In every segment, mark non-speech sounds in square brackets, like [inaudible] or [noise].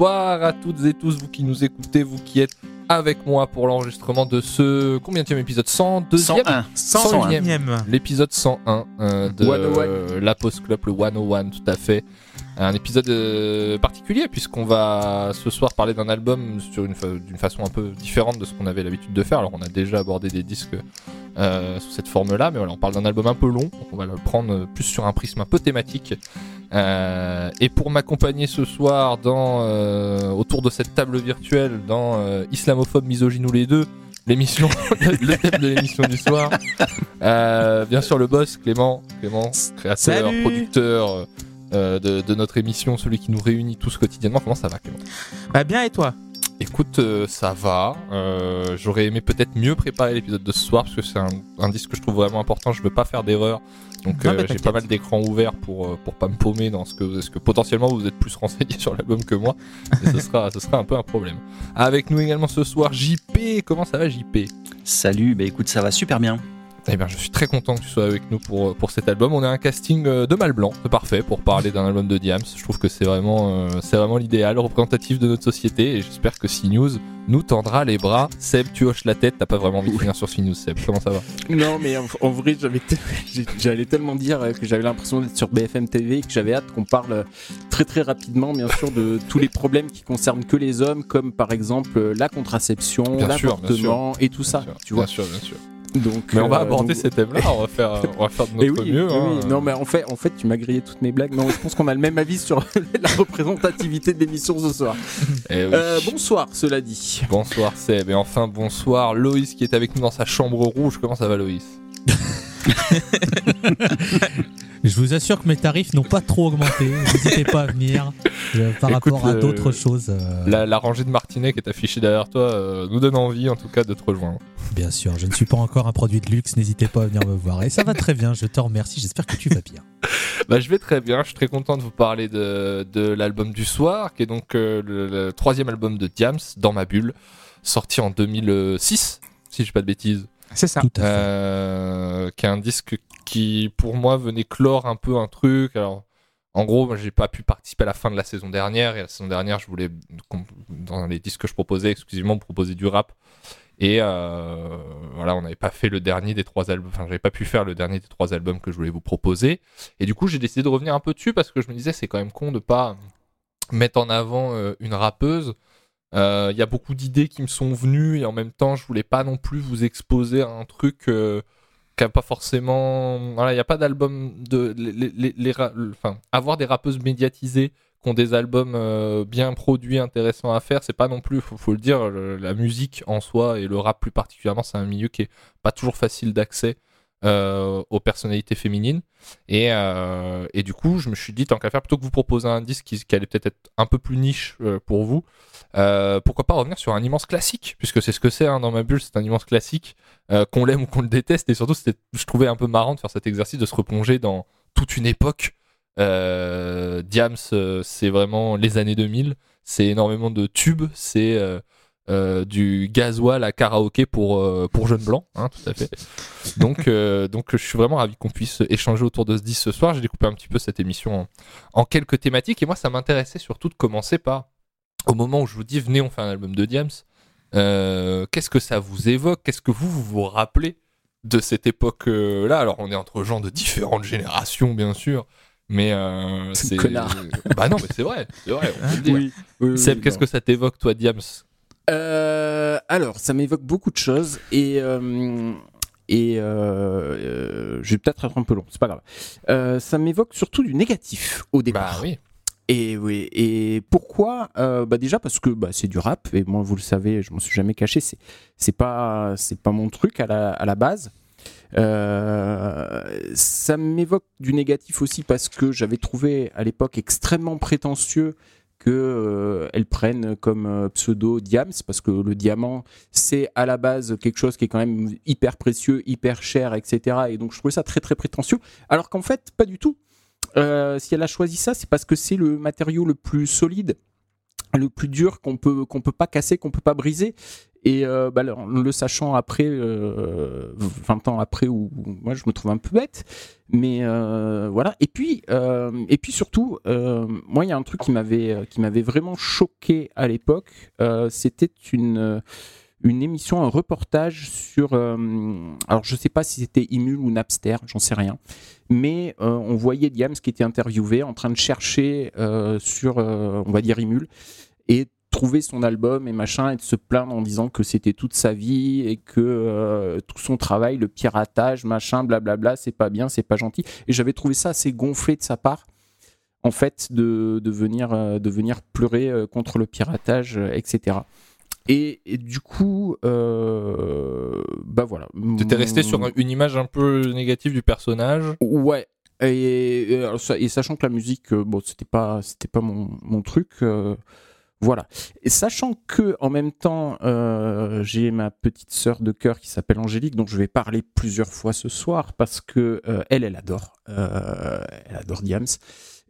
bonsoir à toutes et tous, vous qui nous écoutez, vous qui êtes avec moi pour l'enregistrement de ce combien de épisode? 102 101. 101. L'épisode 101 euh, de 101. euh, la Post Club, le 101 tout à fait. Un épisode euh, particulier puisqu'on va ce soir parler d'un album sur une fa- d'une façon un peu différente de ce qu'on avait l'habitude de faire. Alors on a déjà abordé des disques sous cette forme-là, mais voilà, on parle d'un album un peu long, donc on va le prendre plus sur un prisme un peu thématique. Euh, et pour m'accompagner ce soir dans euh, autour de cette table virtuelle dans euh, Islamophobe, misogyne ou les deux, l'émission, [laughs] le thème de l'émission du soir. Euh, bien sûr le boss Clément, Clément, créateur, Salut. producteur euh, de, de notre émission, celui qui nous réunit tous quotidiennement. Comment ça va Clément? Bah bien et toi? Écoute, euh, ça va. Euh, J'aurais aimé peut-être mieux préparer l'épisode de ce soir parce que c'est un, un disque que je trouve vraiment important. Je veux pas faire d'erreur. Donc euh, j'ai pas mal d'écrans ouverts pour pour pas me paumer dans ce que est-ce que potentiellement vous êtes plus [laughs] renseigné sur l'album que moi. Et ce sera ce sera un peu un problème. Avec nous également ce soir JP. Comment ça va JP Salut, bah écoute, ça va super bien. Eh bien, je suis très content que tu sois avec nous pour, pour cet album. On a un casting euh, de mal blanc, c'est parfait pour parler d'un album de Diams. Je trouve que c'est vraiment, euh, c'est vraiment l'idéal, représentatif de notre société. Et j'espère que CNews nous tendra les bras. Seb, tu hoches la tête, t'as pas vraiment envie de finir sur CNews, Seb. Comment ça va? Non, mais en, en vrai, j'avais te- [laughs] j'ai- j'allais tellement dire euh, que j'avais l'impression d'être sur BFM TV, que j'avais hâte qu'on parle très très rapidement, bien sûr, de [laughs] tous les problèmes qui concernent que les hommes, comme par exemple la contraception, l'avortement et tout ça. Sûr, Tu vois. Bien sûr, bien sûr. Donc, Mais on va euh, aborder donc- ces thèmes-là. On va faire, [laughs] on va faire de notre oui, mieux. oui, hein. oui. Non, mais en fait, en fait, tu m'as grillé toutes mes blagues. Non, je pense qu'on a le même avis sur [laughs] la représentativité de l'émission ce soir. Eh oui. Euh, bonsoir, cela dit. Bonsoir Seb. Et enfin, bonsoir Loïs qui est avec nous dans sa chambre rouge. Comment ça va Loïs? [laughs] Je vous assure que mes tarifs n'ont pas trop augmenté. N'hésitez pas à venir euh, par Écoute, rapport à le- d'autres choses. euh, la, la rangée de Martinet qui est affichée derrière toi euh, nous donne envie en tout cas de te rejoindre. Bien sûr, je ne suis pas encore un produit de luxe. N'hésitez pas à venir me voir. Et ça va très bien. Je te remercie. J'espère que tu vas bien. [laughs] Bah, je vais très bien, je suis très content de vous parler de, de l'album du soir, qui est donc euh, le, le troisième album de Diams, Dans ma bulle, sorti en 2006, si je dis pas de bêtises, C'est ça. Tout à fait. euh, qui est un disque qui, pour moi, venait clore un peu un truc. Alors, en gros, moi, j'ai pas pu participer à la fin de la saison dernière, et la saison dernière, je voulais, dans les disques que je proposais, exclusivement proposer du rap. Et euh, voilà, on n'avait pas fait le dernier des trois albums, enfin, j'avais pas pu faire le dernier des trois albums que je voulais vous proposer. Et du coup, j'ai décidé de revenir un peu dessus parce que je me disais, c'est quand même con de pas mettre en avant euh, une rappeuse. Euh, Il y a beaucoup d'idées qui me sont venues et en même temps, je voulais pas non plus vous exposer à un truc qui a pas forcément. Voilà, il n'y a pas d'album de. Les, enfin, avoir des rappeuses médiatisées qui ont des albums euh, bien produits, intéressants à faire, c'est pas non plus, faut, faut le dire, la musique en soi et le rap plus particulièrement, c'est un milieu qui est pas toujours facile d'accès euh, aux personnalités féminines. Et, euh, et du coup, je me suis dit, tant qu'à faire, plutôt que vous proposer un disque qui, allait peut-être être un peu plus niche euh, pour vous, pourquoi pas revenir sur un immense classique, puisque c'est ce que c'est hein, dans ma bulle, c'est un immense classique, qu'on l'aime ou qu'on le déteste, et surtout, je trouvais un peu marrant de faire cet exercice, de se replonger dans toute une époque. Diams, c'est vraiment les années 2000, c'est énormément de tubes, c'est euh, du gasoil à karaoké pour, euh, pour jeunes blancs, hein, tout à fait. Donc, euh, donc je suis vraiment ravi qu'on puisse échanger autour de ce 10 ce soir. J'ai découpé un petit peu cette émission en, en quelques thématiques, et moi, ça m'intéressait surtout de commencer par, au moment où je vous dis, venez, on fait un album de Diams, euh, qu'est-ce que ça vous évoque? Qu'est-ce que vous, vous vous rappelez de cette époque-là? Alors, on est entre gens de différentes générations, bien sûr, mais euh, C'est connard. Bah non, mais c'est vrai, c'est vrai, on peut le dire. Oui. oui, Seb, oui, qu'est-ce que ça t'évoque, toi, Diams? Euh, alors, ça m'évoque beaucoup de choses et euh, et euh, je vais peut-être être un peu long, c'est pas grave. Ça m'évoque surtout du négatif au départ. Bah oui. Et oui. Et pourquoi Euh, Bah déjà parce que bah, c'est du rap et moi vous le savez, je m'en suis jamais caché. C'est c'est pas c'est pas mon truc à la à la base. Euh, ça m'évoque du négatif aussi parce que j'avais trouvé à l'époque extrêmement prétentieux que euh, elles prennent comme euh, pseudo Diams parce que le diamant c'est à la base quelque chose qui est quand même hyper précieux, hyper cher, etc. Et donc je trouvais ça très très prétentieux. Alors qu'en fait pas du tout. Euh, si elle a choisi ça, c'est parce que c'est le matériau le plus solide, le plus dur qu'on peut peut pas casser, qu'on peut pas briser. Et euh, bah, le, sachant après, euh, 20 ans après, où, moi je me trouve un peu bête, mais euh, voilà. Et puis, euh, et puis surtout, euh, moi il y a un truc qui m'avait, vraiment choqué à l'époque. C'était une une émission, un reportage sur. alors je sais pas si c'était Imul ou Napster, j'en sais rien. Mais on voyait Diams qui était interviewé en train de chercher sur, on va dire Imul, et trouver son album et machin et de se plaindre en disant que c'était toute sa vie et que euh, tout son travail, le piratage, machin, blablabla, c'est pas bien, c'est pas gentil. Et j'avais trouvé ça assez gonflé de sa part, en fait, de, de venir, euh, de venir pleurer euh, contre le piratage, etc. Et, et du coup, bah voilà. T'étais resté sur une image un peu négative du personnage? Ouais. Et, et, sachant que la musique, bon, c'était pas, c'était pas mon, mon truc. Voilà. Et sachant que en même temps, euh, j'ai ma petite sœur de cœur qui s'appelle Angélique, dont je vais parler plusieurs fois ce soir parce que euh, elle, elle adore, euh, elle adore Diams.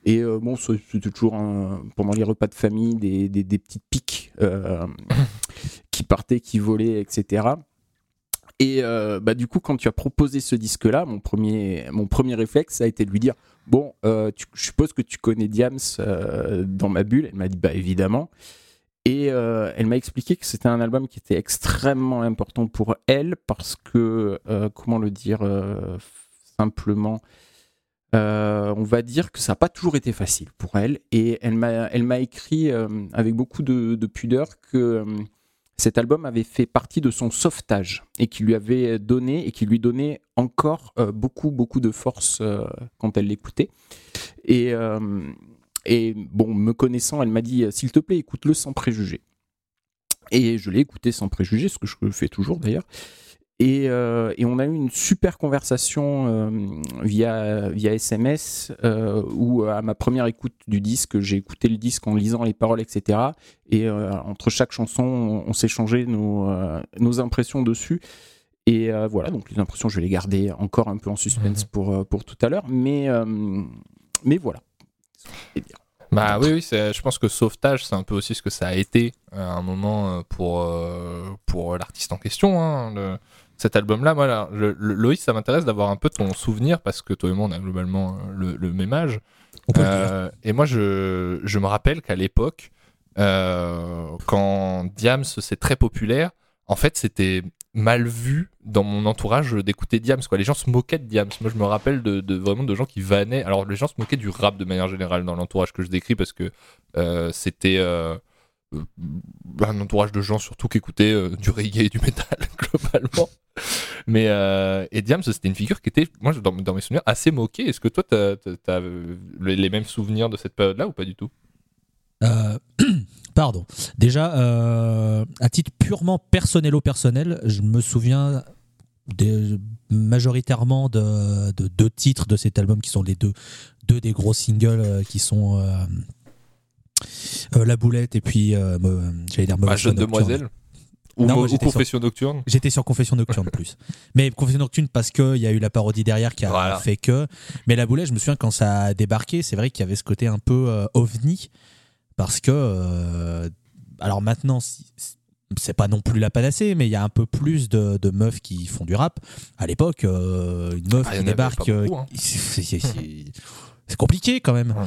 Et euh, bon, c'est- toujours un- pendant les repas de famille des, des, des petites piques [laughs] qui partaient, qui volaient, etc. Et euh, bah, du coup, quand tu as proposé ce disque-là, mon premier, mon premier réflexe, a été de lui dire Bon, euh, je suppose que tu connais Diams euh, dans ma bulle. Elle m'a dit Bah évidemment. Et elle m'a expliqué que c'était un album qui était extrêmement important pour elle parce que, comment le dire simplement, on va dire que ça n'a pas toujours été facile pour elle. Et elle m'a, écrit avec beaucoup de, de pudeur que cet album avait fait partie de son sauvetage et qui lui avait donné et qui lui donnait encore euh, beaucoup, beaucoup de force euh, quand elle l'écoutait. Et, euh, et bon, me connaissant, elle m'a dit s'il te plaît, écoute-le sans préjugés. Et je l'ai écouté sans préjugés, ce que je fais toujours d'ailleurs. Et, euh, et on a eu une super conversation euh, via, via SMS euh, où à ma première écoute du disque, j'ai écouté le disque en lisant les paroles, etc. Et entre chaque chanson, on, on s'échangeait nos, nos impressions dessus. Et voilà, donc les impressions, je vais les garder encore un peu en suspense Mhm. pour, pour tout à l'heure. Mais, mais voilà. Et bien. Bah oui, je pense que Sauvetage, c'est un peu aussi ce que ça a été à un moment pour, pour l'artiste en question. hein, le- cet album-là, moi, là, le- le- Loïs, ça m'intéresse d'avoir un peu ton souvenir parce que toi et moi, on a globalement euh, le, le même âge. On peut le dire. Euh, et moi, je, je me rappelle qu'à l'époque, euh, quand Diams, c'est très populaire, en fait, c'était mal vu dans mon entourage d'écouter Diams. Quoi. Les gens se moquaient de Diams. Moi, je me rappelle de, de- vraiment de gens qui vannaient. Alors, les gens se moquaient du rap de manière générale dans l'entourage que je décris parce que euh, c'était un entourage de gens surtout qui écoutaient euh, du reggae et du métal [laughs] globalement. Mais euh, et Diams, c'était une figure qui était, moi, dans, mes souvenirs, assez moquée. Est-ce que toi, t'as as, les, mêmes souvenirs de cette période-là ou pas du tout? Euh, [clears throat] pardon. Déjà, euh, à titre purement personnel-personnel, je me souviens majoritairement de, de deux titres de cet album qui sont les deux, des gros singles euh, qui sont euh, euh, La Boulette et puis, euh, j'allais dire, Mauvaise Jeune demoiselle ou, Non, moi, ou j'étais sur- Confession nocturne J'étais sur Confession Nocturne plus. [laughs] Mais Confession Nocturne parce qu'il y a eu la parodie derrière qui a Voilà. fait que. Mais la boulette, je me souviens quand ça a débarqué, c'est vrai qu'il y avait ce côté un peu euh, ovni. Parce que. euh, alors maintenant, c'est pas non plus la panacée, mais il y a un peu plus de, de meufs qui font du rap. À l'époque, euh, une meuf Ah, qui débarque. euh, hein. c'est- compliqué quand même. Ouais.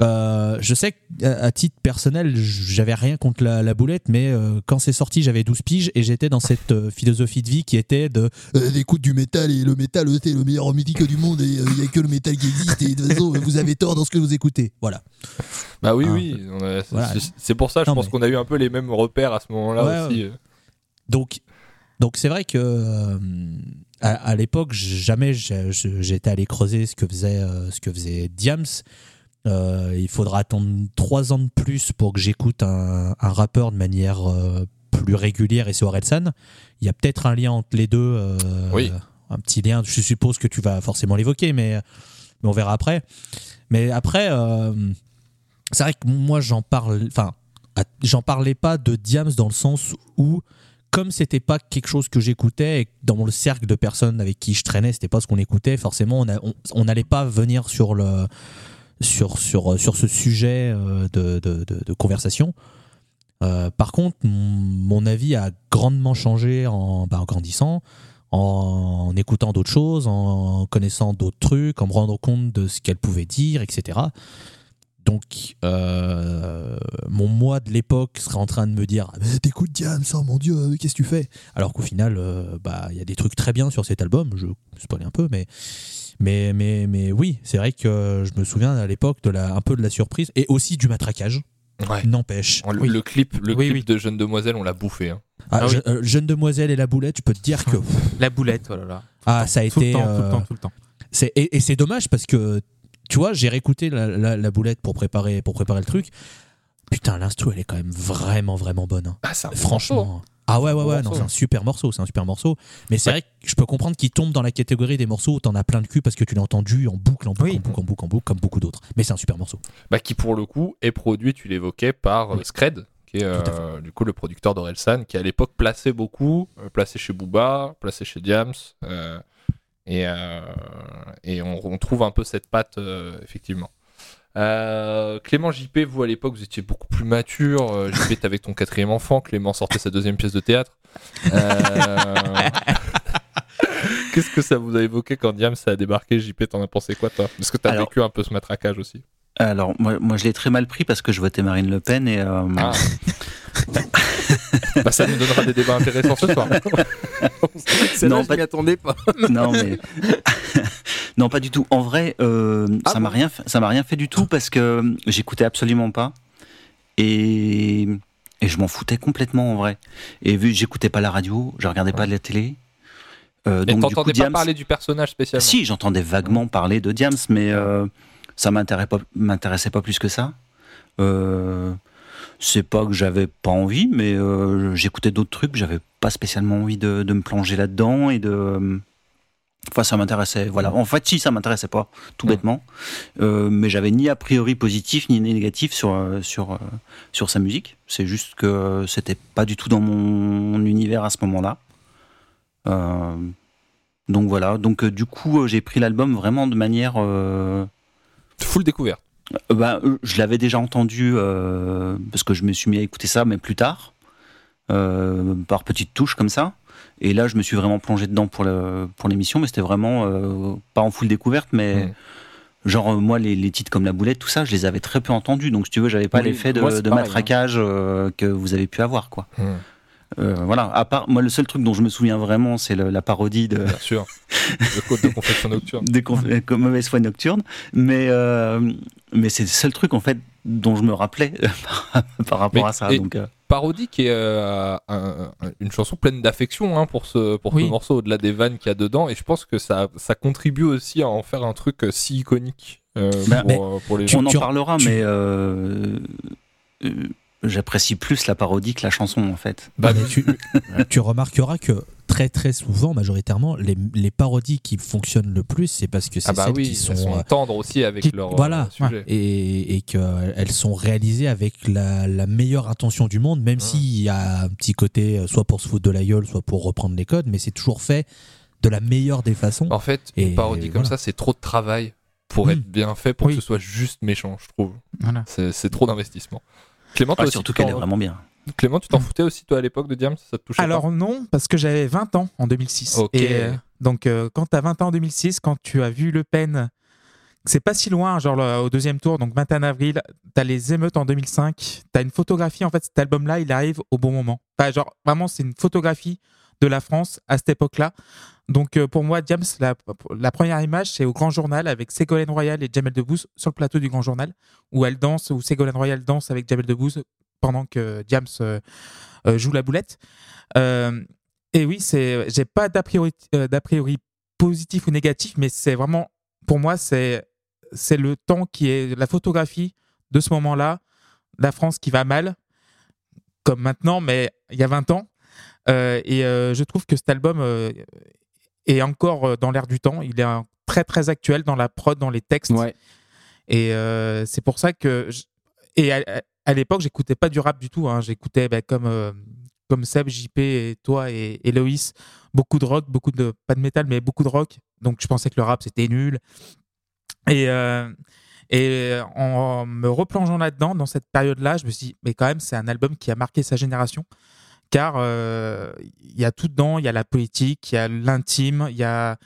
Euh, je sais qu'à à titre personnel, j'avais rien contre la, la boulette, mais euh, quand c'est sorti, j'avais 12 piges et j'étais dans cette euh, philosophie de vie qui était de Euh, écoute du métal et le métal c'est le meilleur musique du monde et il n'y a que le métal qui existe et de toute façon vous avez tort dans ce que vous écoutez. voilà. Bah oui, Ah. oui. c'est- Voilà. pour ça, je Non, pense mais- qu'on a eu un peu les mêmes repères à ce moment-là Ouais, aussi. euh. Donc, donc c'est vrai que euh, à, à l'époque, jamais j'étais allé creuser ce que faisait, euh, ce que faisait Diams. Euh, il faudra attendre trois ans de plus pour que j'écoute un, un rappeur de manière euh, plus régulière et c'est Orelsan. Il y a peut-être un lien entre les deux. euh, Oui. Un petit lien, je suppose que tu vas forcément l'évoquer, mais, mais on verra après. Mais après, c'est vrai que moi j'en parle, enfin, j'en parlais pas de Diams dans le sens où comme c'était pas quelque chose que j'écoutais et dans le cercle de personnes avec qui je traînais, c'était pas ce qu'on écoutait, forcément, on a- on on n'allait pas venir sur le sur sur sur ce sujet euh, de, de, conversation. Euh, par contre, mon, avis a grandement changé en, bah, en grandissant, en, écoutant d'autres choses, en connaissant d'autres trucs, en me rendant compte de ce qu'elle pouvait dire, etc. Donc, euh, mon moi de l'époque serait en train de me dire Mais T'écoutes Diams, oh mon dieu, euh, qu'est-ce que tu fais? Alors qu'au final, euh, bah, il y a des trucs très bien sur cet album. Je spoil un peu, mais, mais, mais, mais oui, c'est vrai que je me souviens à l'époque de la, un peu de la surprise et aussi du matraquage. Ouais. N'empêche. Le, Oui. le clip, le Oui, clip oui. de Jeune Demoiselle, on l'a bouffé. hein. Ah, Ah je- euh, Jeune demoiselle et la boulette, je peux te dire que La boulette, oh là là. ah, ça a Tout le été. temps, tout le euh, temps, tout le temps. c'est- et, et c'est dommage parce que tu vois, j'ai réécouté la, la- la boulette pour préparer, pour préparer le truc. Putain, l'instru, elle est quand même vraiment, vraiment bonne. hein. Ah, bon Franchement. Ah ouais, ouais, ouais, morceau. non, c'est un super morceau, c'est un super morceau. Mais c'est vrai que je peux comprendre qu'il tombe dans la catégorie des morceaux où t'en as plein le cul parce que tu l'as entendu en boucle, en boucle, Oui. en boucle, en boucle, en boucle, comme beaucoup d'autres. Mais c'est un super morceau. Bah, qui pour le coup est produit, tu l'évoquais, par euh, Oui. Scred, qui est euh, du coup le producteur d'Orelsan, qui à l'époque plaçait beaucoup, euh, placé chez Booba, placé chez Diams. euh, et et on, on trouve un peu cette patte, effectivement. Euh, Clément JP, vous à l'époque, vous étiez beaucoup plus mature. Euh, JP, était avec ton quatrième enfant. Clément sortait sa deuxième pièce de théâtre. Euh, [laughs] Qu'est-ce que ça vous a évoqué quand Diams a débarqué? JP, t'en as pensé quoi, toi? Parce que t'as Alors- vécu un peu ce matraquage aussi. Alors, moi, moi je l'ai très mal pris parce que je votais Marine Le Pen et. euh, Ah. [laughs] bah, ça nous donnera des débats intéressants ce soir. [laughs] Celle-là, Non, je pas- m'y attendais pas. [laughs] non, mais. [laughs] non, pas du tout. En vrai, euh, Ah ça m'a rien, fait- ça m'a rien fait du tout parce que j'écoutais absolument pas. Et. Et je m'en foutais complètement en vrai. Et vu que j'écoutais pas la radio, je regardais pas de la télé. Euh, Et donc, du coup, t'entendais pas Diams- parler du personnage spécialement Si, j'entendais vaguement parler de Diams, mais euh, ça m'intéressait pas, m'intéressait pas plus que ça. Euh, c'est pas que j'avais pas envie, mais euh, j'écoutais d'autres trucs, j'avais pas spécialement envie de, de me plonger là-dedans et de. Enfin, ça m'intéressait. Voilà. En fait, si, ça m'intéressait pas, tout Ouais. bêtement. Euh, mais j'avais ni a priori positif ni négatif sur euh, sur sur sa musique. C'est juste que c'était pas du tout dans mon univers à ce moment-là. Euh, donc voilà. Donc du coup, j'ai pris l'album vraiment de manière. Full découverte. Euh, bah, euh, je l'avais déjà entendu euh, parce que je me suis mis à écouter ça, mais plus tard, euh, par petites touches comme ça. Et là, je me suis vraiment plongé dedans pour l'émission, mais c'était vraiment euh, pas en full découverte, mais Mm. genre moi les, les titres comme la boulette, tout ça, je les avais très peu entendus. Donc si tu veux, j'avais pas Oui, l'effet de, pareil, hein. matraquage que vous avez pu avoir, quoi. Mm. Euh, voilà. À part moi, le seul truc dont je me souviens vraiment, c'est la parodie de Bien sûr. Le code de confection nocturne. des conf- euh, mauvaise foi nocturne, mais euh, mais c'est le seul truc en fait dont je me rappelais [laughs] par, rapport Mais- à ça. et- Donc euh, Parodie qui est euh, un- un- une chanson pleine d'affection hein, pour, ce, pour Oui. ce morceau, au-delà des vannes qu'il y a dedans. Et je pense que ça, ça contribue aussi à en faire un truc si iconique euh, Bah, pour, mais euh, pour les tu- gens. on en parlera, tu- mais euh, euh, j'apprécie plus la parodie que la chanson en fait. Bah, Mais tu, [laughs] tu remarqueras que très très souvent, majoritairement, les, les parodies qui fonctionnent le plus, c'est parce que c'est Ah bah celles oui, qui sont, sont euh, tendres aussi avec qui- leur euh, voilà, sujet. et, et qu'elles sont réalisées avec la, la meilleure intention du monde, même s'il y a un petit côté euh, soit pour se foutre de la gueule, soit pour reprendre les codes, mais c'est toujours fait de la meilleure des façons. En fait, Et une parodie comme voilà. ça, c'est trop de travail pour Mm. être bien fait, pour Oui. que ce soit juste méchant, je trouve. Voilà. C'est trop d'investissement. Clément, toi Ah, aussi, surtout tu t'en- qu'elle est vraiment bien. Clément, tu t'en foutais aussi, toi, à l'époque de Diams Ça te touchait Alors non, parce que j'avais 20 ans en 2006. Ok. Et, euh, donc euh, quand tu as 20 ans en 2006, quand tu as vu Le Pen, c'est pas si loin, genre au deuxième tour, donc 21 avril, tu as les émeutes en 2005, tu as une photographie, en fait cet album-là, il arrive au bon moment. Enfin, genre vraiment, c'est une photographie de la France à cette époque-là. Donc euh, pour moi, Diams, la, la première image, c'est au Grand Journal avec Ségolène Royal et Jamel Debbouze sur le plateau du Grand Journal, où elle danse, où Ségolène Royal danse avec Jamel Debbouze pendant que Diams euh, euh, joue la boulette. Et oui, c'est, j'ai pas d'a priori, positif ou négatif, mais c'est vraiment, pour moi, c'est, c'est le temps qui est la photographie de ce moment-là, la France qui va mal, comme maintenant, mais il y a 20 ans. Et je trouve que cet album est encore euh, dans l'air du temps. Il est très très actuel dans la prod, dans les textes. Ouais. Et euh, c'est pour ça que. je- Et à, à- l'époque, j'écoutais pas du rap du tout. hein. J'écoutais ben, comme, euh, comme Seb, JP et toi et, et Loïs, beaucoup de rock, beaucoup de. Pas de métal, mais beaucoup de rock. Donc je pensais que le rap c'était nul. Et, euh, Et en me replongeant là-dedans, dans cette période-là, je me suis dit, mais quand même, c'est un album qui a marqué sa génération. Car euh, il y a tout dedans, il y a la politique, il y a l'intime, il y a.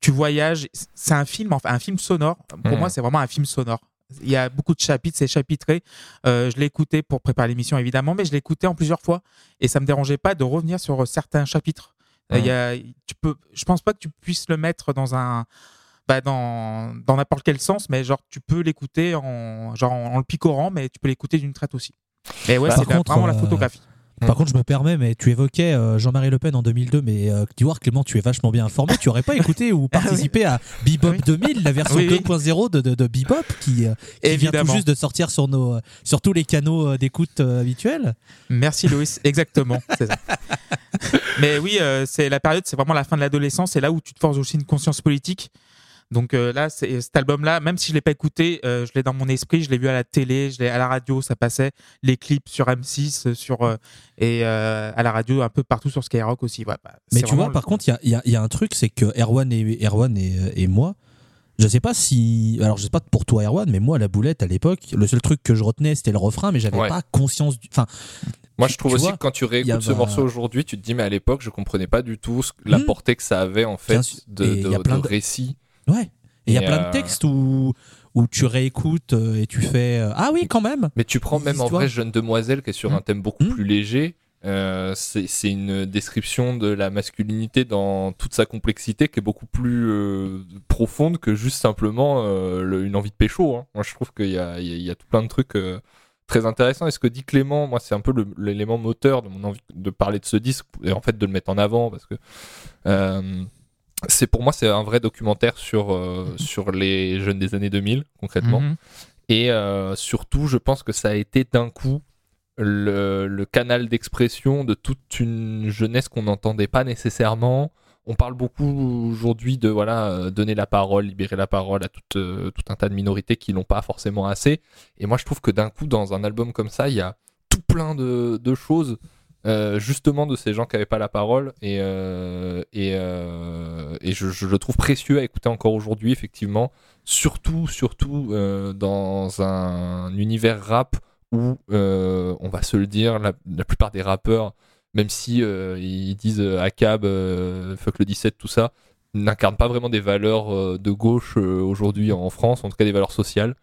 Tu voyages. C'est un film, enfin, un film sonore. Pour moi, c'est vraiment un film sonore. Il y a beaucoup de chapitres, c'est chapitré. Euh, je l'ai écouté pour préparer l'émission, évidemment, mais je l'ai écouté en plusieurs fois. Et ça me dérangeait pas de revenir sur certains chapitres. Euh, il y a, tu peux, je pense pas que tu puisses le mettre dans un, bah, dans, dans n'importe quel sens, mais genre tu peux l'écouter en, genre en, en le picorant, mais tu peux l'écouter d'une traite aussi. Et ouais, c'est vraiment la euh, photographie. Par contre, je me permets, mais tu évoquais euh, Jean-Marie Le Pen en 2002, mais euh, tu vois, Clément, tu es vachement bien informé. Tu aurais pas [laughs] écouté ou participé à Bebop Oui. 2000, la version Oui, oui. 2.0 de, de, de Bebop, qui, euh, qui vient tout juste de sortir sur, nos, euh, sur tous les canaux d'écoute habituels. Merci Loïs, [laughs] exactement. ça. Mais oui, c'est la période, c'est vraiment la fin de l'adolescence, c'est là où tu te forges aussi une conscience politique. Donc euh, là, cet album-là, même si je l'ai pas écouté, euh, je l'ai dans mon esprit, je l'ai vu à la télé, je l'ai à la radio, ça passait, les clips sur M6, euh, sur euh, et euh, à la radio un peu partout sur Skyrock aussi. Ouais, bah, Mais tu vois, par le- contre, il y a, il y a- il y a un truc, c'est que Erwan et, Erwan et, et moi, je sais pas si. Alors, je sais pas pour toi, Erwan, mais moi, la boulette à l'époque, le seul truc que je retenais, c'était le refrain, mais j'avais Ouais. pas conscience du. Enfin, Moi, je trouve tu aussi vois, que quand tu réécoutes ce morceau aujourd'hui, tu te dis, mais à l'époque, je comprenais pas du tout la Hmm. portée que ça avait, en fait, de, de, récits. Ouais. Et il y a plein euh, de textes où, où tu réécoutes euh, et tu fais euh, Ah oui, quand même Mais tu prends même en vrai Jeune Demoiselle, qui est sur Hmm. un thème beaucoup Hmm. plus léger. euh, c'est une description de la masculinité dans toute sa complexité qui est beaucoup plus euh, profonde que juste simplement euh, le- une envie de pécho. hein. Moi, je trouve qu'il y y a- il y a tout plein de trucs euh, très intéressants. Et ce que dit Clément, moi, c'est un peu l'élément moteur de mon envie de parler de ce disque et en fait de le mettre en avant parce que euh, c'est pour moi c'est un vrai documentaire sur euh, sur les jeunes des années 2000 concrètement. Mhm. Et euh, surtout, je pense que ça a été d'un coup le, le canal d'expression de toute une jeunesse qu'on n'entendait pas nécessairement. On parle beaucoup aujourd'hui de voilà euh, donner la parole, libérer la parole à tout, euh, tout un tas de minorités qui l'ont pas forcément assez. Et moi, je trouve que d'un coup, dans un album comme ça, il y a tout plein de, de choses. Euh, justement de ces gens qui n'avaient pas la parole et, euh, et, euh, je, le trouve précieux à écouter encore aujourd'hui effectivement. Surtout surtout dans un univers rap où on va se le dire la, plupart des rappeurs même si ils disent ACAB fuck le 17 tout ça n'incarnent pas vraiment des valeurs de gauche aujourd'hui en France en tout cas des valeurs sociales.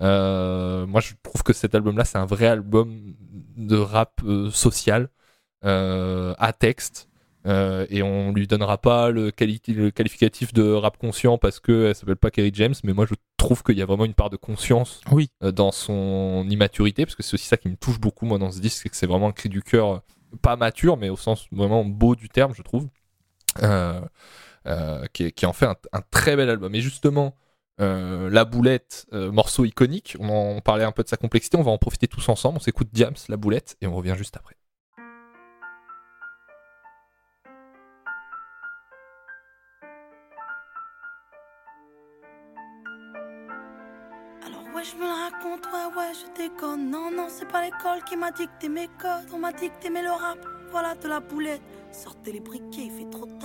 Moi je trouve que cet album là c'est un vrai album de rap social à texte euh, et on lui donnera pas le, quali- le qualificatif de rap conscient parce que elle s'appelle pas Kerry James mais moi je trouve qu'il y a vraiment une part de conscience Oui. euh, dans son immaturité parce que c'est aussi ça qui me touche beaucoup moi dans ce disque c'est que c'est vraiment un cri du cœur euh, pas mature mais au sens vraiment beau du terme je trouve euh, euh, qui, qui en fait un, un très bel album et justement euh, la boulette, euh, morceau iconique, on en parlait un peu de sa complexité, on va en profiter tous ensemble, on s'écoute Diams, la boulette, et on revient juste après. Je me la raconte, ouais ouais je déconne. Non non c'est pas l'école qui m'a dicté mes codes. On m'a dicté mais le rap, voilà de la boulette. Sortez les briquets, il fait trop tard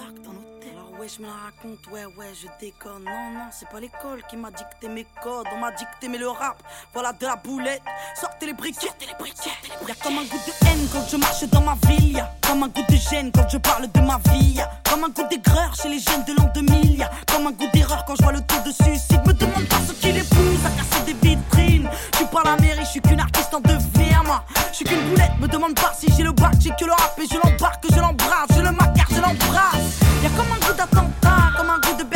ouais je me la raconte, ouais ouais je déconne. Non non c'est pas l'école qui m'a dicté mes codes. On m'a dicté mais le rap, voilà de la boulette. Sortez les briquets, sortez les briquets Y'a comme un goût de haine quand je marche dans ma ville. Y'a comme un goût de gêne quand je parle de ma vie. Y'a comme un goût d'aigreur chez les jeunes de l'an 2000 Y'a comme un goût d'erreur quand je vois le taux de suicide. Me demande pas ce qui les pousse à casser des vitrines. Je suis pas la mairie, je suis qu'une artiste en devenir moi. Je suis qu'une boulette, me demande pas si j'ai le bac. J'ai que le rap et je l'embarque, je l'embrasse. Je le macar, je l'embrasse. Y'a comme un goût d'attentat, comme un goût de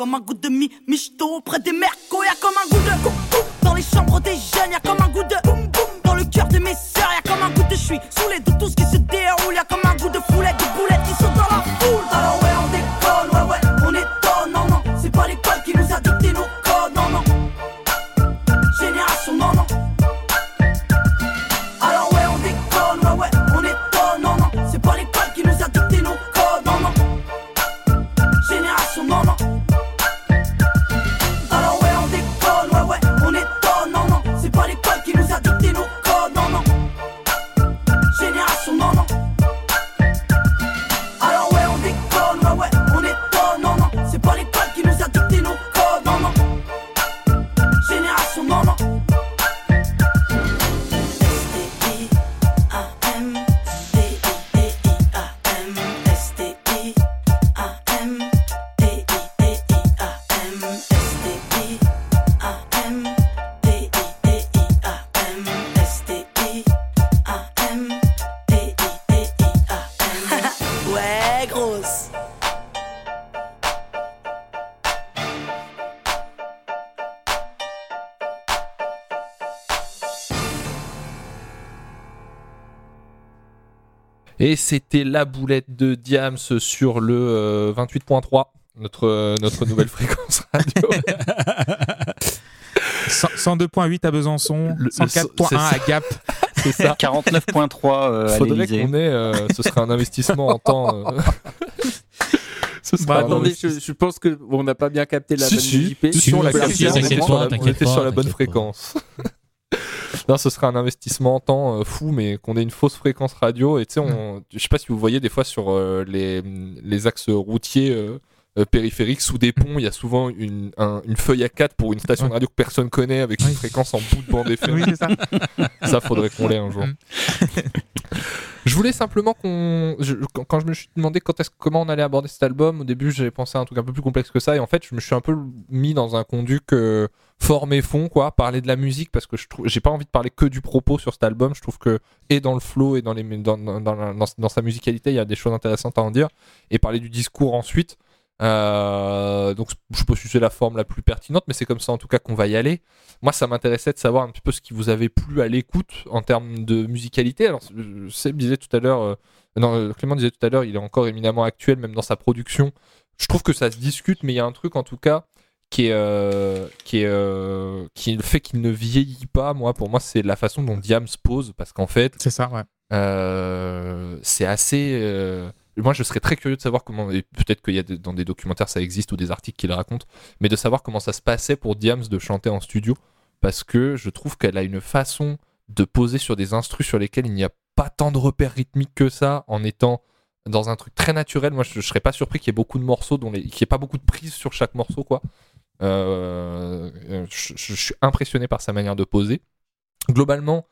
Sarko. Comme un Et c'était la boulette de Diams sur le euh, 28.3, notre, euh, notre nouvelle [laughs] fréquence radio. [laughs] 100 102.8 à Besançon, Le- le son- c'est 104.1 à. Gap. [laughs] C'est ça. 49.3 euh, à Faudrait l'Élysée. qu'on ait, euh, ce serait un investissement en temps. euh. Bah, Attendez, investissement. je, je pense que on n'a pas bien capté la Si, bonne si. JP. Si, on l'a capté, on était sur la- on était sur la bonne fréquence. Non, ce serait un investissement en temps euh, fou, mais qu'on ait une fausse fréquence radio. Et tu sais, on... je sais pas si vous voyez des fois sur euh, les, les axes routiers euh, euh, périphériques, sous des ponts, il y a souvent une, un- une feuille à 4 pour une station de radio que personne connaît avec une Oui. fréquence en bout de bande [laughs] FM. Oui, ça. Ça, faudrait qu'on l'ait un jour. Mm. [laughs] je voulais simplement qu'on. Quand, quand je me suis demandé quand est-ce, comment on allait aborder cet album, au début, j'avais pensé à un truc un peu plus complexe que ça. Et en fait, je me suis un peu mis dans un conduit que forme et fond, quoi. Parler de la musique, parce que je trouve, j'ai pas envie de parler que du propos sur cet album. Je trouve que, et dans le flow, et dans, les, dans, dans, dans, sa musicalité, il y a des choses intéressantes à en dire. Et parler du discours ensuite. Euh, donc, je pas si c'est la forme la plus pertinente, mais c'est comme ça en tout cas qu'on va y aller. Moi, ça m'intéressait de savoir un petit peu ce qui vous avait plu à l'écoute en termes de musicalité. Alors, euh, Seb disait tout à l'heure, euh, non, Clément disait tout à l'heure, il est encore éminemment actuel, même dans sa production. Je trouve que ça se discute, mais il y a un truc en tout cas qui est, euh, qui est, euh, qui est le fait qu'il ne vieillit pas. Moi, pour moi, c'est la façon dont Diam se pose, parce qu'en fait, C'est ça, ouais. euh, c'est assez. Moi, je serais très curieux de savoir comment. Et peut-être qu'il y a dans des documentaires ça existe ou des articles qui le racontent, mais de savoir comment ça se passait pour Diams de chanter en studio, parce que je trouve qu'elle a une façon de poser sur des instrus sur lesquels il n'y a pas tant de repères rythmiques que ça, en étant dans un truc très naturel. Moi, je, je serais pas surpris qu'il y ait beaucoup de morceaux, dont les... qu'il n'y ait pas beaucoup de prises sur chaque morceau, quoi. Euh, euh, je, suis impressionné par sa manière de poser. Globalement,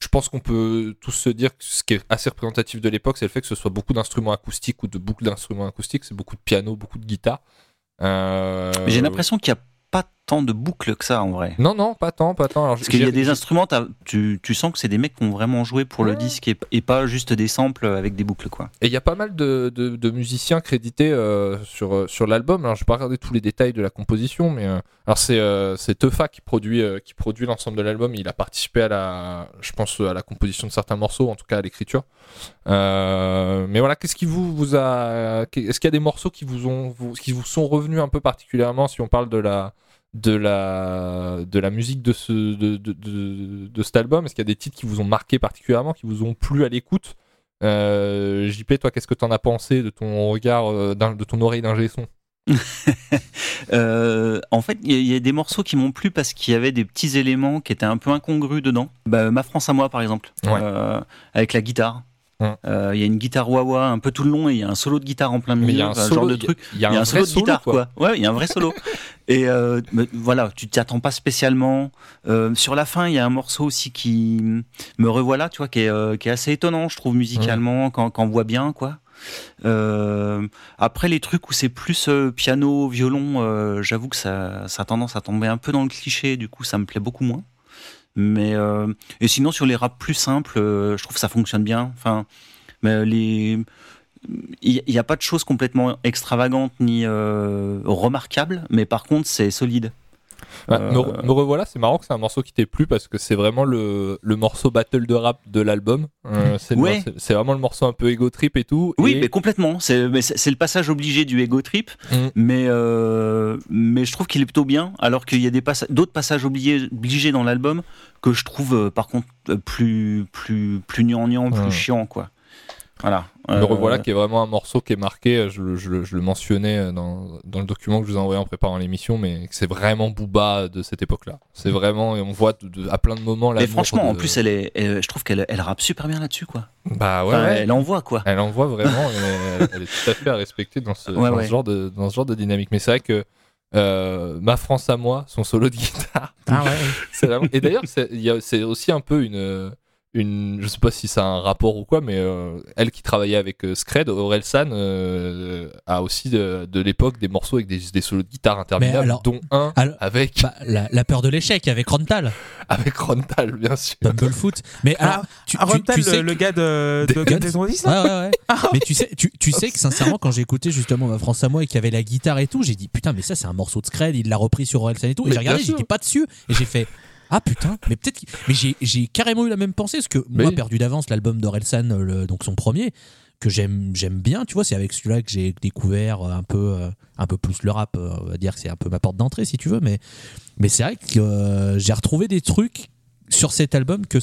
je pense qu'on peut tous se dire que ce qui est assez représentatif de l'époque, c'est le fait que ce soit beaucoup d'instruments acoustiques ou de boucles d'instruments acoustiques. C'est beaucoup de piano, beaucoup de guitare. Euh, J'ai l'impression qu'il n'y a pas tant de boucles que ça en vrai. Non, non, pas tant, pas tant. Alors, Parce qu'il y a des instruments, tu, tu sens que c'est des mecs qui ont vraiment joué pour le disque et, et pas juste des samples avec des boucles quoi. Et il y a pas mal de, de- de musiciens crédités euh, sur, euh, sur l'album. Alors, je vais pas regarder tous les détails de la composition, mais euh, alors c'est euh, Teufa qui produit qui produit l'ensemble de l'album. Il a participé à la, je pense à la composition de certains morceaux, en tout cas à l'écriture. Mais voilà, qu'est-ce qui vous vous a, est-ce qu'il y a des morceaux qui vous ont, vous- qui vous sont revenus un peu particulièrement si on parle de la de la de la musique de ce de, de, de, de cet album? Est-ce qu'il y a des titres qui vous ont marqué particulièrement, qui vous ont plu à l'écoute? Euh, JP, toi, qu'est-ce que t'en as pensé de ton regard, euh, de ton oreille d'ingé son? [laughs] Euh, en fait, il y, a- il y a des morceaux qui m'ont plu parce qu'il y avait des petits éléments qui étaient un peu incongrus dedans. Bah, Ma France à moi, par exemple, Ouais. Avec la guitare. Hum. Euh, Il y a une guitare wah-wah un peu tout le long et il y a un solo de guitare en plein y milieu, a un enfin, solo genre de il y a- truc. Il y a Il y a un solo de guitare, solo, quoi. Ouais, il y a un vrai solo. [laughs] Et euh, voilà, tu t'y attends pas spécialement. Euh, sur la fin, il y a un morceau aussi qui me revoilà, tu vois, qui est, qui est assez étonnant, je trouve, musicalement, quand, quand on voit bien, quoi. Après, les trucs où c'est plus piano, violon, j'avoue que ça, ça a tendance à tomber un peu dans le cliché, du coup, ça me plaît beaucoup moins. Mais euh, et sinon, sur les raps plus simples, euh, je trouve que ça fonctionne bien. Enfin, mais il n'y a pas de choses complètement extravagantes ni euh, remarquables, mais par contre, c'est solide. Bah, Euh, me, re- me revoilà, c'est marrant que c'est un morceau qui t'ait plu parce que c'est vraiment le, le morceau battle de rap de l'album. Euh, c'est Ouais. vraiment le morceau un peu ego trip et tout. Oui, et- mais complètement. C'est mais c'est- c'est le passage obligé du ego trip, Mm. mais euh, mais je trouve qu'il est plutôt bien. Alors qu'il y a passa- d'autres passages obligés, obligés dans l'album que je trouve euh, par contre euh, plus plus plus gnangnan, plus chiant quoi. Voilà. Euh, revoilà qui est vraiment un morceau qui est marqué, je, le- je le- je le mentionnais dans, dans le document que je vous ai envoyé en préparant l'émission, mais c'est vraiment Booba de cette époque-là. C'est vraiment, et on voit de- de- à plein de moments là. Et franchement, en plus, elle est, elle- je trouve qu'elle elle rappe super bien là-dessus quoi. Bah ouais, Enfin, ouais. Elle envoie quoi. Elle envoie vraiment, elle, elle est tout à fait à respecter dans ce, [laughs] Ouais, dans ouais. ce genre, de, dans ce genre de dynamique. Mais c'est vrai que euh, Ma France à moi, son solo de guitare, Ah ouais. [laughs] Et d'ailleurs, c'est aussi un peu une, une. Je sais pas si ça a un rapport ou quoi, mais euh, elle qui travaillait avec euh, Scred, Orelsan, euh, a aussi de, de l'époque des morceaux avec des, des solos de guitare interminables, alors- dont un alors- avec, Bah, la, la peur de l'échec avec Rontal, [laughs] avec Rontal, bien sûr. Bumblefoot. Mais alors, tu, Ah, tu- Rontal, tu sais le, gars de, de Des- Guns N' Roses, Ouais, ouais, [laughs] ouais. mais tu sais, tu, tu sais que sincèrement, quand j'ai écouté justement Ma France à moi et qu'il y avait la guitare et tout, j'ai dit putain, mais ça c'est un morceau de Scred, il l'a repris sur Orelsan et tout. Et Mais j'ai regardé, j'étais pas dessus et j'ai fait ah putain, mais peut-être. Mais j'ai, carrément eu la même pensée parce que Mais moi, perdu d'avance, l'album d'Orelsan, euh, donc son premier, que j'aime, j'aime bien, tu vois, c'est avec celui-là que j'ai découvert euh, un peu, euh, un peu plus le rap. On va dire que c'est un peu ma porte d'entrée si tu veux, mais, mais c'est vrai que euh, j'ai retrouvé des trucs sur cet album que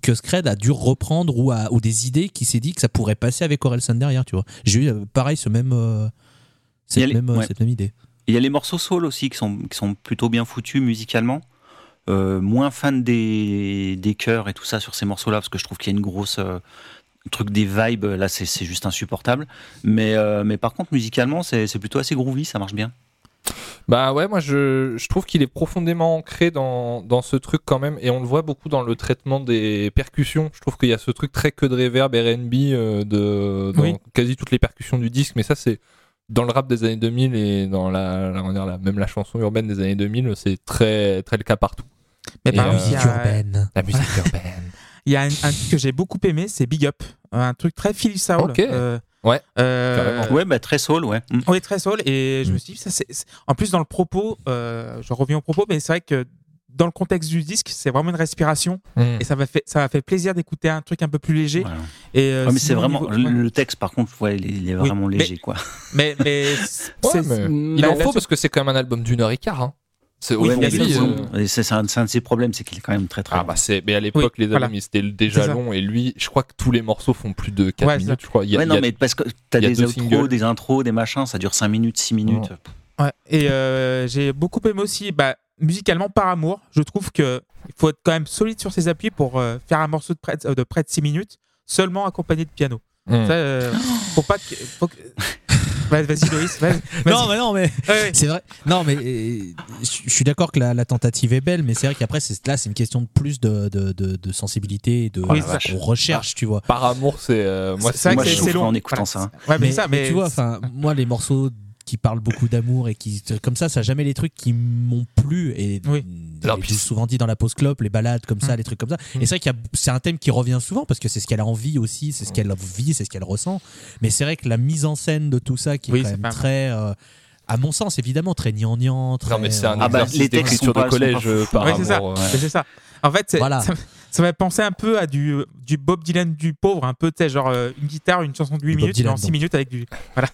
que Scred a dû reprendre ou, ou des idées qui s'est dit que ça pourrait passer avec Orelsan derrière, tu vois. J'ai eu pareil ce même, euh, cette, les- même, ouais. cette même idée. Il y a les morceaux soul aussi qui sont, qui sont plutôt bien foutus musicalement. Euh, moins fan des, des chœurs et tout ça sur ces morceaux-là, parce que je trouve qu'il y a une grosse. euh, truc des vibes, là c'est c'est juste insupportable. Mais, euh, mais par contre, musicalement, c'est c'est plutôt assez groovy, ça marche bien. Bah ouais, moi je, je trouve qu'il est profondément ancré dans, dans ce truc quand même, et on le voit beaucoup dans le traitement des percussions. Je trouve qu'il y a ce truc très que de reverb, RB euh, de, dans Oui. quasi toutes les percussions du disque, mais ça c'est dans le rap des années 2000 et dans la, la- même la chanson urbaine des années 2000, c'est très, très le cas partout. Mais par exemple, Musique urbaine. [laughs] La musique urbaine. il y a un, un truc que j'ai beaucoup aimé, c'est Big Up. Un truc très Philly Soul. Ok. Euh, Ouais, euh. Ouais, bah très soul, ouais. Mm. Oui, très soul. Et je Mm. me suis dit, ça, c'est, c'est- en plus, dans le propos, euh, je reviens au propos, mais c'est vrai que dans le contexte du disque, c'est vraiment une respiration. Mm. Et ça m'a fait, ça m'a fait plaisir d'écouter un truc un peu plus léger. Voilà. Et, euh, Ouais, mais c'est vraiment. niveau- Le, le texte, par contre, ouais, il est, Oui, vraiment mais- léger, quoi. Mais, mais, [laughs] Ouais, mais il en faut parce que c'est quand même un album d'une heure et quart. Hein. C'est Oui, euh, long. C'est un, de ses problèmes, c'est qu'il est quand même très très Ah long. bah c'est mais à l'époque les albums voilà. étaient déjà longs et lui je crois que tous les morceaux font plus de 4 Ouais, minutes je crois. Il y a- ouais, il y non, a- mais parce que t'as des outros, singles. des intros, des machins, ça dure 5 minutes, 6 minutes. Ouais. Et euh, j'ai beaucoup aimé aussi, bah, musicalement, par amour. Je trouve que il faut être quand même solide sur ses appuis pour euh, faire un morceau de près de, de près de 6 minutes, seulement accompagné de piano. Mm. Ça, euh, faut pas que. Faut que... [laughs] Vas- Vas-y, Loïs. Vas [laughs] Non, mais non, mais Ouais, c'est vrai. Non, mais euh, je suis d'accord que la, la tentative est belle, mais c'est vrai qu'après, c'est- là, c'est une question de plus de, de, de, de sensibilité et de Oh recherche, tu vois. Par amour c'est euh, moi C'est moi, je long. en écoutant Voilà. ça. Ouais, mais, mais, ça, mais mais tu vois, enfin, moi, les morceaux qui parlent beaucoup d'amour et qui comme ça, ça a jamais les trucs qui m'ont plu et Oui. L'ai souvent dit dans la pause clope, les balades comme ça, Mm. les trucs comme ça. Et c'est vrai qu'il y a- c'est un thème qui revient souvent parce que c'est ce qu'elle a envie aussi, c'est ce qu'elle vit, c'est ce qu'elle ressent. Mais c'est vrai que la mise en scène de tout ça qui est quand même très euh, à mon sens, évidemment, très gnangnan. Très, Non mais c'est un euh, Ah bah, exercice les textes de collège par Ouais, c'est ça. ouais. C'est ça. En fait, Voilà. ça, ça m'a pensé un peu à du, du Bob Dylan du pauvre, un peu, tu sais, genre euh, une guitare, une chanson de 8 Du minutes, Dylan, en 6 donc. minutes avec du. Voilà.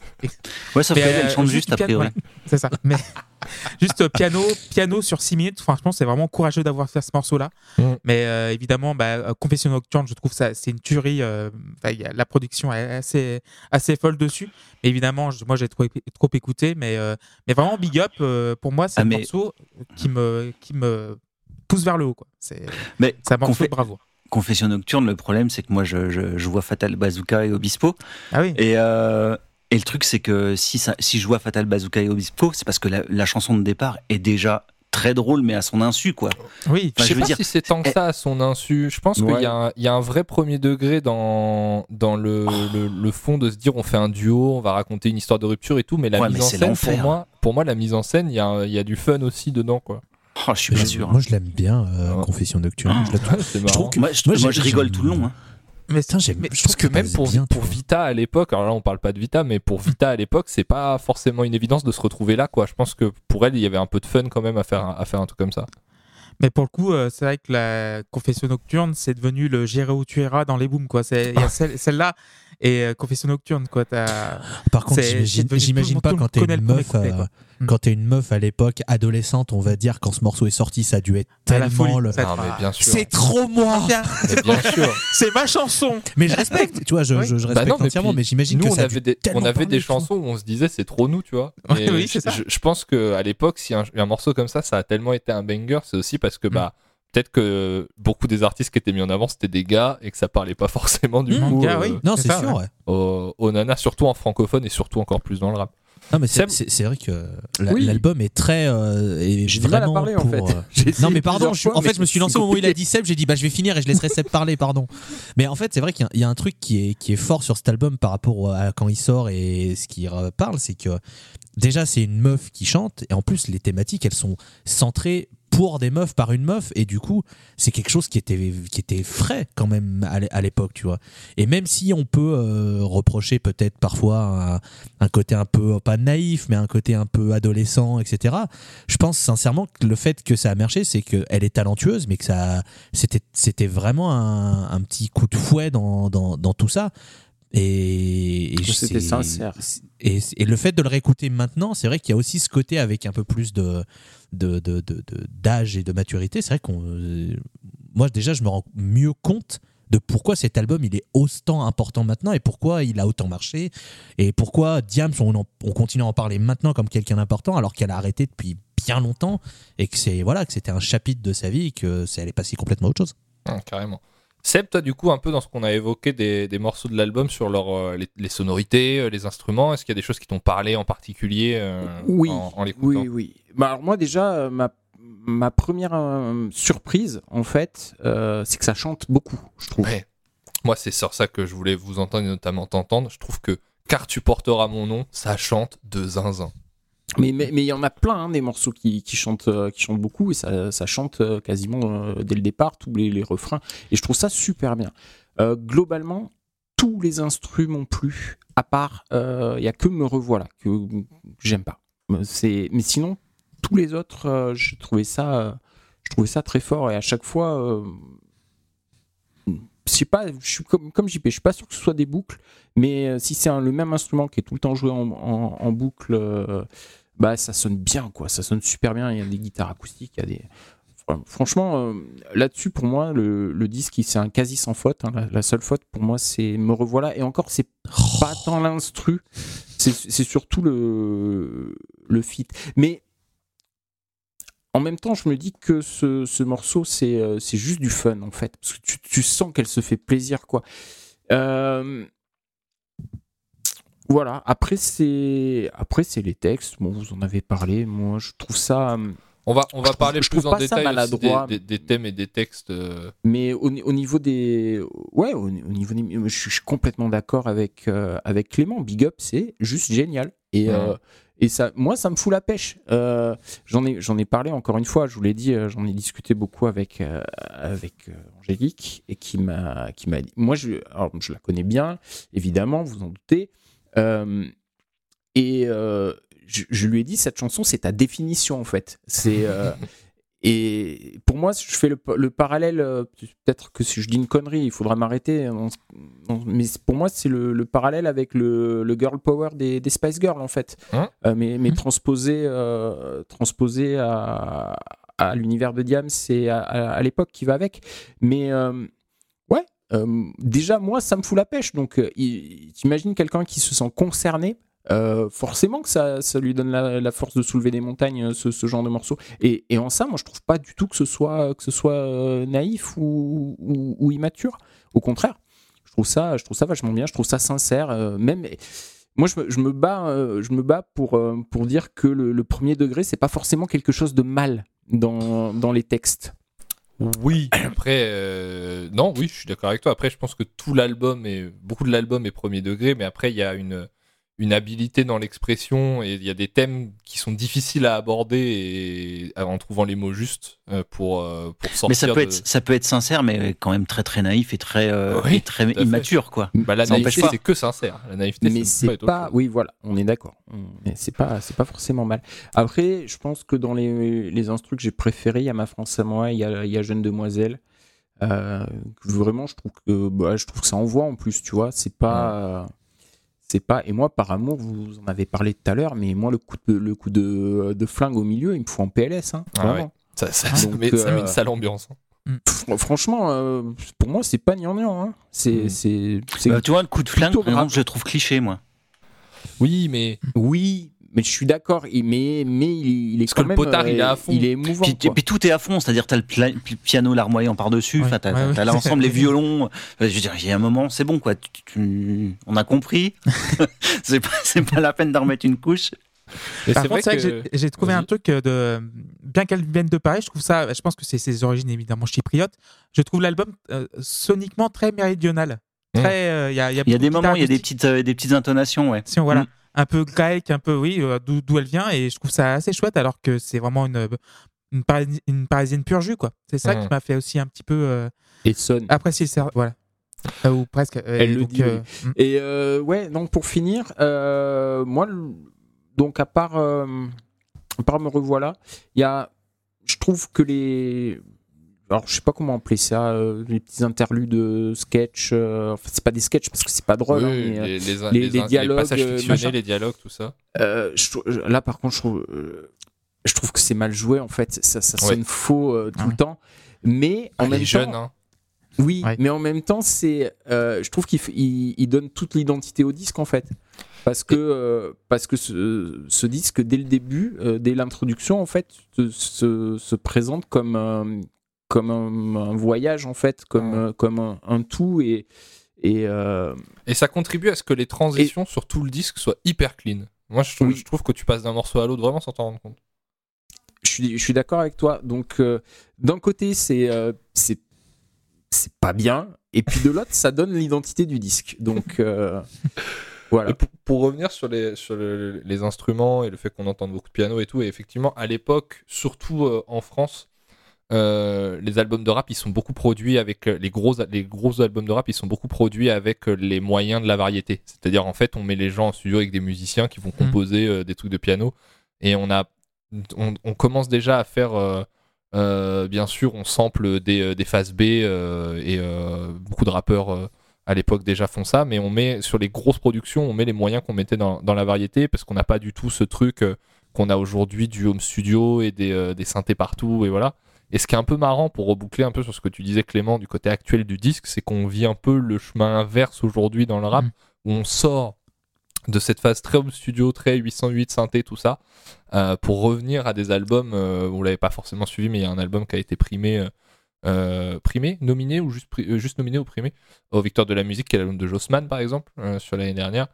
Ouais, sauf Mais, qu'elle, elle chante juste, du a piano, priori. voilà. C'est ça. Mais [laughs] juste euh, piano, piano sur 6 minutes. Franchement, c'est vraiment courageux d'avoir fait ce morceau-là. Mm. Mais euh, évidemment, bah, euh, Confession Nocturne, je trouve ça c'est une tuerie. euh, y a- la production est assez assez folle dessus. Mais évidemment, je- moi j'ai trop, trop écouté, mais euh, mais vraiment big up. pour moi, c'est Ah, un mais- morceau qui me qui me pousse vers le haut. quoi. C'est Mais de bravo. Confession Nocturne, le problème, c'est que moi, je, je- je vois Fatal Bazooka et Obispo. Ah oui. Et, euh, et le truc, c'est que si, ça, si je vois Fatal Bazooka et Obispo, c'est parce que la, la chanson de départ est déjà très drôle, mais à son insu, quoi. Oui. Enfin, je sais je veux pas dire, si c'est tant que ça à son insu. Je pense qu'il y, a un- il y a un vrai premier degré dans, dans le, le, le fond de se dire on fait un duo, on va raconter une histoire de rupture et tout, mais la Ouais, mise mais en scène, pour moi, pour moi, la mise en scène, il y a, y du fun aussi dedans. Quoi. Oh, je suis pas sûr. Moi, je l'aime bien, euh, Ouais. Confession Nocturne. Ah. Je la [laughs] trouve- c'est je trouve marrant. que Moi, je, moi, moi, j'ai- je rigole tout le long. hein. Mais j'aime. Mais je trouve pense que même pour, bien. Vita à l'époque, alors là on parle pas de Vita, mais pour Vita à l'époque, c'est pas forcément une évidence de se retrouver là. quoi. Je pense que pour elle, il y avait un peu de fun quand même à faire, à faire un truc comme ça. Mais pour le coup, euh, c'est vrai que la confession nocturne, c'est devenu le J'irai où tu iras dans les booms, quoi. C'est- [laughs] celle- celle-là et euh, confession nocturne, quoi. T'as- [gasps] Par contre, C'est- j'imagine- pas quand t'es une meuf, euh. Mm. quand t'es une meuf à l'époque adolescente, on va dire quand ce morceau est sorti, ça a dû être la tellement le. C'est trop moi. [laughs] C'est ma chanson. Mais je respecte, tu vois, je, Oui. je, je Bah respecte non, mais entièrement, puis, mais j'imagine Nous, que on ça a avait dû des, on avait des chansons où on se disait c'est trop nous, tu vois. Ouais, Et oui, je, c'est ça. je- je pense qu'à l'époque, si un, un morceau comme ça, ça a tellement été un banger, c'est aussi parce que Mm. bah, peut-être que beaucoup des artistes qui étaient mis en avant, c'était des gars et que ça parlait pas [laughs] forcément du Mm, coup gars, euh, oui. Non, C'est sûr, ouais. aux, aux nanas, surtout en francophone et surtout encore plus dans le rap. Non, mais c'est Seb- c'est- c'est vrai que Oui. l'album est très. euh, est à vraiment parler en fait. euh, [laughs] Non mais pardon, je- fois, en fait je me suis lancé au moment où il a dit Seb, j'ai dit bah je vais finir et je laisserai Seb parler, pardon. Mais en fait c'est vrai qu'il y a- il y, a un truc qui est, qui est fort sur cet album par rapport à quand il sort et ce qu'il parle, c'est que déjà c'est une meuf qui chante et en plus les thématiques elles sont centrées pour des meufs par une meuf et du coup c'est quelque chose qui était, qui était frais quand même à l'é- à l'époque tu vois. Et même si on peut euh, reprocher peut-être parfois un, un côté un peu pas naïf mais un côté un peu adolescent etc je pense sincèrement que le fait que ça a marché, c'est qu'elle est talentueuse, mais que ça, c'était, c'était vraiment un, un petit coup de fouet dans, dans, dans tout ça. Et, c'était sincère. Et, et le fait de le réécouter maintenant, c'est vrai qu'il y a aussi ce côté avec un peu plus de, de, de, de- de- d'âge et de maturité. C'est vrai qu'on, euh, moi déjà, je me rends mieux compte de pourquoi cet album il est autant important maintenant et pourquoi il a autant marché et pourquoi Diams on, en- on continue à en parler maintenant comme quelqu'un d'important alors qu'elle a arrêté depuis bien longtemps et que c'est voilà que c'était un chapitre de sa vie et que ça allait passer complètement à autre chose. Ah, carrément. Seb, toi, du coup, un peu dans ce qu'on a évoqué des, des morceaux de l'album sur leur, euh, les, les sonorités, euh, les instruments, est-ce qu'il y a des choses qui t'ont parlé en particulier euh, Oui, en, en l'écoutant Oui, oui. Bah, alors moi déjà, ma, ma première surprise, en fait, c'est que ça chante beaucoup, je trouve. Ouais. Moi, c'est sur ça que je voulais vous entendre et notamment t'entendre. Je trouve que Car tu porteras mon nom, ça chante de zinzin. Mais mais mais il y en a plein hein, des morceaux qui, qui chantent euh, qui chantent beaucoup et ça, ça chante euh, quasiment euh, dès le départ tous les, les refrains et je trouve ça super bien. Euh, globalement, tous les instruments plu à part il y a que me revoilà que j'aime pas. Euh, mais sinon tous les autres euh, j'ai trouvé ça euh, je trouvais ça très fort et à chaque fois euh, je pas, je suis comme, comme JP, je suis pas sûr que ce soit des boucles, mais euh, si c'est le même instrument qui est tout le temps joué en, boucle, euh, bah ça sonne bien, quoi. Ça sonne super bien. Il y a des guitares acoustiques, il y a des. Fran- Franchement, euh, là-dessus, pour moi, le, disque, c'est un quasi sans faute. hein. La, seule faute, pour moi, c'est Me revoilà. Et encore, c'est pas tant l'instru, c'est surtout le, le feat. Mais en même temps, je me dis que ce, ce morceau, c'est euh, c'est juste du fun, en fait. Parce que tu, tu sens qu'elle se fait plaisir, quoi. Euh, voilà. Après, c'est après c'est les textes. Bon, vous en avez parlé. Moi, je trouve ça. euh, On va, on va Je trouve- parler je plus trouve en détail aussi des, des- des thèmes et des textes. euh, Mais au, ni- au niveau des. Ouais, au, au niveau des. Je suis, je suis complètement d'accord avec, euh, avec Clément. Big Up, c'est juste génial. Et, Ouais. euh, et ça, moi, ça me fout la pêche. Euh, j'en, ai, j'en ai parlé encore une fois, je vous l'ai dit, j'en ai discuté beaucoup avec, avec Angélique et qui m'a, qui m'a dit. Moi, je, alors, je la connais bien, évidemment, vous en doutez. Euh, et euh, je, je lui ai dit, cette chanson, c'est ta définition, en fait. C'est. euh, [laughs] et pour moi, je fais le, le parallèle, peut-être que si je dis une connerie, il faudra m'arrêter. on- Mais pour moi, c'est le, le parallèle avec le, le girl power des, des Spice Girls, en fait. Hein Euh, mais mais transposé, euh, transposé à, à l'univers de Diams et à, à- à l'époque qui va avec. Mais euh, euh, déjà, moi, ça me fout la pêche. Donc, euh, t'imagines quelqu'un qui se sent concerné euh, forcément que ça, ça lui donne la, force de soulever des montagnes, ce, genre de morceau. Et, en ça, moi, je trouve pas du tout que ce soit, naïf ou, immature. Au contraire, je trouve ça, je trouve ça vachement bien. Je trouve ça sincère. même, moi, je me, bats, je me bats pour, dire que le, premier degré, c'est pas forcément quelque chose de mal dans les textes. Oui, après, euh, non, oui, je suis d'accord avec toi. Après, je pense que tout l'album est, beaucoup de l'album est premier degré, mais après, il y a une, une habilité dans l'expression et il y a des thèmes qui sont difficiles à aborder et, en trouvant les mots justes euh, pour, euh, pour sortir. Mais ça peut, de- être, ça peut être sincère, mais quand même très très naïf et très, euh, Oui, et très immature, quoi. Bah, la ça naïveté, c'est que sincère. La naïveté, mais c'est pas, oui voilà on est d'accord. Mais c'est pas c'est pas forcément mal. Après je pense que dans les, les instrus que j'ai préférés il y a ma France à moi il y a, il y a jeune demoiselle. Euh, vraiment je trouve que bah, je trouve que ça envoie en plus tu vois. C'est pas c'est pas et moi par amour vous en avez parlé tout à l'heure mais moi le coup de le coup de, de flingue au milieu il me faut en PLS hein, Ah vraiment. Ça, ça, ça donc, met, ça met euh, une sale ambiance. hein. Fr- franchement euh, pour moi c'est pas gnangnan hein. c'est Mm. c'est Euh, tu vois, le coup de flingue, par exemple, je le trouve cliché, moi. Oui, mais Oui, mais je suis d'accord. Mais, mais il, il est Parce quand que le potard, il est à fond. Il est émouvant. Puis, quoi. puis tout est à fond, c'est-à-dire t'as le, piano larmoyant par-dessus, Ouais, enfin t'as, ouais, l'ensemble, les [laughs] violons. Euh, Je veux dire, il y a un moment, c'est bon quoi. Tu- tu- on a compris. [laughs] c'est pas, c'est pas la peine d'en remettre une couche. Par c'est contre, vrai c'est vrai que j'ai- j'ai trouvé un truc euh, de. Bien qu'elle vienne de Paris, je trouve ça. Je pense que c'est ses origines évidemment chypriotes. Je trouve l'album euh, soniquement très méridional. Euh, Il y, a, Il y a des moments, il y a des petites, euh, des petites intonations, ouais. acoustiques, Voilà. Mm. Un peu grec, un peu, oui, euh, d'où elle vient. Et je trouve ça assez chouette alors que c'est vraiment une. Une, Parisi- une parisienne pur jus, quoi. C'est ça qui m'a fait aussi un petit peu euh, Et sonne. apprécier ça. Voilà. Euh, ou presque. Elle Et le donc, dit, euh, mm. Et ouais, donc pour finir, moi, donc à part, à part me revoilà, il y a, je trouve que les, alors je sais pas comment appeler ça, euh, les petits interludes de sketch, euh, enfin c'est pas des sketchs parce que c'est pas drôle, Oui, hein, mais, euh, les, les, les- les- les les dialogues, passages euh, fictionnés, les dialogues, tout ça. Euh, je là, par contre, je trouve, je trouve que c'est mal joué. En fait, ça, ça Ouais. sonne faux euh, tout le ouais. temps. Mais en Ah, même les temps, jeunes, hein. oui, Ouais. mais en même temps, c'est, euh, je trouve qu'il f- il, il donne toute l'identité au disque en fait, parce que euh, parce que ce, ce disque dès le début, euh, dès l'introduction en fait, se, se, se présente comme comme un, un voyage en fait, comme Ouais. euh, comme un, un tout et et euh, Et ça contribue à ce que les transitions sur tout le disque soient hyper clean. Moi, je trouve, Oui. je trouve que tu passes d'un morceau à l'autre vraiment sans t'en rendre compte. je suis, je suis d'accord avec toi. Donc, euh, d'un côté, c'est euh, c'est c'est pas bien, et puis de l'autre, ça donne l'identité du disque. Donc, euh, [laughs] voilà. Pour, pour revenir sur, les, sur le- les instruments et le fait qu'on entende beaucoup de piano et tout, et effectivement, à l'époque, surtout euh, en France, euh, les albums de rap, ils sont beaucoup produits avec euh, les gros, les gros albums de rap, ils sont beaucoup produits avec euh, les moyens de la variété. C'est-à-dire, en fait, on met les gens en studio avec des musiciens qui vont composer euh, des trucs de piano, et on a, on, on commence déjà à faire. euh, bien sûr, on sample des, des phases B et beaucoup de rappeurs à l'époque déjà font ça, mais on met sur les grosses productions, on met les moyens qu'on mettait dans, dans la variété parce qu'on n'a pas du tout ce truc qu'on a aujourd'hui du home studio et des, des synthés partout et voilà. Et ce qui est un peu marrant pour reboucler un peu sur ce que tu disais Clément du côté actuel du disque, c'est qu'on vit un peu le chemin inverse aujourd'hui dans le rap Mm. où on sort de cette phase très home studio, très 808 synthé, tout ça, euh, pour revenir à des albums, euh, vous l'avez pas forcément suivi, mais il y a un album qui a été primé, euh, euh, primé, nominé ou juste, nominé ou primé au Victoire de la musique, qui est l'album de Jossman par exemple, sur l'année dernière,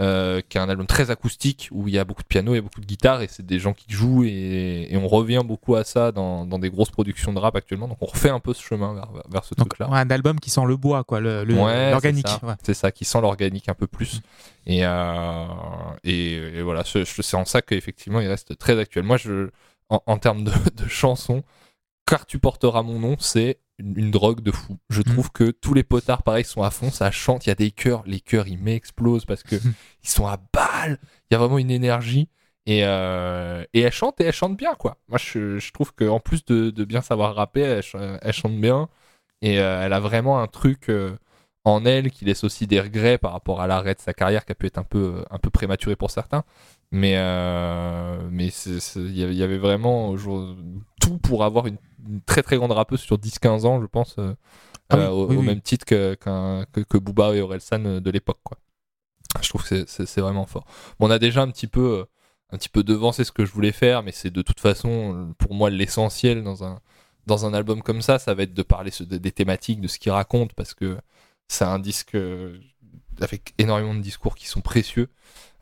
euh, qui est un album très acoustique où il y a beaucoup de piano et beaucoup de guitare et c'est des gens qui jouent et, et on revient beaucoup à ça dans, dans des grosses productions de rap actuellement, donc on refait un peu ce chemin vers, vers ce truc-là. ouais, un album qui sent le bois, quoi, le, le- Ouais, l'organique. c'est ça. ouais. C'est ça, qui sent l'organique un peu plus. Et, euh, et, et voilà, c'est c'est en ça qu'effectivement il reste très actuel. Moi, je, en, en termes de, de chansons, Car tu porteras mon nom, c'est une, une drogue de fou. Je Mm. trouve que tous les potards, pareil, sont à fond, ça chante, il y a des chœurs, les chœurs ils m'explosent parce que [laughs] ils sont à balle, il y a vraiment une énergie. Et, euh, et elle chante et elle chante bien quoi. Moi je, je trouve qu'en plus de, de bien savoir rapper, elle chante bien et euh, elle a vraiment un truc euh, en elle qui laisse aussi des regrets par rapport à l'arrêt de sa carrière qui a pu être un peu, un peu prématuré pour certains. Mais euh, mais il y avait- vraiment aujourd'hui, tout pour avoir une, une très très grande rappeuse sur 10-15 ans, je pense, euh, Ah oui, euh, au, oui, au oui. même titre que, que, que Booba et Orelsan de l'époque. quoi. Je trouve que c'est- vraiment fort. Bon, on a déjà un petit peu, euh, un petit peu devancé ce que je voulais faire, mais c'est de toute façon, euh, pour moi, l'essentiel dans un, dans un album comme ça, ça va être de parler des thématiques, de ce qu'il raconte, parce que c'est un disque euh, avec énormément de discours qui sont précieux.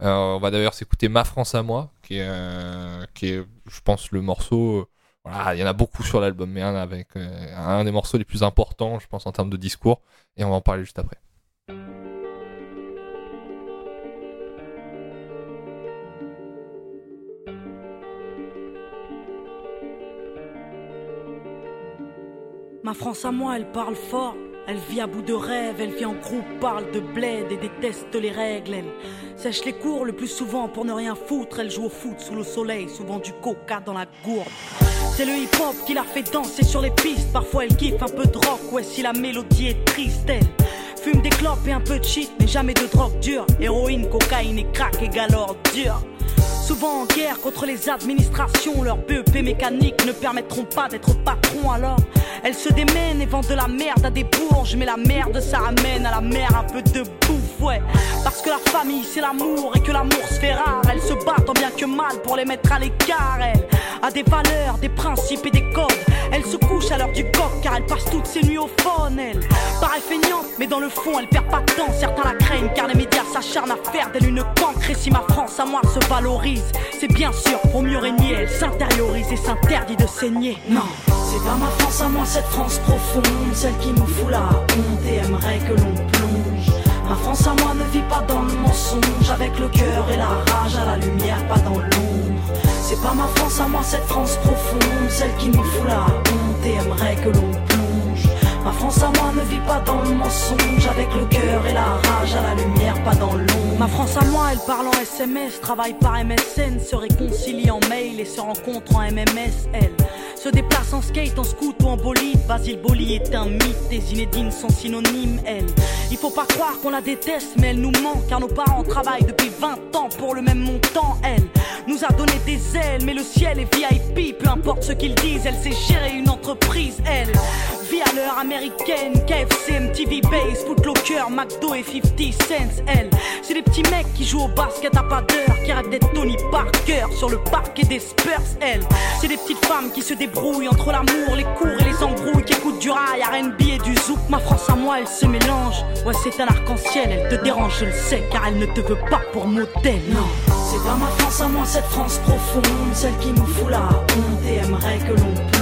Euh, on va d'ailleurs s'écouter Ma France à moi, qui est, euh, qui est je pense, le morceau. euh, voilà, il y en a beaucoup sur l'album, mais un, avec, un des morceaux les plus importants, je pense, en termes de discours, et on va en parler juste après. Ma France à moi, elle parle fort. Elle vit à bout de rêve, elle vit en groupe, parle de bled et déteste les règles. Elle sèche les cours le plus souvent pour ne rien foutre. Elle joue au foot sous le soleil, souvent du coca dans la gourde. C'est le hip-hop qui la fait danser sur les pistes. Parfois elle kiffe un peu de rock, ouais, si la mélodie est triste, elle fume des clopes et un peu de shit, mais jamais de drogue dure. Héroïne, cocaïne et crack égale ordure. Souvent en guerre contre les administrations, leurs BEP mécaniques ne permettront pas d'être patron alors. Elles se démènent et vendent de la merde à des bourges, mais la merde ça amène à la mer un peu de bouffe, Parce que la famille c'est l'amour et que l'amour se fait rare. Elles se battent tant bien que mal pour les mettre à l'écart, elles. A des valeurs, des principes et des codes. Elle se couche à l'heure du coq car elle passe toutes ses nuits au phone, elle. Paraît feignante, mais dans le fond elle perd pas de temps. Certains la craignent car les médias s'acharnent à faire d'elle une cancre. Et si ma France à moi se valorise, c'est bien sûr pour mieux régner. Elle s'intériorise et s'interdit de saigner. Non, c'est pas ma France à moi, cette France profonde, celle qui nous fout la honte et aimerait que l'on plonge. Ma France à moi ne vit pas dans le mensonge, avec le cœur et la rage à la lumière, pas dans l'ombre. C'est pas ma France à moi, cette France profonde, celle qui nous fout la honte et aimerait que l'on plonge. Ma France à moi ne vit pas dans le mensonge, avec le cœur et la rage à la lumière, pas dans l'ombre. Ma France à moi, elle parle en SMS, travaille par MSN, se réconcilie en mail et se rencontre en MMS, elle. Se déplace en skate, en scoot ou en bolide. Basile Boli est un mythe, des inédines sont synonymes, elle. Il faut pas croire qu'on la déteste, mais elle nous manque, car nos parents travaillent depuis 20 ans pour le même montant, elle. Nous a donné des ailes, mais le ciel est VIP, peu importe ce qu'ils disent, elle sait gérer une entreprise, elle. Vie à l'heure américaine, KFC, MTV Base, Footlocker, McDo et 50 cents, elle. C'est des petits mecs qui jouent au basket à pas d'heure, qui rêvent d'être Tony Parker sur le parquet des Spurs, elle. C'est des petites femmes qui se débrouillent entre l'amour, les cours et les embrouilles, qui écoutent du rail, RB et du zouk. Ma France à moi, elle se mélange. Ouais, c'est un arc-en-ciel, elle te dérange, je le sais, car elle ne te veut pas pour modèle, non. C'est pas ma France à moi, cette France profonde, celle qui nous fout la honte et aimerait que l'on plonge.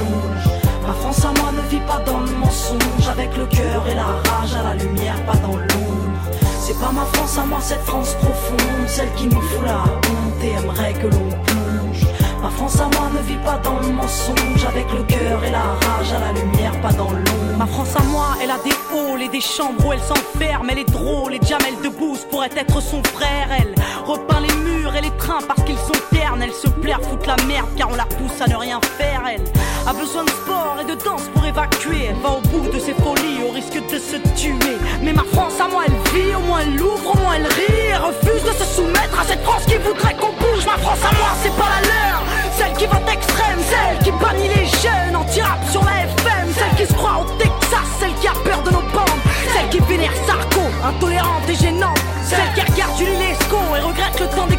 Ma France à moi ne vit pas dans le mensonge, avec le cœur et la rage à la lumière, pas dans l'ombre. C'est pas ma France à moi, cette France profonde, celle qui nous fout la honte et aimerait que l'on plonge. Ma France à moi ne vit pas dans le mensonge, avec le cœur et la rage à la lumière, pas dans l'ombre. Ma France à moi, elle a des halls et des chambres où elle s'enferme, elle est drôle, et Jamel Debbouze pourrait être son frère, elle repeint les murs et les trains parce qu'ils sont ternes, elle se plaire, foutre la merde car on la pousse à ne rien faire, elle. A besoin de sport et de danse pour évacuer, elle va au bout de ses folies au risque de se tuer. Mais ma France à moi, elle vit, au moins elle l'ouvre, au moins elle rit, elle refuse de se soumettre à cette France qui voudrait qu'on bouge. Ma France à moi, c'est pas la leur, celle qui vote extrême, celle qui bannit les jeunes anti-rap sur la FM, celle qui se croit au Texas, celle qui a peur de nos bandes, celle qui vénère Sarko, intolérante et gênante, celle qui regarde Julie et regrette le temps des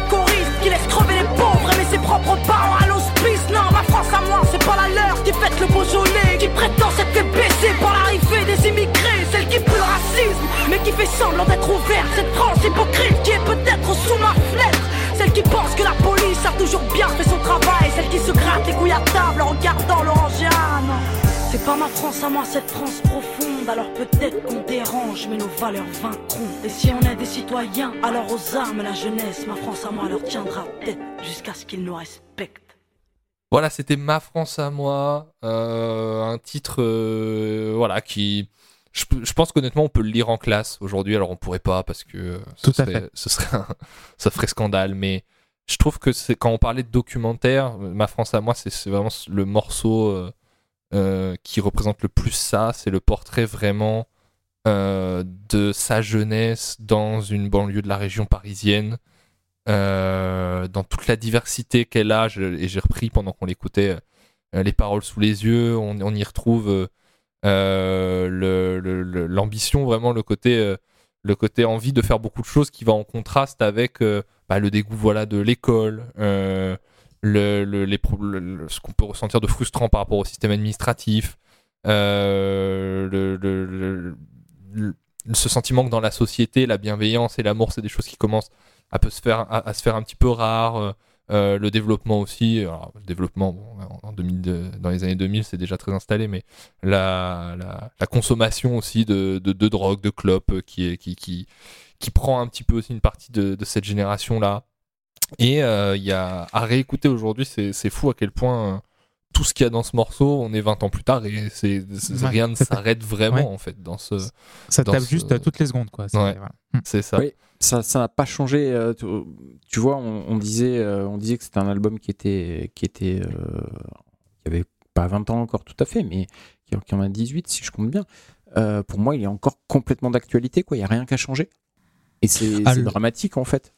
qui laisse crever les pauvres, mais ses propres parents à l'hospice. Non, ma France à moi, c'est pas la leur qui fête le Beaujolais, qui prétend s'être baisser par l'arrivée des immigrés, celle qui pue le racisme, mais qui fait semblant d'être ouverte, cette France hypocrite qui est peut-être sous ma fenêtre. Celle qui pense que la police a toujours bien fait son travail, celle qui se gratte les couilles à table en regardant l'orangeade. C'est pas ma France à moi, cette France profonde. Alors peut-être qu'on dérange, mais nos valeurs vaincront. Et si on est des citoyens, alors aux armes la jeunesse, ma France à moi leur tiendra tête jusqu'à ce qu'ils nous respectent. Voilà, c'était Ma France à moi, euh, un titre euh, voilà qui je, pe- je pense qu'honnêtement on peut le lire en classe aujourd'hui. Alors on pourrait pas parce que euh, ce Tout à serait, fait. ce serait un- ça ferait scandale. Mais je trouve que c'est quand on parlait de documentaire, Ma France à moi, c'est c'est vraiment le morceau euh, euh, qui représente le plus ça. C'est le portrait vraiment euh, de sa jeunesse dans une banlieue de la région parisienne. euh, dans toute la diversité qu'elle a, et j'ai repris pendant qu'on l'écoutait les paroles sous les yeux, on, y retrouve l'ambition, vraiment le côté le côté envie de faire beaucoup de choses qui va en contraste avec bah, le dégoût voilà de l'école, le, le- les le- ce qu'on peut ressentir de frustrant par rapport au système administratif, euh, ce sentiment que dans la société, la bienveillance et l'amour, c'est des choses qui commencent à, peu se faire, à, se faire un petit peu rares. euh, le développement aussi, le développement en en 2002 dans les années 2000 c'est déjà très installé, mais la, la, consommation aussi de, de, drogue, de clopes euh, qui, qui, qui, qui prend un petit peu aussi une partie de, de cette génération-là. Et euh, il y a à réécouter aujourd'hui, c'est c'est fou à quel point euh, tout ce qu'il y a dans ce morceau, on est 20 ans plus tard et c'est c'est- Ouais, rien ne s'arrête vraiment Ouais. en fait dans ce. Ça dans tape ce- juste euh, toutes les secondes, quoi. C'est- Ouais. voilà. C'est ça. Oui. ça ça n'a pas changé euh, tu, tu vois on, on disait euh, on disait que c'était un album qui était qui était euh, qui avait pas 20 ans encore tout à fait mais qui, qui en a 18 si je compte bien Euh, pour moi il est encore complètement d'actualité quoi il y a rien qu'à changer et c'est Ah, c'est le- dramatique en fait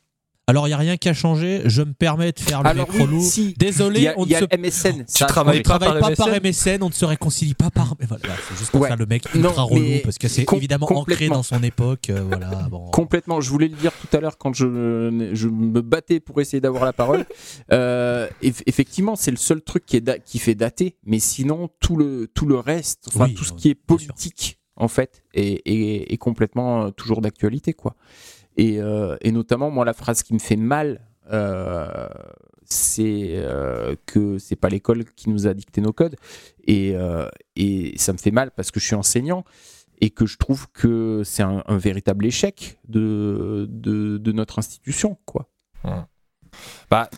Alors, il n'y a rien qu'à changer. Je me permets de faire le alors oui, si Désolé, il y a, on il y a ne se MSN Tu ça a travailles changé. pas travaille par pas par MSN. On ne se réconcilie pas par. mais Voilà, c'est juste pour Ouais. faire le mec Non, ultra mais relou parce que c'est com- évidemment ancré complètement. dans son époque. euh, voilà, [laughs] bon. Complètement. Je voulais le dire tout à l'heure quand je, je me battais pour essayer d'avoir la parole. [laughs] Euh, eff- effectivement, c'est le seul truc qui, est da- qui fait dater. Mais sinon, tout le, tout le reste, enfin, Oui, tout ce euh, qui est bien sûr. politique, en fait, est, est- est complètement euh, toujours d'actualité. quoi. Et, euh, et notamment, moi, la phrase qui me fait mal, euh, c'est euh, que c'est pas l'école qui nous a dicté nos codes. Et, ça me fait mal parce que je suis enseignant et que je trouve que c'est un, véritable échec de, notre institution. Quoi. Bah,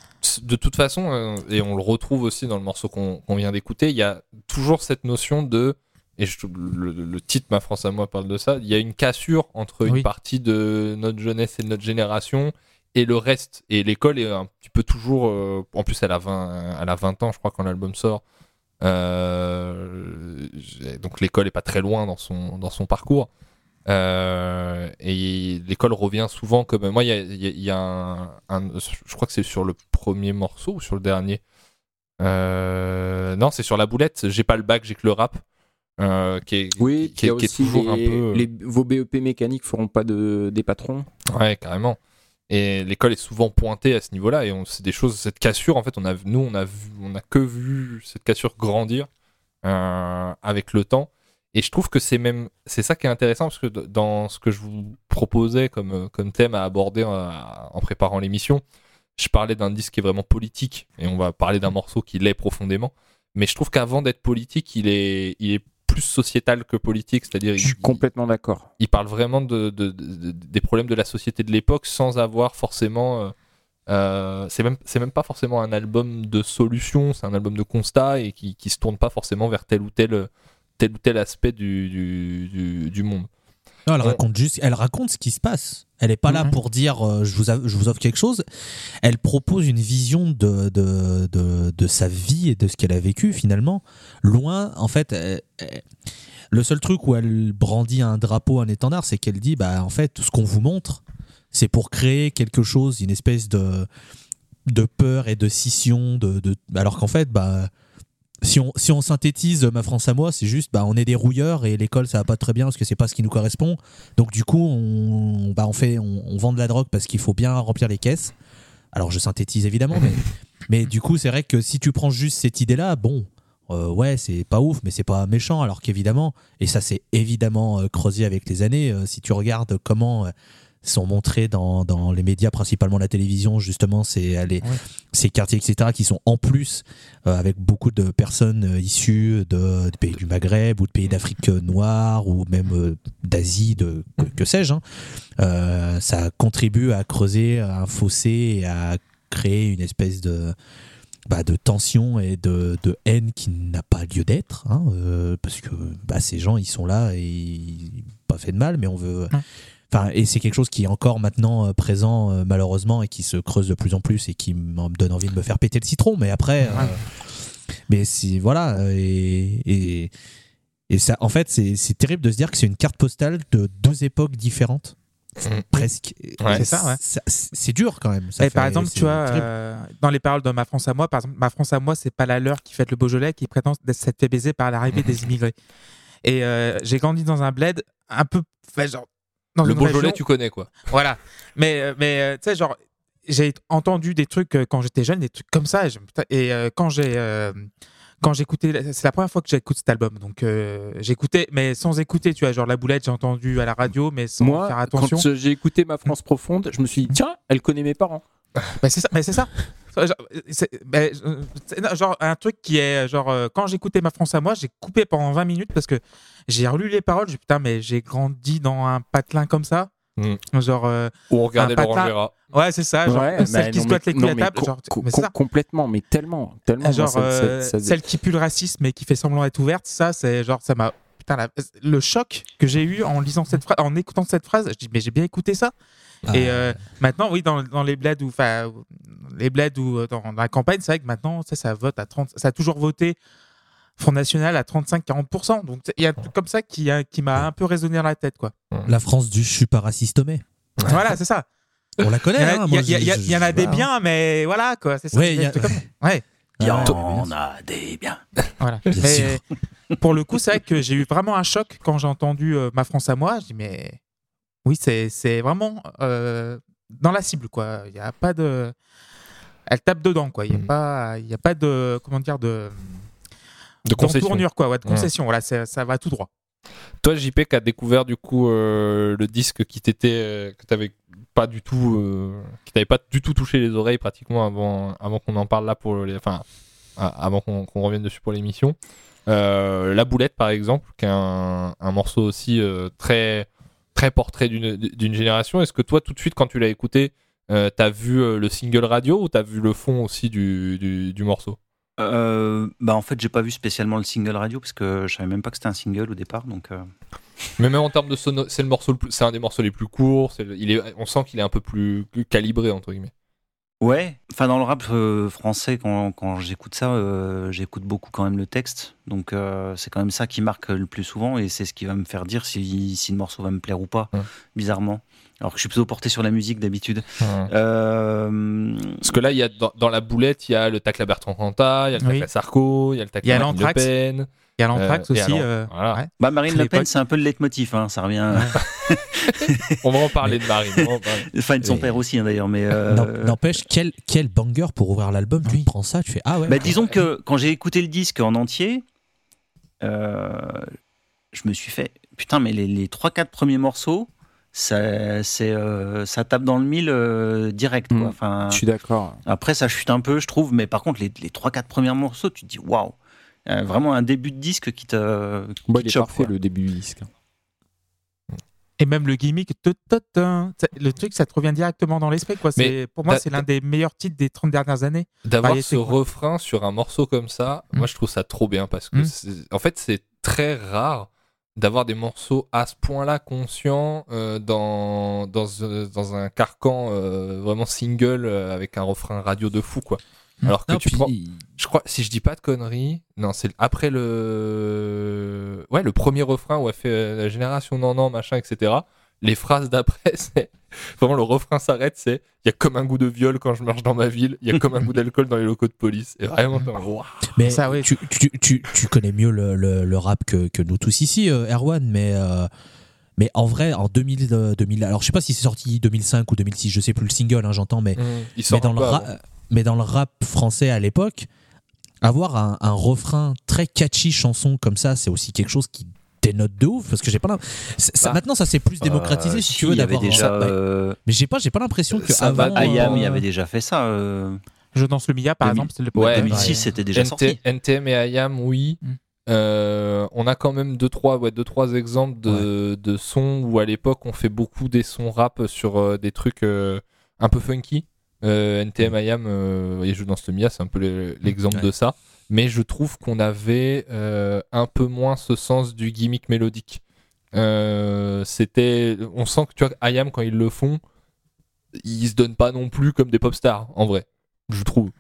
de toute façon, et on le retrouve aussi dans le morceau qu'on vient d'écouter, il y a toujours cette notion de, et je- le, le titre Ma France à moi parle de ça, il y a une cassure entre Oui. une partie de notre jeunesse et de notre génération et le reste. Et l'école est un petit peu toujours, euh, en plus elle a 20, elle a 20 ans je crois quand l'album sort. Euh, donc l'école est pas très loin dans son, dans son parcours. Euh, et l'école revient souvent comme moi il y a, il y a- il y a un, un- je crois que c'est sur le premier morceau ou sur le dernier non c'est sur la boulette j'ai pas le bac j'ai que le rap euh, qui est, Oui, qui, il y a est- qui est aussi toujours un peu les- vos BEP mécaniques feront pas de, des patrons. ouais carrément et l'école est souvent pointée à ce niveau là et c'est des choses cette cassure en fait on a nous on a vu on a que vu cette cassure grandir euh, avec le temps et je trouve que c'est même c'est ça qui est intéressant parce que dans ce que je vous proposais comme, euh, comme thème à aborder euh, en préparant l'émission, je parlais d'un disque qui est vraiment politique et on va parler d'un morceau qui l'est profondément. Mais je trouve qu'avant d'être politique, il est, il est plus sociétal que politique, c'est-à-dire Je suis il, complètement d'accord. il parle vraiment de, de- de- de- des problèmes de la société de l'époque sans avoir forcément. euh, euh, c'est même c'est même pas forcément un album de solution, c'est un album de constat et qui qui se tourne pas forcément vers tel ou tel tel ou tel aspect du, du, du, du monde. Non, elle On- raconte juste, elle raconte ce qui se passe. Elle est pas là Mhm. pour dire euh, je, vous a- je vous offre quelque chose. Elle propose une vision de, de, de, de sa vie et de ce qu'elle a vécu finalement. Loin, en fait, euh, euh, le seul truc où elle brandit un drapeau, un étendard, c'est qu'elle dit bah en fait tout ce qu'on vous montre, c'est pour créer quelque chose, une espèce de de peur et de scission, de, de alors qu'en fait bah si on, si on synthétise ma France à moi, c'est juste bah, on est des rouilleurs et l'école ça va pas très bien parce que c'est pas ce qui nous correspond. Donc du coup, on, bah, on fait on, on vend de la drogue parce qu'il faut bien remplir les caisses. Alors je synthétise évidemment, mais, [laughs] mais du coup, c'est vrai que si tu prends juste cette idée-là, bon, euh, ouais, c'est pas ouf, mais c'est pas méchant. Alors qu'évidemment, et ça c'est évidemment euh, creusé avec les années, euh, si tu regardes comment sont montrés dans, dans les médias, principalement la télévision, justement, c'est euh, les- Ouais. ces quartiers, etc., qui sont en plus euh, avec beaucoup de personnes euh, issues de, pays du Maghreb ou de pays d'Afrique noire ou même euh, d'Asie, de, que, que sais-je. hein. Euh, ça contribue à creuser un fossé et à créer une espèce de, bah, de tension et de, de haine qui n'a pas lieu d'être. hein, euh, parce que bah, ces gens, ils sont là et ils pas fait de mal, mais on veut. Enfin, et c'est quelque chose qui est encore maintenant euh, présent euh, malheureusement et qui se creuse de plus en plus et qui me donne envie de me faire péter le citron. Mais après, euh, mais c'est voilà et, et et ça, en fait, c'est c'est terrible de se dire que c'est une carte postale de deux époques différentes, Mhm. presque. Ouais. C'est ça, ouais. C'est dur quand même. ça Et par exemple, tu vois, euh, dans les paroles de Ma France à moi, par exemple, Ma France à moi, c'est pas la leur qui fête le Beaujolais qui prétend s'être fait baiser par l'arrivée des immigrés. Et euh, j'ai grandi dans un bled un peu, enfin, genre, dans Le Beaujolais, région- tu connais quoi. Voilà. Mais, euh, mais euh, tu sais, genre, j'ai entendu des trucs euh, quand j'étais jeune, des trucs comme ça. Et, je- putain, et, quand j'ai. euh, quand j'écoutais, c'est la première fois que j'écoute cet album, donc euh, j'écoutais, mais sans écouter, tu vois, genre la boulette, j'ai entendu à la radio, mais sans Moi, faire attention. quand j'ai écouté Ma France profonde, je me suis dit, tiens, elle connaît mes parents. Bah, c'est ça, mais c'est ça. Genre, c'est- euh, c'est- non, genre un truc qui est genre euh, quand j'écoutais ma France à moi, j'ai coupé pendant 20 minutes parce que j'ai relu les paroles, j'ai dit, putain mais j'ai grandi dans un patelin comme ça. Mm. Genre euh, Ou Un Laurent. Gérard. ouais, c'est ça, genre Ouais, celle mais qui non, squatte mais- les couilles à table, genre co- mais ça. complètement, mais tellement, tellement. genre ça- ça- euh, ça- celle qui pue le racisme et qui fait semblant d'être ouverte, ça c'est genre ça m'a putain la- le choc que j'ai eu en lisant cette phrase en écoutant cette phrase, je dis mais j'ai bien écouté ça. Et Ah. euh, maintenant, oui, dans, dans les bleds ou enfin les bleds ou euh, dans la campagne, c'est vrai que maintenant, ça, ça vote à 30, ça a toujours voté Front National à 35-40%. Donc il y a un truc comme ça qui, qui m'a un peu résonné dans la tête, quoi. La France du je suis pas raciste mais. voilà, c'est ça. On la connaît. hein, il y en a des biens, mais voilà, quoi. C'est ça. Ouais, il y a- comme- ouais, Il y Ah, en a des biens. voilà. Bien Mais pour le coup, c'est vrai que j'ai eu vraiment un choc quand j'ai entendu euh, Ma France à moi. Je dis, mais oui, c'est vraiment euh, dans la cible, quoi. Il n'y a pas de. Elle tape dedans, quoi. Il n'y a, Mm. pas- y a pas de. Comment dire De. De concession. quoi. Ouais, de concession. Voilà, ça, ça va tout droit. Toi, JP, qui a découvert du coup euh, le disque qui t'était, euh, que t'avais pas du tout, euh, qui t'avait pas du tout touché les oreilles pratiquement avant, avant qu'on en parle là pour les, enfin, avant qu'on qu'on revienne dessus pour l'émission. Euh, La Boulette, par exemple, qui est un, un morceau aussi euh, très, très portrait d'une d'une génération. Est-ce que toi, tout de suite, quand tu l'as écouté, euh, t'as vu euh, le single radio ou t'as vu le fond aussi du, du, du morceau? Euh, bah en fait, j'ai pas vu spécialement le single radio parce que je savais même pas que c'était un single au départ. Donc, euh, Mais même en termes de sono, c'est le morceau, c'est un des morceaux les plus courts. c'est le- il est, on sent qu'il est un peu plus calibré entre guillemets. Ouais. Enfin, dans le rap euh, français, quand, quand j'écoute ça, euh, j'écoute beaucoup quand même le texte. Donc, euh, c'est quand même ça qui marque le plus souvent et c'est ce qui va me faire dire si, si le morceau va me plaire ou pas, Ouais. bizarrement. Alors que je suis plutôt porté sur la musique d'habitude. Euh, Parce que là, il y a dans, dans la boulette, il y a le tacle à Bertrand Cantat, il y a le tacle Oui. à Sarko, il y a le tacle Il y a à Marine Le. Pen. Il y a l'anthrax Euh, aussi. alors, euh, voilà. ouais. Bah Marine Le Pen, c'est un peu le leitmotiv, hein, ça revient. [laughs] On va en parler de Marine. [laughs] Enfin, de son père aussi, hein, d'ailleurs. Mais euh, N'empêche, quel, quel banger pour ouvrir l'album. Tu Oui. prends ça, tu fais Ah ouais. bah, disons que quand j'ai écouté le disque en entier, euh, je me suis fait putain, mais les, les 3-4 premiers morceaux, ça, c'est, euh, ça tape dans le mille euh, direct. quoi. Mm. Enfin, Je suis d'accord. après, ça chute un peu, je trouve, mais par contre, les, les 3-4 premiers morceaux, tu te dis waouh, vraiment un début de disque qui te. qui Bon, te il est choque, parfait quoi. le début du disque. Et même le gimmick, le truc, ça te revient directement dans l'esprit. quoi. C'est- Pour moi, c'est l'un des meilleurs titres des 30 dernières années. D'avoir Variété, ce quoi. refrain sur un morceau comme ça, Mm. moi je trouve ça trop bien parce que Mm. c'est- en fait c'est très rare d'avoir des morceaux à ce point-là conscients euh, dans, dans, euh, dans un carcan euh, vraiment single euh, avec un refrain radio de fou quoi. Mm. Alors que Non, tu puis- prends, je crois, si je dis pas de conneries, non, c'est après le, ouais, le premier refrain où elle fait euh, la génération non non machin etc. Les phrases d'après, [laughs] c'est vraiment le refrain s'arrête, c'est il y a comme un goût de viol quand je marche dans ma ville, il y a comme un goût d'alcool dans les locaux de police. Et vraiment, mode, Waouh. Mais Ça, oui. tu, tu, tu, tu connais mieux le, le, le rap que, que nous tous ici, euh, Erwan, mais, euh, mais en vrai, en 2000, euh, 2000, alors je sais pas si c'est sorti 2005 ou 2006, je sais plus le single, hein, j'entends, mais, il sort mais, dans le peu ra- avant. Mais dans le rap français à l'époque, avoir un, un refrain très catchy chanson comme ça, c'est aussi quelque chose qui dénote de ouf parce que j'ai pas ça- Bah, maintenant ça s'est plus démocratisé Euh, si si, tu veux d'avoir ouais. euh, mais j'ai pas j'ai pas l'impression que Ça va avant, Ayam, euh, il y avait déjà fait ça. euh, Je danse le Mia, par 2000. exemple. le Ouais, 2006, Ouais. c'était déjà NT sorti. NTM et IAM, oui. Mm. Euh, on a quand même deux trois, ouais, deux, trois exemples de, de sons où à l'époque on fait beaucoup des sons rap sur euh, des trucs euh, un peu funky. NTM, IAM et Je danse le Mia, c'est un peu le- l'exemple Ouais. de ça. Mais je trouve qu'on avait euh, un peu moins ce sens du gimmick mélodique. Euh, c'était, on sent que tu vois, IAM quand ils le font, ils se donnent pas non plus comme des pop stars en vrai, je trouve.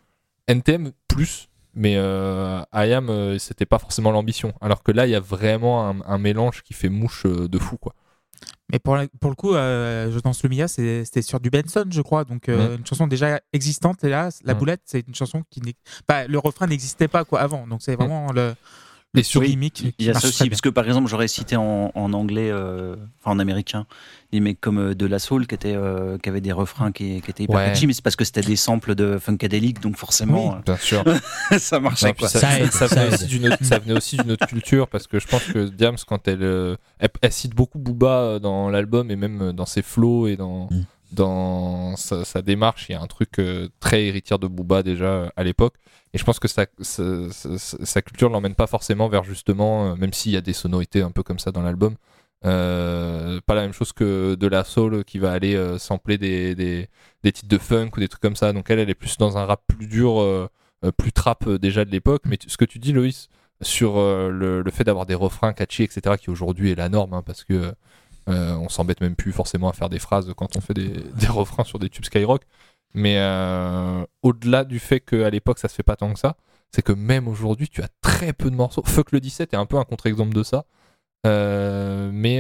NTM plus, mais euh, IAM euh, c'était pas forcément l'ambition. Alors que là il y a vraiment un, un mélange qui fait mouche euh, de fou quoi. Mais pour, la- pour le coup, euh, Je danse le Mia, c'était sur du Benson, je crois. Donc, euh, une chanson déjà existante. Et là, La Mm. Boulette, c'est une chanson qui n'est. Bah, le refrain n'existait pas quoi avant. Donc, c'est vraiment le, le Et sur- petit gimmick qui Il y a ça aussi, parce que par exemple, j'aurais cité en, en anglais, euh, enfin en américain, des mecs comme euh, De La Soul qui, étaient, euh, qui avaient des refrains qui, qui étaient hyper Ouais. catchy, mais c'est parce que c'était des samples de Funkadelic, donc forcément, Bien sûr. [laughs] ça marchait. Puis quoi. ça, Ça aide, ça ça venait aussi d'une autre, ça venait aussi d'une autre culture parce que je pense que Diams quand elle, euh, elle, elle cite beaucoup Booba dans l'album et même dans ses flows et dans Mm. Dans sa, démarche il y a un truc euh, très héritière de Booba déjà euh, à l'époque et je pense que sa, culture l'emmène pas forcément vers justement euh, même s'il y a des sonorités un peu comme ça dans l'album pas la même chose que de la soul qui va aller sampler des, titres de funk ou des trucs comme ça donc elle elle est plus dans un rap plus dur plus trap déjà de l'époque. Mais ce que tu dis, Loïs, sur le, le fait d'avoir des refrains catchy, etc., qui aujourd'hui est la norme, hein, parce que euh, on s'embête même plus forcément à faire des phrases quand on fait des, [laughs] des refrains sur des tubes Skyrock. Mais euh, au-delà du fait qu'à l'époque ça se fait pas tant que ça, c'est que même aujourd'hui tu as très peu de morceaux. Fuck le 17 est un peu un contre-exemple de ça. Euh, mais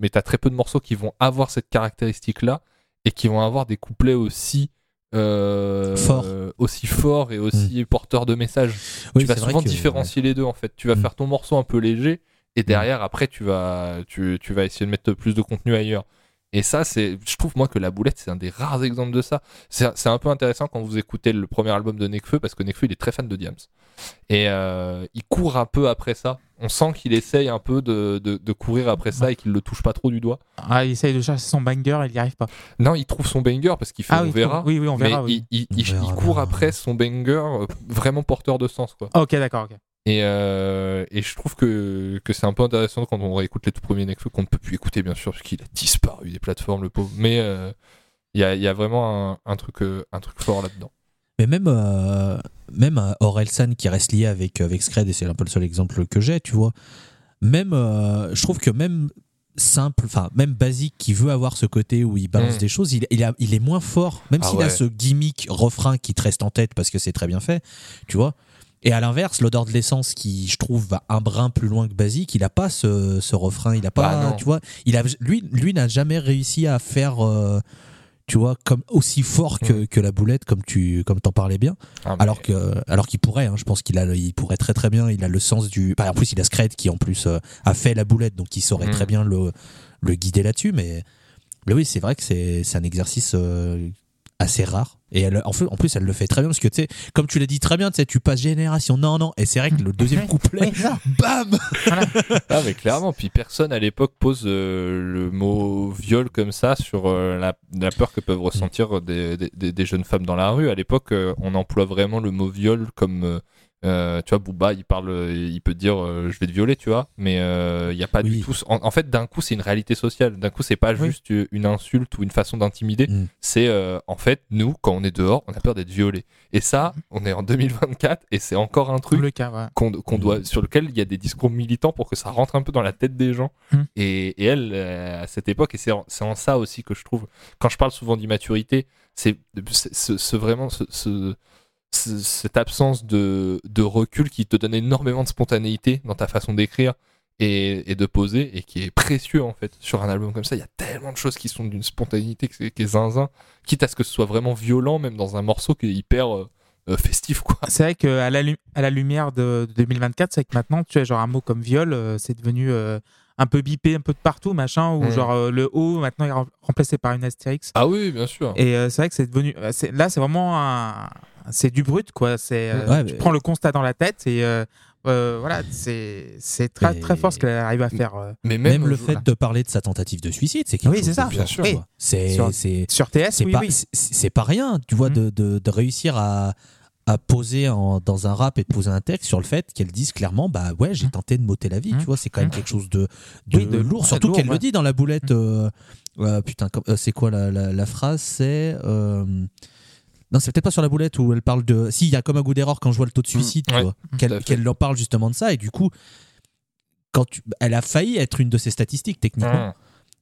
mais t'as très peu de morceaux qui vont avoir cette caractéristique là et qui vont avoir des couplets aussi euh, Forts. euh, aussi et aussi porteurs de messages. Oui, tu vas souvent que- différencier les deux en fait. Tu vas Mm. faire ton morceau un peu léger et derrière après tu vas tu, tu vas essayer de mettre plus de contenu ailleurs. Et ça c'est je trouve moi que la boulette c'est un des rares exemples de ça. C'est c'est un peu intéressant quand vous écoutez le premier album de Nekfeu parce que Nekfeu il est très fan de Diams. Et euh, il court un peu après ça. On sent qu'il essaye un peu de, de, de courir après ça et qu'il le touche pas trop du doigt. Ah, il essaye de chercher son banger, il n'y arrive pas. Non, il trouve son banger parce qu'il fait Ah on verra. oui, oui, on verra. mais oui. il, il- On il- il verra court après son banger euh, vraiment porteur de sens quoi. Ok, d'accord, ok. Et, euh, et je trouve que, que c'est un peu intéressant quand on réécoute les tout premiers Nekfeu, qu'on ne peut plus écouter bien sûr, parce qu'il a disparu des plateformes, le pauvre. Mais euh, il y, a, il y a vraiment un, un truc, euh, un truc fort là-dedans. Mais même, euh, même euh, Orelsan qui reste lié avec, avec Scred, et c'est un peu le seul exemple que j'ai, tu vois. Même, euh, je trouve que même simple, enfin, même basique, qui veut avoir ce côté où il balance Mm. des choses, il, il, a- il est moins fort, même Ah s'il a ce gimmick refrain qui te reste en tête parce que c'est très bien fait, tu vois. Et à l'inverse, l'odeur de l'essence, qui je trouve va un brin plus loin que basique, il a pas ce, ce refrain, il a pas, Bah tu vois, il a, lui, lui n'a jamais réussi à faire, euh, tu vois, comme aussi fort que, que la boulette, comme tu, comme t'en parlais bien. Ah, Alors que, alors qu'il pourrait, hein, je pense qu'il a, il pourrait très très bien. Il a le sens du. bah, en plus, il a Scred qui en plus euh, a fait la boulette, donc il saurait Mm. très bien le, le guider là-dessus. Mais, mais oui, c'est vrai que c'est, c'est un exercice euh, assez rare. Et elle, en, fait, en plus, elle le fait très bien parce que tu sais, comme tu l'as dit très bien, tu sais, tu passes génération. Non, non. Et c'est vrai que le deuxième couplet, bam. Ah, mais clairement, puis personne à l'époque pose euh, le mot viol comme ça sur euh, la, la peur que peuvent ressentir des, des- des- des jeunes femmes dans la rue. À l'époque, euh, on emploie vraiment le mot viol comme. Euh, euh, tu vois, Booba, il parle, euh, il peut te dire euh, je vais te violer, tu vois, mais euh, il n'y a pas Oui. du tout. En, en fait, d'un coup, c'est une réalité sociale. D'un coup, c'est pas Oui. juste une insulte ou une façon d'intimider. Mm. C'est euh, en fait, nous, quand on est dehors, on a peur d'être violé. Et ça, on est en 2024 et c'est encore un truc le cas, ouais. qu'on qu'on doit, sur lequel il y a des discours militants pour que ça rentre un peu dans la tête des gens. Mm. Et, et elle, euh, à cette époque, et c'est en, c'est en ça aussi que je trouve, quand je parle souvent d'immaturité, c'est c'est- ce, ce- vraiment ce- cette absence de, de recul qui te donne énormément de spontanéité dans ta façon d'écrire et, et de poser et qui est précieux en fait sur un album comme ça. Il y a tellement de choses qui sont d'une spontanéité qui est, est zinzin, quitte à ce que ce soit vraiment violent, même dans un morceau qui est hyper euh, euh, festif quoi. C'est vrai qu'à la, à la lumière de, de 2024, c'est que maintenant, tu as genre un mot comme viol, euh, c'est devenu euh, un peu bipé un peu de partout, machin, ou Mm. genre euh, le O maintenant est rem- remplacé par une astérix. Ah oui, bien sûr. Et euh, c'est vrai que c'est devenu. euh, Là, c'est vraiment un. C'est du brut, quoi. C'est, euh, Ouais, tu mais- prends le constat dans la tête et euh, euh, voilà, c'est, c'est très, Mais- très fort ce qu'elle arrive à faire. euh. Mais Même, même, le fait de parler de sa tentative de suicide, c'est quelque Oui, chose c'est ça, de bien sûr. C'est, Sur- c'est, Sur TS, c'est oui, pas, oui. c'est- c'est pas rien, tu vois, Mhm. de, de, de réussir à, à poser en- dans un rap et de poser un texte sur le fait qu'elle dise clairement, bah ouais, j'ai Mhm. tenté de m'ôter la vie, Mhm. tu vois, c'est quand même quelque chose de, de, Oui, de- lourd, ouais, surtout qu'elle ouais. le dit dans la boulette. euh, euh, putain, c'est quoi la, la, la phrase C'est. Non, c'est peut-être pas sur la boulette où elle parle de. Si, il y a comme un goût d'erreur quand je vois le taux de suicide, tu ouais, vois. à Qu'elle en parle justement de ça, et du coup, quand tu, elle a failli être une de ces statistiques, techniquement. Mmh.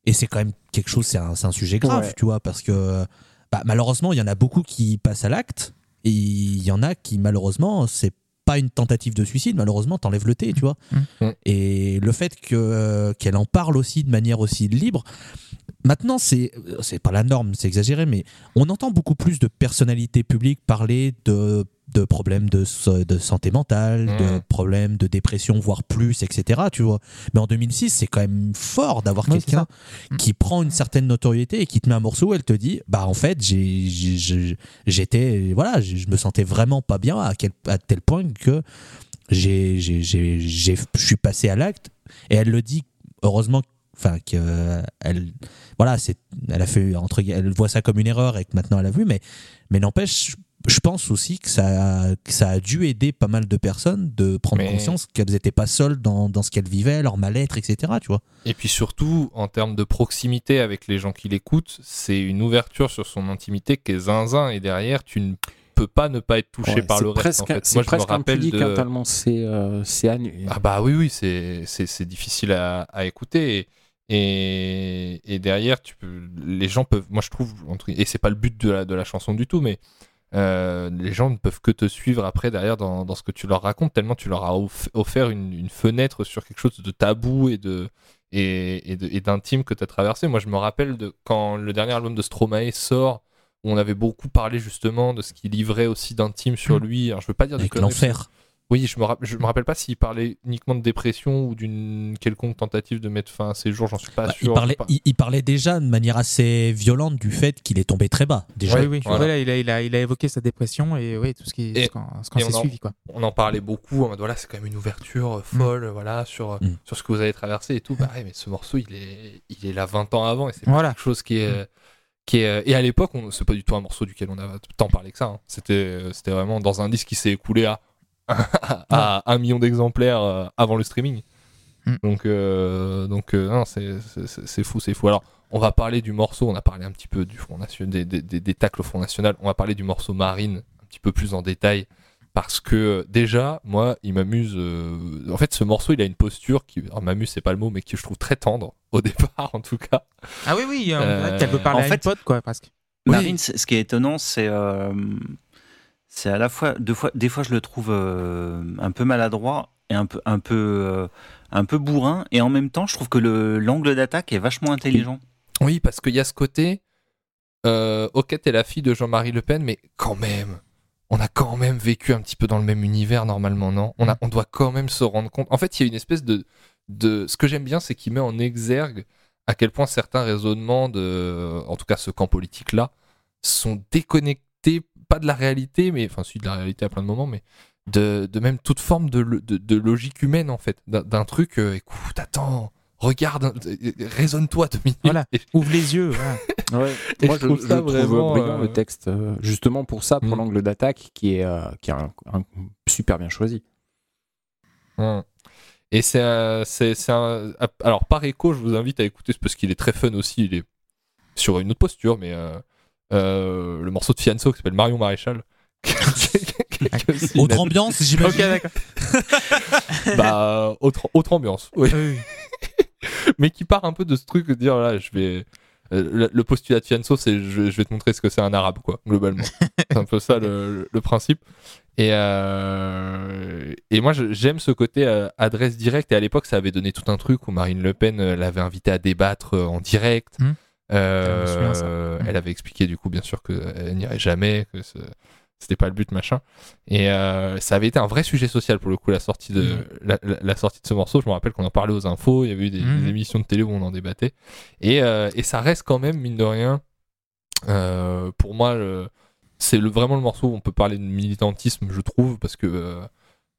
Et c'est quand même quelque chose, c'est un, sujet grave, Ouais. tu vois, parce que bah, malheureusement, il y en a beaucoup qui passent à l'acte, et il y en a qui, malheureusement, c'est pas une tentative de suicide, malheureusement, t'enlèves le thé, tu vois. Mm. Et le fait que, euh, qu'elle en parle aussi de manière aussi libre, maintenant, c'est, c'est pas la norme, c'est exagéré, mais on entend beaucoup plus de personnalités publiques parler de de problèmes de, santé mentale, de Mhm. problèmes de dépression, voire plus, etc. Tu vois. Mais en 2006, c'est quand même fort d'avoir Oui, quelqu'un ça. qui prend une certaine notoriété et qui te met un morceau où elle te dit bah en fait j'étais voilà je me sentais vraiment pas bien à, quel, à tel point que je suis passé à l'acte et elle le dit heureusement enfin que euh, elle voilà c'est elle a fait entre elle voit ça comme une erreur et que maintenant elle a vu mais mais n'empêche je pense aussi que ça, que ça a dû aider pas mal de personnes de prendre Mais- conscience qu'elles n'étaient pas seules dans, dans ce qu'elles vivaient, leur mal-être, etc. Tu vois. Et puis surtout, en termes de proximité avec les gens qui l'écoutent, c'est une ouverture sur son intimité qui est zinzin. Et derrière, tu ne peux pas ne pas être touché Ouais, par le reste. presque, En fait. c'est Moi, je me presque rappelle impudique, de. hein, tellement c'est euh, c'est annu- Ah bah oui, oui, c'est difficile à, à écouter. Et, et, et derrière, tu peux, les gens peuvent, moi je trouve, et c'est pas le but de la, de la chanson du tout, mais euh, les gens ne peuvent que te suivre après derrière dans, dans ce que tu leur racontes, tellement tu leur as off- offert une, une fenêtre sur quelque chose de tabou et de et, et de- et d'intime que tu as traversé. Moi je me rappelle de quand le dernier album de Stromae sort, où on avait beaucoup parlé justement de ce qu'il livrait aussi d'intime sur Mm. lui. Alors je veux pas dire de Avec l'enfer. Oui, je me, je me rappelle pas s'il parlait uniquement de dépression ou d'une quelconque tentative de mettre fin à ses jours, j'en suis pas Bah, sûr. il, parlait, Je sais pas. il, il parlait déjà de manière assez violente du fait qu'il est tombé très bas. Déjà. oui, oui. voilà. Voilà, il, a, il, a, il a évoqué sa dépression et oui, tout ce qui Et- ce qu'on ce qu'on et s'est on en- suivi. Quoi. On en parlait beaucoup, en mode voilà, c'est quand même une ouverture euh, folle, voilà, sur, euh, Mm. sur ce que vous avez traversé et tout. Bah, ouais, mais ce morceau, il est, il est là 20 ans avant et c'est Voilà. quelque chose qui est. euh, Qui est, et à l'époque, on- c'est pas du tout un morceau duquel on a tant parlé que ça. hein. C'était, c'était vraiment dans un disque qui s'est écoulé à, [laughs] à un million d'exemplaires euh, avant le streaming. Mm. Donc, euh, donc euh, non, c'est, c'est- c'est- c'est fou, c'est fou. Alors, on va parler du morceau. On a parlé un petit peu du Front National, des, des, des, des tacles au Front National. On va parler du morceau Marine un petit peu plus en détail parce que déjà, moi, il m'amuse. euh, En fait, ce morceau, il a une posture qui, alors, m'amuse, c'est pas le mot, mais que je trouve très tendre au [laughs] départ, en tout cas. Ah oui, oui, Euh, veut parler en à fait- une pote, quoi, presque. Oui. Marine, ce qui est étonnant, c'est euh, c'est à la fois, des fois je le trouve euh, un peu maladroit et euh, un peu bourrin, et en même temps, je trouve que le l'angle d'attaque est vachement intelligent. Oui, parce qu'il y a ce côté. Euh, ok, t'es la fille de Jean-Marie Le Pen, mais quand même, on a quand même vécu un petit peu dans le même univers normalement, non? On, doit quand même se rendre compte. En fait, il y a une espèce de. de... Ce que j'aime bien, c'est qu'il met en exergue à quel point certains raisonnements, de, en tout cas ce camp politique-là, sont déconnectés, pas de la réalité, mais enfin, si de la réalité à plein de moments, mais de, de même toute forme de, lo- de, de logique humaine, en fait. D'un- truc, euh, écoute, attends, regarde, euh, raisonne-toi deux minutes. Voilà. Ouvre les yeux. Et Moi, je je, trouve je ça trouve vraiment, brillant euh, le texte, justement pour ça, pour Mm. l'angle d'attaque qui est, euh, qui est un, un- super bien choisi. Ouais. Et c'est Alors, par écho, je vous invite à écouter parce qu'il est très fun aussi. Il est sur une autre posture, mais euh, euh, le morceau de Fianso qui s'appelle Marion Maréchal. [laughs] Autre ambiance, j'imagine. Ok, d'accord. [laughs] bah, autre, autre ambiance. oui. Oui, [laughs] mais qui part un peu de ce truc de dire là, je vais. euh, Le, le postulat de Fianso, c'est je, je vais te montrer ce que c'est un arabe, quoi, globalement. c'est un peu ça le, le principe. Et, euh, et moi, j'aime ce côté euh, adresse directe. Et à l'époque, ça avait donné tout un truc où Marine Le Pen euh, l'avait invité à débattre euh, en direct. Hmm. Euh, souviens. Elle avait expliqué, du coup, bien sûr, qu'elle n'irait jamais, que ce- c'était pas le but, machin. Et euh, ça avait été un vrai sujet social pour le coup, la sortie de, Hmm. la, la- la sortie de ce morceau. Je me rappelle qu'on en parlait aux infos, il y avait eu des, des émissions de télé où on en débattait. Et, euh, et ça reste quand même, mine de rien, pour moi, c'est le, vraiment le morceau où on peut parler de militantisme, je trouve, parce que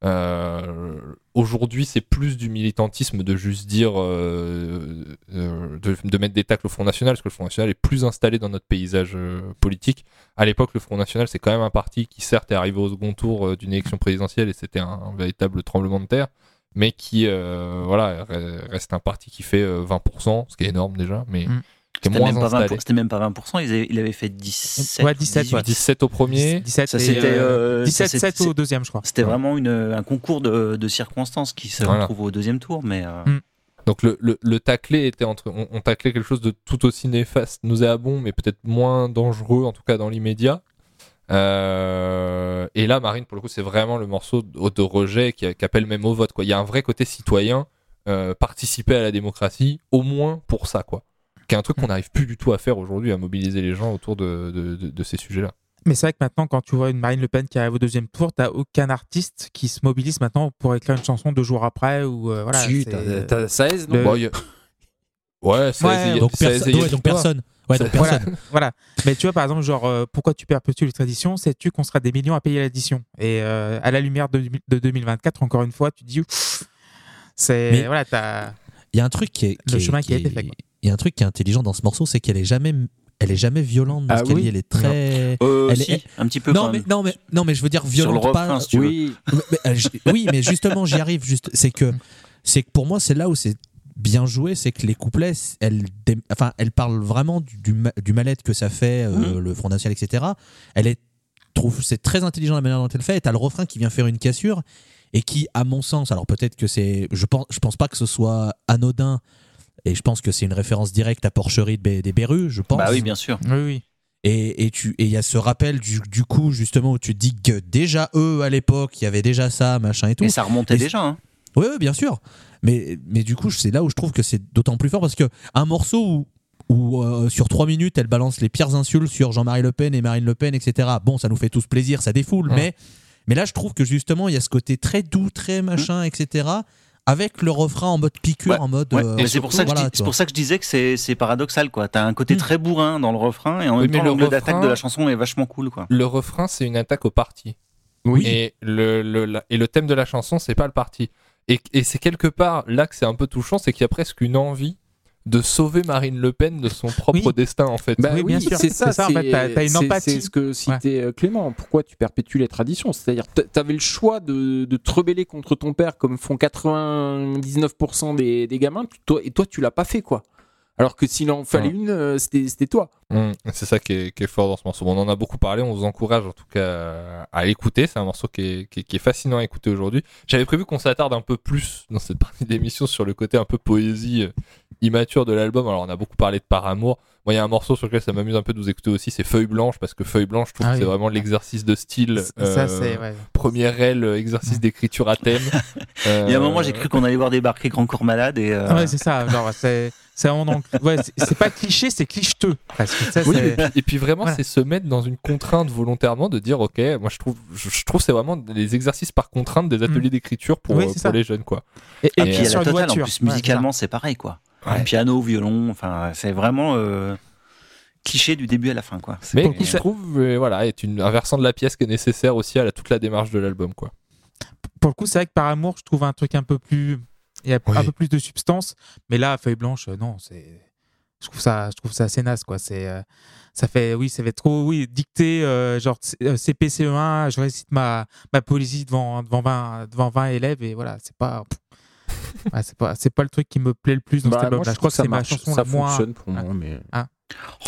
euh, aujourd'hui, c'est plus du militantisme de juste dire, euh, euh, de, mettre des tacles au Front National, parce que le Front National est plus installé dans notre paysage politique. À l'époque, le Front National, c'est quand même un parti qui, certes, est arrivé au second tour d'une élection présidentielle et c'était un, véritable tremblement de terre, mais qui, voilà, re- reste un parti qui fait euh, 20%, ce qui est énorme déjà, mais Mm. C'était moins même, pas 20 installé. c'était même pas 20%, il avait, il avait fait 17. Ouais, 17, 18. ouais. 17 au premier. 17, Ça, et, c'était, euh, euh, ça, 17 7 c'était- au deuxième, je crois. C'était vraiment une, un concours de, de circonstances qui se Voilà. retrouve au deuxième tour, mais euh, Mm. Donc le, le, le taclé était entre, on, on taclait quelque chose de tout aussi néfaste, nauséabond, mais peut-être moins dangereux, en tout cas dans l'immédiat. Euh, et là, Marine, pour le coup, c'est vraiment le morceau de, de rejet qui, qui appelle même au vote. Quoi. Il y a un vrai côté citoyen, euh, participer à la démocratie, au moins pour ça, quoi. Qui est un truc qu'on n'arrive plus du tout à faire aujourd'hui, à mobiliser les gens autour de, de, de- de ces sujets-là. Mais c'est vrai que maintenant, quand tu vois une Marine Le Pen qui arrive au deuxième tour, t'as aucun artiste qui se mobilise maintenant pour écrire une chanson deux jours après ou euh, voilà. Si, t'as- t'as 16, non Le- Bon, y a- Ouais, ça Ouais, a essayé- Donc, perso- ouais, donc personne. Ouais, donc C'est- [laughs] Voilà. Mais tu vois, par exemple, genre, euh, pourquoi tu perpétues les traditions? Sais-tu qu'on sera des millions à payer l'addition Et euh, à la lumière de, de 2024, encore une fois, tu te dis, c'est. Voilà, t'as. Il y a un truc qui est, Le est- chemin qui a été est- fait, quoi. Il y a un truc qui est intelligent dans ce morceau, c'est qu'elle est jamais, elle est jamais violente dans Ah ce qu'elle oui dit. Elle est très. Euh, Elle si, est- un petit peu Non quand mais, même. non mais non mais je veux dire Sur le violente refrain, pas. si tu veux. Oui, Mais, euh, oui, mais justement, j'y arrive. Juste, c'est que, c'est que pour moi, c'est là où c'est bien joué, c'est que les couplets, elle, dé- enfin, elle parle vraiment du, du, ma- du mal-être que ça fait, euh, le Front National, etc. Elle est, trouve, c'est très intelligent la manière dont elle fait. Et t'as le refrain qui vient faire une cassure et qui, à mon sens, alors peut-être que c'est, je pense, je pense pas que ce soit anodin. Et je pense que c'est une référence directe à Porcherie de Bé- des Berus, je pense. Bah oui, bien sûr. Oui, oui. Et et tu et il y a ce rappel du, du coup justement où tu te dis que déjà eux à l'époque il y avait déjà ça machin et tout. Mais ça remontait Et- déjà. Hein. Oui, bien sûr. Mais, mais du coup, c'est là où je trouve que c'est d'autant plus fort parce que un morceau où, où euh, sur trois minutes, elle balance les pires insultes sur Jean-Marie Le Pen et Marine Le Pen, etc. Bon, ça nous fait tous plaisir, ça défoule, Ouais. mais, mais là, je trouve que justement, il y a ce côté très doux, très machin, etc. Avec le refrain en mode piqûre, Ouais, en mode. Ouais, euh, mais c'est pour, ça que je voilà, dis- vois. pour ça que je disais que c'est paradoxal. quoi. T'as un côté Hmm. très bourrin dans le refrain et en Oui, même mais temps, le l'angle d'attaque de la chanson est vachement cool. quoi. Le refrain, c'est une attaque au parti. Oui. Et le, le, la- et le thème de la chanson, c'est pas le parti. Et, et c'est quelque part là que c'est un peu touchant, c'est qu'il y a presque une envie de sauver Marine Le Pen de son propre Oui. destin, en fait. Bah Oui, oui, bien sûr. c'est ça. C'est ça, en fait, t'as- t'as une empathie. C'est ce que citait euh, Clément. Pourquoi tu perpétues les traditions? C'est-à-dire, t'avais le choix de, de te rebeller contre ton père, comme font 99% des, des gamins, toi, et toi, tu l'as pas fait, quoi. Alors que s'il en fallait Ouais. une, euh, c'était c'était toi. Mm, c'est ça qui est, qui est fort dans ce morceau. On en a beaucoup parlé, on vous encourage en tout cas à l'écouter. C'est un morceau qui est, qui est- qui est fascinant à écouter aujourd'hui. J'avais prévu qu'on s'attarde un peu plus dans cette partie d'émission sur le côté un peu poésie euh, immature de l'album. Alors on a beaucoup parlé de Par Amour. Moi il y a un morceau sur lequel ça m'amuse un peu de vous écouter aussi, c'est Feuille Blanche, parce que Feuille Blanche, je trouve Ah que oui. c'est vraiment l'exercice de style. Ça, euh, c'est. Ouais. Premier réel euh, exercice d'écriture à thème. [laughs] Il y a un moment, Euh, j'ai cru qu'on allait voir débarquer Grand Corps Malade et. euh, Ah ouais, c'est ça. Genre, c'est. C'est le- ouais, c'est- c'est pas cliché, c'est clicheteux. Parce que ça, Oui, et puis, et puis vraiment, Voilà. c'est se mettre dans une contrainte volontairement de dire, ok, moi je trouve, je, je trouve que c'est vraiment les exercices par contrainte des ateliers d'écriture pour, Mm. Oui, euh, pour ça. les jeunes, quoi. Et, Et et puis il y a la totale, en voiture. plus Ouais, musicalement c'est pareil quoi. Ouais. Piano, violon, enfin c'est vraiment euh, cliché du début à la fin quoi. C'est- Mais Pour le qui coup, je trouve, euh, voilà, est une, un versant de la pièce qui est nécessaire aussi à la- toute la démarche de l'album, quoi. Pour le coup, c'est vrai que par amour, je trouve un truc un peu plus. Il y a Oui. un peu plus de substance. Mais là, Feuille Blanche, euh, non, c'est. Je trouve ça, je trouve ça assez naze, quoi. C'est, euh, ça fait, oui, ça fait trop, oui, dicter, euh, genre euh, CPCE1, je récite ma, ma poésie devant, devant 20, devant 20 élèves et voilà, c'est pas, ouais, c'est pas, c'est pas le truc qui me plaît le plus dans Bah, cet album. moi, je je crois trouve que c'est ma chanson ça la moins. fonctionne pour moi, mais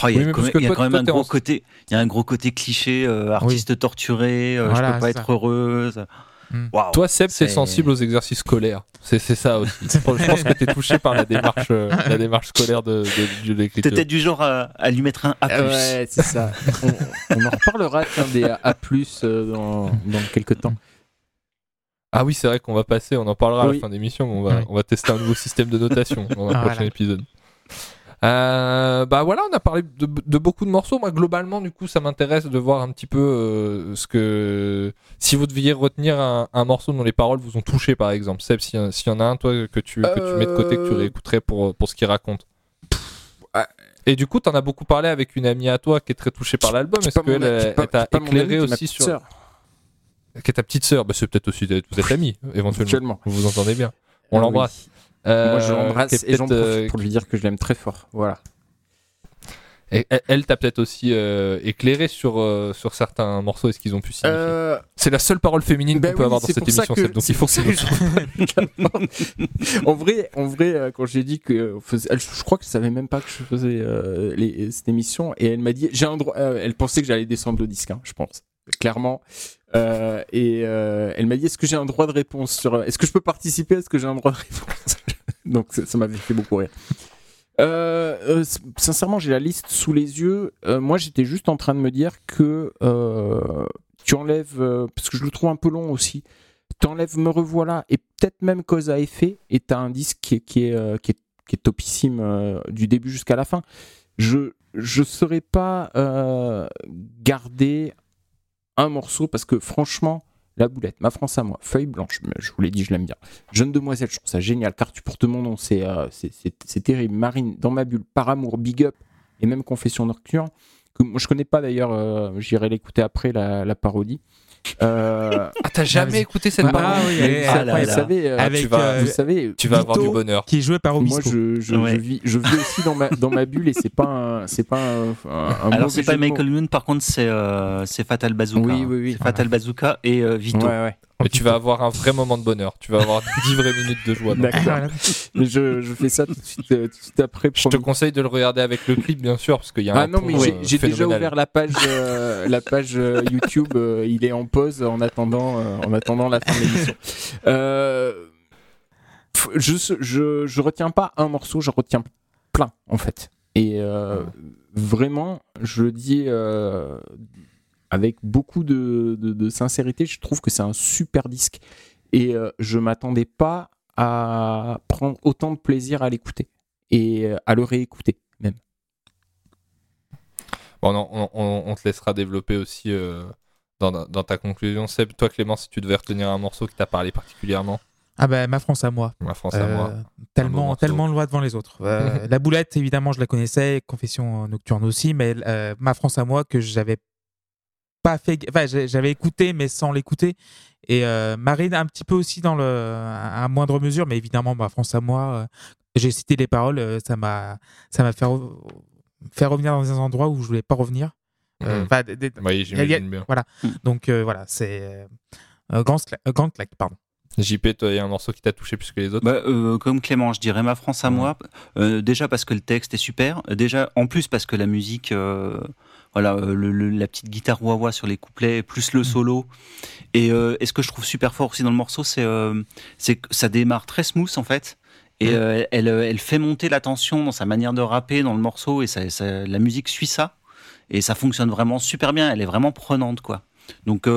Oh, il y a Oui, mais quand même, que il y a toi- quand même un gros en- côté, il y a un gros côté cliché, euh, artiste torturé, euh, Voilà, je peux pas être heureuse. Mm. Waouh. Toi, Seb, c'est- sensible aux exercices scolaires. C'est, c'est ça aussi. [laughs] je pense que t'es touché par la démarche, euh, la démarche scolaire de, de, de l'écriture. T'étais du genre à, à lui mettre un A+. Ah ouais, c'est ça. on, on en reparlera tiens, des A+, euh, dans, dans quelques temps. Ah oui, c'est vrai qu'on va passer, on en parlera à la fin d'émission, on va, Oui. on va tester un nouveau système de notation dans [laughs] un Ah, prochain voilà. épisode. Euh, bah voilà, on a parlé de, de beaucoup de morceaux. Moi, globalement, du coup, ça m'intéresse de voir un petit peu euh, ce que. Si vous deviez retenir un, un morceau dont les paroles vous ont touché, par exemple. Seb, s'il y, s'il y en a un, toi, que tu, que tu mets de côté, que tu Euh. réécouterais pour, pour ce qu'il raconte. ah. Et du coup, t'en as beaucoup parlé avec une amie à toi qui est très touchée par l'album. Est-ce qu'elle t'a éclairé aussi sur. Qui est ta petite sœur bah, C'est peut-être aussi. Vous êtes amis, éventuellement. Vous vous entendez bien. On Ah l'embrasse. oui. Euh, Moi, je l'embrasse et j'en profite euh, pour lui dire que je l'aime très fort. Voilà. Et elle- t'a peut-être aussi euh, éclairé sur, euh, sur certains morceaux et ce qu'ils ont pu signifier. Euh, C'est la seule parole féminine ben qu'on peut oui, avoir dans cette émission, que- Seb, donc c'est il faut que que je- [laughs] en vrai, en vrai, quand j'ai dit que faisait- elle, je crois que je savais même pas que je faisais les- cette émission, et elle m'a dit, j'ai un droit. elle pensait que j'allais descendre le disque, hein, je pense, clairement. Euh, et euh, elle m'a dit, est-ce que j'ai un droit de réponse est-ce que je peux participer, est-ce que j'ai un droit de réponse? [laughs] Donc ça, m'avait fait beaucoup rire. Euh, sincèrement, j'ai la liste sous les yeux. Moi, j'étais juste en train de me dire que tu enlèves, parce que je le trouve un peu long aussi, tu enlèves Me revoilà et peut-être même Cause à effet, et tu as un disque qui est, qui est, qui est, topissime du début jusqu'à la fin. Je je saurais pas garder un morceau parce que franchement, la boulette, ma France à moi, feuille blanche, je vous l'ai dit, je l'aime bien. Jeune demoiselle, je trouve ça génial, car tu portes mon nom, c'est euh, terrible. Marine, dans ma bulle, par amour, big up, et même confession nocturne, que moi je connais pas d'ailleurs, euh, j'irai l'écouter après la, la parodie. Euh, [laughs] Ah, t'as jamais vas-y. écouté cette Ah, parodie oui, Ah là vous là. savez, euh, Avec, tu vas- vous savez, Tu vas avoir du bonheur. qui est joué par moi, Obispo. je, je, Ouais. je vis, je vis aussi dans ma, dans ma bulle et c'est pas un, c'est pas un, un- [laughs] un Alors c'est pas. Michael Moon, par contre c'est euh, c'est Fatal Bazooka. Oui, hein. oui, oui. Fatal Bazooka et euh, Vito. Ouais, ouais. Mais tu vas avoir un vrai moment de bonheur. Tu vas avoir 10 vraies minutes de joie. D'accord. Mais je, je fais ça tout de suite, euh, tout de suite après. Je te promis. conseille de le regarder avec le clip, bien sûr, parce qu'il y a un Ah non, mais j'ai euh, j'ai déjà phénoménal. ouvert la page, euh, la page euh, YouTube. euh, il est en pause en attendant, euh, en attendant la fin de l'émission. Euh, pff, je, je, je retiens pas un morceau, je retiens plein en fait. Et euh, vraiment, je le dis euh, avec beaucoup de, de- de sincérité, je trouve que c'est un super disque. Et euh, je m'attendais pas à prendre autant de plaisir à l'écouter et euh, à le réécouter même. Bon, non, on, on- on te laissera développer aussi euh, dans, dans ta conclusion. Seb, toi, Clément, si tu devais retenir un morceau qui t'a parlé particulièrement, Ah bah ma France à moi. ma France à moi. Euh, beau tellement, tellement loin devant les autres. [laughs] Euh, la boulette, évidemment, je la connaissais, Confession nocturne aussi, mais euh, ma France à moi que j'avais pas fait, enfin j'avais écouté mais sans l'écouter. Et euh, Marine un petit peu aussi dans le, à moindre mesure, mais évidemment ma France à moi. euh, j'ai cité les paroles, euh, ça m'a, ça m'a fait, re- fait revenir dans un endroit où je voulais pas revenir. Euh, des- des- Oui, j'imagine bien. donc euh, voilà, c'est grand, cla- grand claque, pardon. JP, toi, il y a un morceau qui t'a touché plus que les autres? Bah, euh, comme Clément, je dirais ma France à Ouais. moi. Euh, déjà parce que le texte est super. Déjà, en plus parce que la musique, euh, voilà, euh, le- le- la petite guitare wah sur les couplets, plus le solo. Et, euh, et ce que je trouve super fort aussi dans le morceau, c'est euh, c'est que ça démarre très smooth en fait. Et euh, elle, euh, elle fait monter la tension dans sa manière de rapper dans le morceau et ça, ça- la musique suit ça. Et ça fonctionne vraiment super bien. Elle est vraiment prenante, quoi. Donc,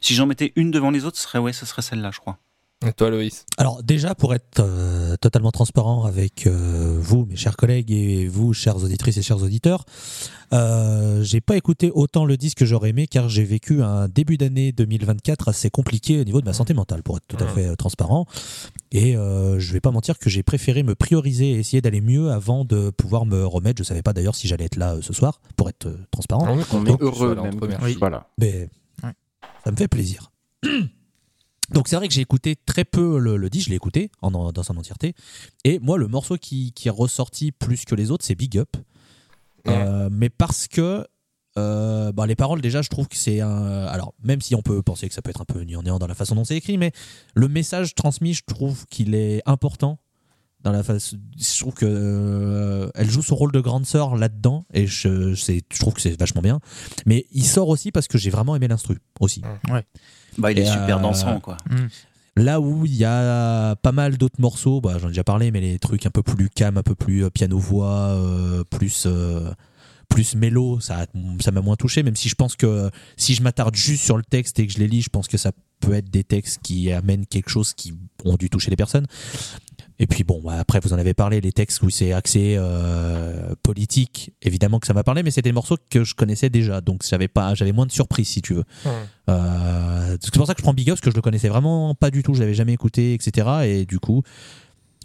si j'en mettais une devant les autres, ce serait, ouais, ce serait celle-là, je crois. Et toi, Loïs Alors déjà, pour être euh, totalement transparent avec euh, vous, mes chers collègues, et vous, chères auditrices et chers auditeurs, euh, j'ai pas écouté autant le disque que j'aurais aimé car j'ai vécu un début d'année 2024 assez compliqué au niveau de ma santé mentale, pour être tout à Mhm. fait euh, transparent. Et euh, je vais pas mentir que j'ai préféré me prioriser et essayer d'aller mieux avant de pouvoir me remettre. Je savais pas d'ailleurs si j'allais être là euh, ce soir, pour être euh, transparent. On On est heureux là en même. première. Oui. Voilà. Mais Ouais. ça me fait plaisir. [clears throat] Donc c'est vrai que j'ai écouté très peu le, le disque, je l'ai écouté en, en- dans son entièreté. Et moi, le morceau qui, qui est ressorti plus que les autres, c'est Big Up. Euh, mais parce que euh, bah, les paroles, déjà, je trouve que c'est un. Alors, même si on peut penser que ça peut être un peu néant dans la façon dont c'est écrit, mais le message transmis, je trouve qu'il est important. Dans la face, je trouve que euh, elle joue son rôle de grande sœur là-dedans et je, je trouve que c'est vachement bien. Mais il sort aussi parce que j'ai vraiment aimé l'instru aussi. Bah, il est super euh, dansant, quoi. Là où il y a pas mal d'autres morceaux, bah, j'en ai déjà parlé, mais les trucs un peu plus calmes, un peu plus euh, piano-voix, euh, plus, euh, plus mélo, ça ça m'a moins touché, même si je pense que si je m'attarde juste sur le texte et que je les lis, je pense que ça peut être des textes qui amènent quelque chose qui ont dû toucher les personnes. Et puis bon, bah, après vous en avez parlé, les textes où c'est axé euh, politique, évidemment que ça m'a parlé, mais c'était des morceaux que je connaissais déjà, donc j'avais pas, j'avais moins de surprise si tu veux. Euh, c'est pour ça que je prends Big Up, parce que je le connaissais vraiment pas du tout, je l'avais jamais écouté, etc. Et du coup,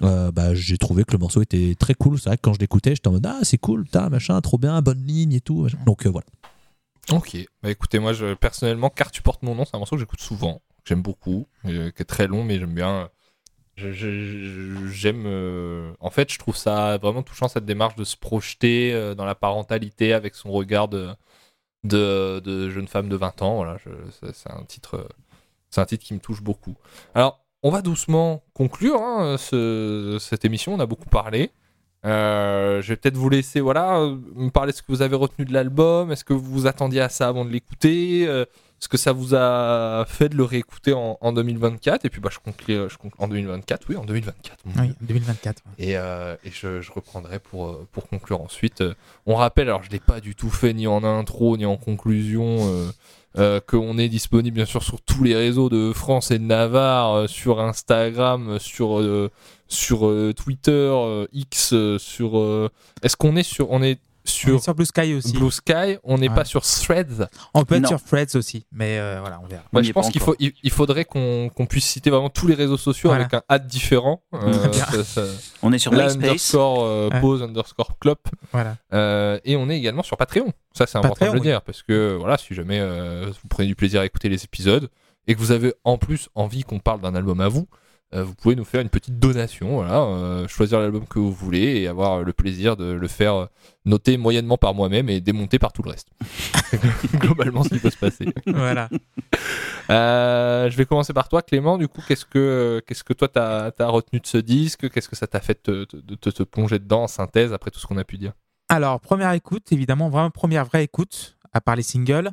euh, bah, j'ai trouvé que le morceau était très cool. C'est vrai que quand je l'écoutais, j'étais en mode Ah, c'est cool, putain, machin, trop bien, bonne ligne et tout. machin. Donc euh, voilà. Ok. Bah écoutez, moi, je, personnellement, Car tu portes mon nom, c'est un morceau que j'écoute souvent, que j'aime beaucoup, euh, qui est très long, mais j'aime bien. J'aime. euh, En fait, je trouve ça vraiment touchant cette démarche de se projeter euh, dans la parentalité avec son regard de, jeune femme de 20 ans. Voilà, c'est- un titre. euh, C'est un titre qui me touche beaucoup. Alors, on va doucement conclure hein, ce- cette émission. On a beaucoup parlé. Je vais peut-être vous laisser, voilà, me parler de ce que vous avez retenu de l'album. Est-ce que vous vous attendiez à ça avant de l'écouter Est-ce que ça vous a fait de le réécouter en, en 2024 Et puis, bah, je conclue, je conclue- en 2024, oui, en 2024. mon Oui, Dieu. 2024. ouais. Et, euh, et je, je reprendrai pour, euh, pour conclure ensuite. Euh, On rappelle, alors je ne l'ai pas du tout fait ni en intro ni en conclusion, euh, euh, qu'on est disponible bien sûr sur tous les réseaux de France et de Navarre, sur Instagram, sur, sur Twitter, X, sur... Est-ce qu'on est sur... On est On sur, est sur Blue Sky aussi. Blue Sky, on n'est Ouais. pas sur Threads. On peut être Non. sur Threads aussi, mais euh, voilà, on verra. On Bah, je pense qu'il faut, il, il faudrait qu'on qu'on puisse citer vraiment tous les réseaux sociaux Voilà. avec un ad différent. Euh, [laughs] Bien. ça- ça- On est sur MySpace. underscore euh, Ouais. underscore clop. Voilà. Euh, et on est également sur Patreon. Ça, c'est important Patreon, de le oui. dire parce que voilà, si jamais euh, vous prenez du plaisir à écouter les épisodes et que vous avez en plus envie qu'on parle d'un album à vous, vous pouvez nous faire une petite donation. Voilà, euh, choisir l'album que vous voulez et avoir le plaisir de le faire euh, noter moyennement par moi-même et démonter par tout le reste. [laughs] Globalement, ce qui peut se passer. voilà. Euh, je vais commencer par toi, Clément. Du coup, qu'est-ce que, qu'est-ce que toi t'as as retenu de ce disque? Qu'est-ce que ça t'a fait de te, de te- te plonger dedans en synthèse après tout ce qu'on a pu dire? Alors, première écoute, évidemment, vraiment première vraie écoute, à part les singles.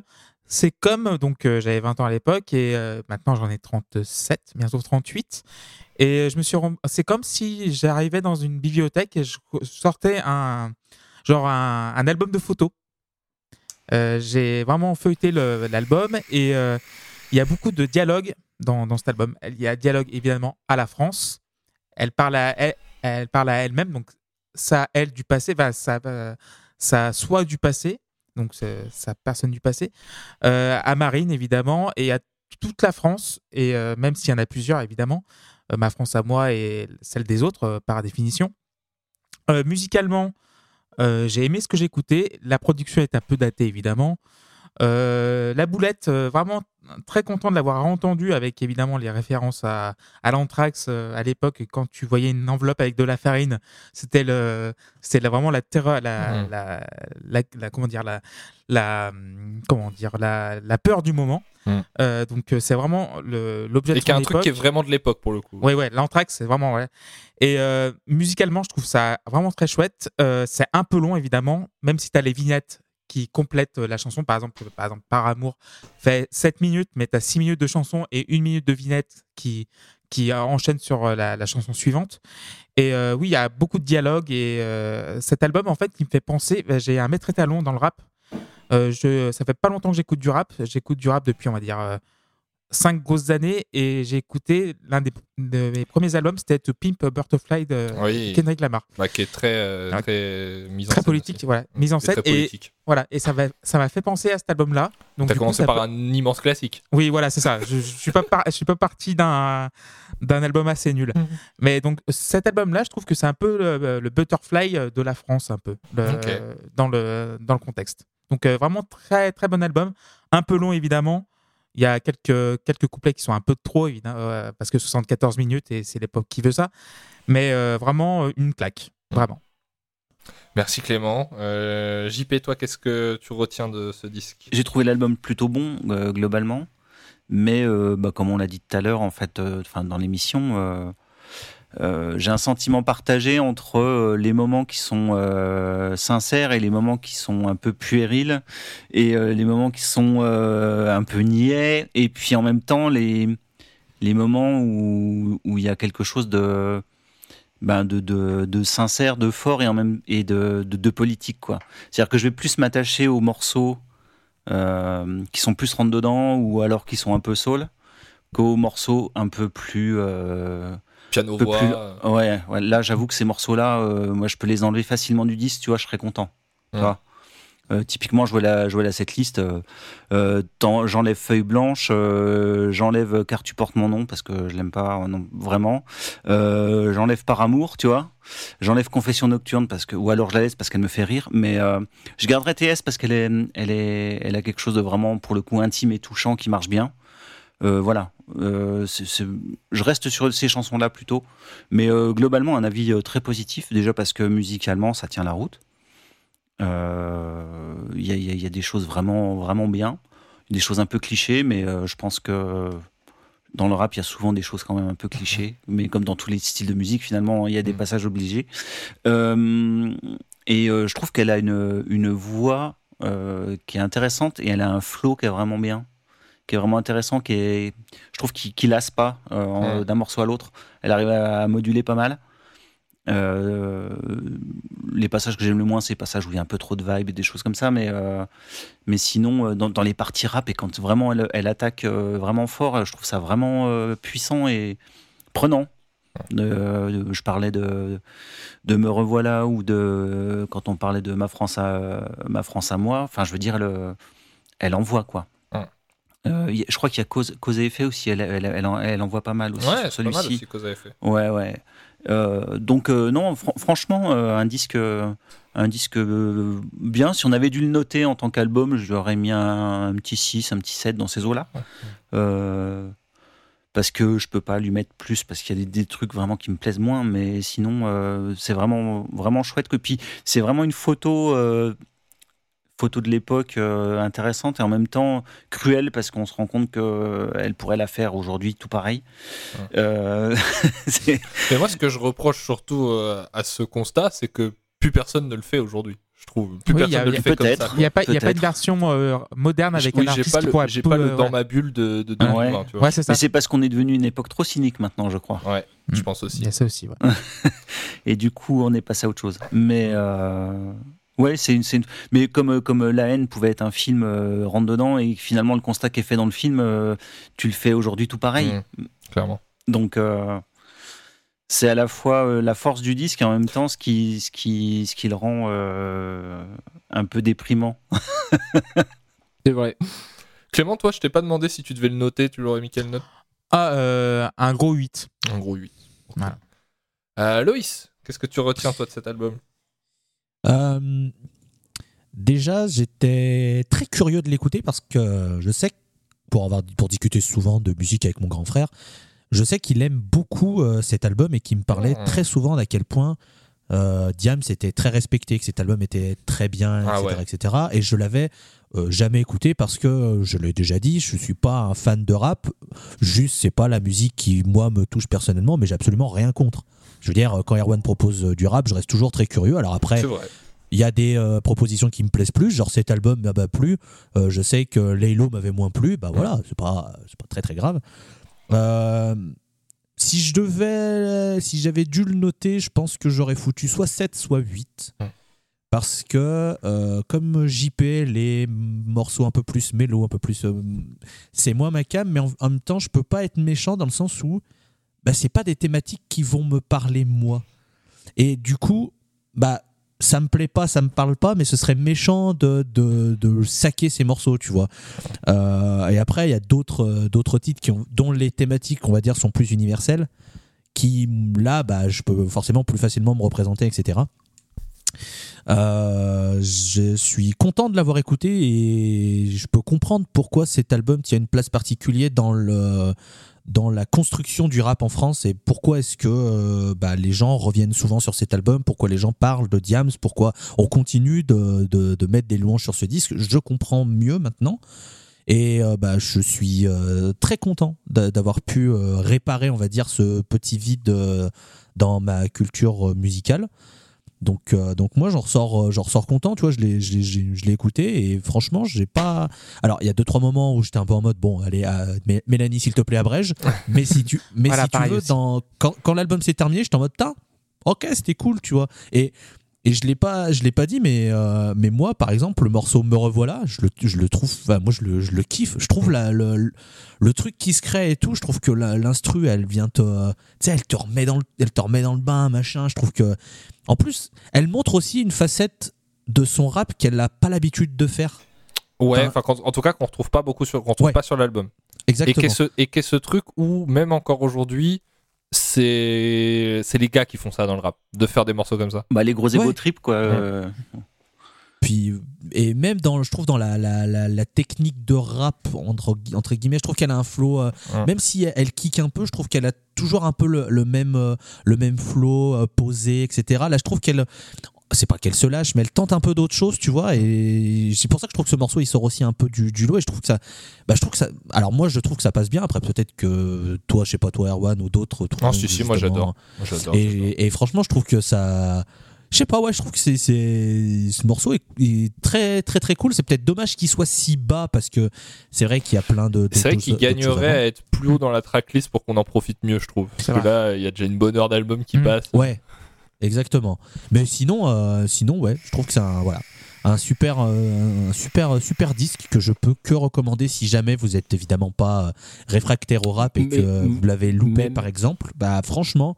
C'est comme, donc euh, j'avais 20 ans à l'époque et euh, maintenant j'en ai 37, bientôt 38. Et je me suis rend- c'est comme si j'arrivais dans une bibliothèque et je sortais un genre un, un album de photos. Euh, J'ai vraiment feuilleté le- l'album et euh, il y a beaucoup de dialogues dans, dans cet album. Il y a dialogue évidemment à la France. Elle parle à elle, elle parle à elle-même, donc sa elle du passé, va sa, euh, sa soi du passé, donc sa personne du passé, euh, à Marine évidemment, et à toute la France, et euh, même s'il y en a plusieurs évidemment, euh, ma France à moi et celle des autres par définition. Musicalement, j'ai aimé ce que j'écoutais. La production est un peu datée évidemment. Euh, la boulette, euh, vraiment très content de l'avoir entendu avec évidemment les références à, à l'anthrax euh, à l'époque quand tu voyais une enveloppe avec de la farine c'était le c'était vraiment la terreur la, Mhm. la, la- la- comment dire la la comment dire la, la peur du moment Mhm. Euh, donc c'est vraiment le- l'objet de Et qui un truc qui est vraiment de l'époque pour le coup. Ouais, ouais, l'anthrax, c'est vraiment, ouais. Et euh, musicalement, je trouve ça vraiment très chouette. Euh, c'est un peu long, évidemment, même si tu as les vignettes qui complètent euh, la chanson. Par exemple, par exemple, Par Amour fait 7 minutes, mais tu as 6 minutes de chanson et 1 minute de vignette qui, qui euh, enchaîne sur euh, la, chanson suivante. Et euh, oui, il y a beaucoup de dialogues. Et euh, cet album, en fait, qui me fait penser, bah, j'ai un maître étalon dans le rap. Euh, je, ça fait pas longtemps que j'écoute du rap. J'écoute du rap depuis, on va dire, euh, cinq grosses années et j'ai écouté l'un des, de mes premiers albums, c'était To Pimp a Butterfly de Oui, Kendrick Lamar. bah, qui est très, euh, Ah. très mise en Très scène politique, voilà, mise en scène et politique. voilà, et ça m'a ça m'a fait penser à cet album-là. Donc T'as coup, commencé par un immense classique. Oui, voilà, c'est ça. Je, je suis pas par- je suis pas parti d'un d'un album assez nul. Mhm. Mais donc cet album-là, je trouve que c'est un peu le, le butterfly de la France, un peu le- dans le dans le contexte. Donc euh, vraiment très très bon album, un peu long évidemment. Il y a quelques quelques couplets qui sont un peu trop évidemment euh, parce que 74 minutes et c'est l'époque qui veut ça. Mais euh, vraiment euh, une claque, vraiment. Merci Clément. Euh, JP, toi, qu'est-ce que tu retiens de ce disque? J'ai trouvé l'album plutôt bon euh, globalement, mais euh, bah, comme on l'a dit tout à l'heure, en fait, euh, enfin dans l'émission, j'ai un sentiment partagé entre euh, les moments qui sont euh, sincères et les moments qui sont un peu puérils et euh, les moments qui sont euh, un peu niais et puis en même temps les les moments où il y a quelque chose de ben de, de, sincère, de fort et en même et de, de, politique quoi. C'est-à-dire que je vais plus m'attacher aux morceaux euh, qui sont plus rentre dedans ou alors qui sont un peu soul qu'aux morceaux un peu plus euh, Piano voix. plus- euh, ouais, ouais, là j'avoue que ces morceaux là moi je peux les enlever facilement du disque tu vois je serais content tu Ouais. vois. Euh, typiquement je vois la je vois la setlist euh, euh, j'enlève feuille blanche euh, j'enlève car tu portes mon nom parce que je l'aime pas euh, non, vraiment euh, j'enlève par amour tu vois j'enlève confession nocturne parce que ou alors je la laisse parce qu'elle me fait rire mais euh, je garderai TS parce qu'elle est elle est elle a quelque chose de vraiment pour le coup intime et touchant qui marche bien Euh, je reste sur ces chansons là plutôt. Mais euh, globalement un avis euh, très positif. Déjà parce que musicalement ça tient la route. Il y, a- y y des choses vraiment vraiment bien. Des choses un peu clichés mais je pense que dans le rap, il y a souvent des choses quand même un peu clichés, [laughs] mais comme dans tous les styles de musique, finalement, il y a des Mhm. passages obligés. Euh, et euh, je trouve qu'elle a une, une voix euh, qui est intéressante et elle a un flow qui est vraiment bien, qui est vraiment intéressant, qui est, je trouve qu'il qui lasse pas euh, d'un morceau à l'autre. Elle arrive à, moduler pas mal. Euh, les passages que j'aime le moins, c'est les passages où il y a un peu trop de vibe et des choses comme ça, mais, euh, mais sinon, dans, dans les parties rap et quand vraiment elle, elle attaque vraiment fort, je trouve ça vraiment puissant et prenant. Euh, je parlais de, de Me revoilà ou de quand on parlait de Ma France à, ma France à moi. Enfin, je veux dire, le, elle envoie quoi. Euh, je crois qu'il y a cause, cause et effet aussi. Elle, elle, elle, en- elle envoie pas mal aussi Ouais, sur celui-ci. aussi cause à effet. Ouais, ouais. Euh, donc euh, non, fran- franchement, un disque, un disque bien. Si on avait dû le noter en tant qu'album, j'aurais mis un, un petit 6, un petit 7 dans ces eaux-là. Parce que je peux pas lui mettre plus, parce qu'il y a des, des trucs vraiment qui me plaisent moins. Mais sinon, c'est vraiment, vraiment chouette. Que puis, c'est vraiment une photo. Euh, photo de l'époque euh, intéressante et en même temps cruelle parce qu'on se rend compte qu'elle pourrait la faire aujourd'hui tout pareil. Ouais. Euh, [laughs] Mais moi, ce que je reproche surtout euh, à ce constat, c'est que plus personne ne le fait aujourd'hui. Je trouve. Plus Oui, il y a- personne ne le fait comme peut-être. ça. Il n'y a, pas- il y a pas Peut-être. une version euh, moderne avec oui, un j'ai artiste pas qui le, j'ai pas le euh, dans ouais. ma bulle de, de Ah ouais. 2020, tu vois. Ouais, c'est ça. Mais c'est parce qu'on est devenu une époque trop cynique maintenant, je crois. Ouais, je Mm. pense aussi. Il y a ça aussi, ouais. [laughs] Et du coup, on est passé à autre chose. Mais euh, ouais, c'est une, c'est une- Mais comme euh, comme La haine pouvait être un film euh, rentre dedans et que finalement le constat qui est fait dans le film, euh, tu le fais aujourd'hui tout pareil. Mm, clairement. Donc euh, c'est à la fois euh, la force du disque et en même temps ce qui ce qui ce qui le rend euh, un peu déprimant. [laughs] C'est vrai. Clément, toi, je t'ai pas demandé si tu devais le noter, tu l'aurais mis quelle note? Ah, euh, un gros 8. En gros 8. Voilà. Euh, Loïs, qu'est-ce que tu retiens toi de cet album? Euh, déjà, j'étais très curieux de l'écouter parce que je sais pour avoir pour discuter souvent de musique avec mon grand frère, je sais qu'il aime beaucoup euh, cet album et qu'il me parlait Oh. très souvent d'à quel point euh, Diams était très respecté, que cet album était très bien, Ah etc., ouais. etc. Et je l'avais euh, jamais écouté parce que je l'ai déjà dit, je suis pas un fan de rap. Juste, c'est pas la musique qui moi me touche personnellement, mais j'ai absolument rien contre. Je veux dire, quand Erwan propose euh, du rap, je reste toujours très curieux. Alors après, il y a des euh, propositions qui me plaisent plus, genre cet album m'a pas plu. Euh, je sais que Laylo m'avait moins plu, bah voilà, c'est pas, c'est pas très très grave. Euh, si je devais, si j'avais dû le noter, je pense que j'aurais foutu soit 7, soit 8. Hmm. Parce que, euh, comme JP, les morceaux un peu plus mélo, un peu plus. euh, c'est moins ma cam, mais en, en même temps, je peux pas être méchant dans le sens où bah, c'est pas des thématiques qui vont me parler moi. Et du coup, bah, ça me plaît pas, ça me parle pas, mais ce serait méchant de, de, de saquer ces morceaux, tu vois. Euh, et après, il y a d'autres euh, d'autres titres qui ont, dont les thématiques, on va dire, sont plus universelles, qui là, bah, je peux forcément plus facilement me représenter, etc. Euh, je suis content de l'avoir écouté et je peux comprendre pourquoi cet album tient une place particulière dans le dans la construction du rap en France et pourquoi est-ce que euh, bah, les gens reviennent souvent sur cet album, pourquoi les gens parlent de Diams, pourquoi on continue de, mettre des louanges sur ce disque? Je comprends mieux maintenant. Et euh, bah, je suis euh, très content d'a- d'avoir pu réparer, on va dire, ce petit vide dans ma culture musicale. Donc, euh, donc moi, j'en ressors, euh, j'en ressors content. Tu vois, je l'ai, je je écouté et franchement, j'ai pas. Alors, il y a deux trois moments où j'étais un peu en mode bon, allez, euh, Mé- Mélanie, s'il te plaît, abrège. [laughs] mais si tu, mais Voilà, si tu veux, dans, quand, quand l'album s'est terminé, j'étais en mode putain, ok, c'était cool, tu vois. Et et je l'ai pas, je l'ai pas dit, mais euh, mais moi, par exemple, le morceau Me revoilà, je le, je le trouve, enfin, moi, je le, je le kiffe. Je trouve la, le, le truc qui se crée et tout. Je trouve que l'instru, elle vient te, tu sais, elle te remet dans le, elle te remet dans le bain, machin. Je trouve que, en plus, elle montre aussi une facette de son rap qu'elle n'a pas l'habitude de faire. Ouais, Enfin- en tout cas, qu'on retrouve pas beaucoup sur, qu'on retrouve Ouais. pas sur l'album. Et Exactement. qu'est ce, et qu'est ce truc où, même encore aujourd'hui, c'est c'est les gars qui font ça dans le rap, de faire des morceaux comme ça. Bah, les gros ego Ouais. trip quoi. euh, Puis, et même dans, je trouve dans la, la, la, la technique de rap entre, gui- entre guillemets, je trouve qu'elle a un flow. euh, Ouais. Même si elle, elle kick un peu, je trouve qu'elle a toujours un peu le, le même euh, le même flow euh, posé, etc. Là, je trouve qu'elle c'est pas qu'elle se lâche, mais elle tente un peu d'autres choses, tu vois. Et c'est pour ça que je trouve que ce morceau, il sort aussi un peu du, du lot. Et je trouve que ça, bah, je trouve que ça. Alors moi, je trouve que ça passe bien. Après, peut-être que toi, je sais pas toi, Erwan ou d'autres. Ah, trouvent si, si, moi, justement- j'adore. Moi, j'adore, j'adore. et, et franchement, je trouve que ça. Je sais pas, ouais, je trouve que c'est, c'est- ce morceau est, est très, très, très cool. C'est peut-être dommage qu'il soit si bas parce que c'est vrai qu'il y a plein de. C'est vrai qu'il gagnerait à être plus haut dans la tracklist pour qu'on en profite mieux, je trouve. Parce que là, il y a déjà une bonne heure d'album qui Mm. passe. Ouais, exactement. Mais sinon, euh, sinon, ouais, je trouve que c'est un. Voilà. un super, euh, un super, super disque que je peux que recommander si jamais vous êtes évidemment pas euh, réfractaire au rap et Mais- que vous l'avez loupé même- par exemple. Bah franchement.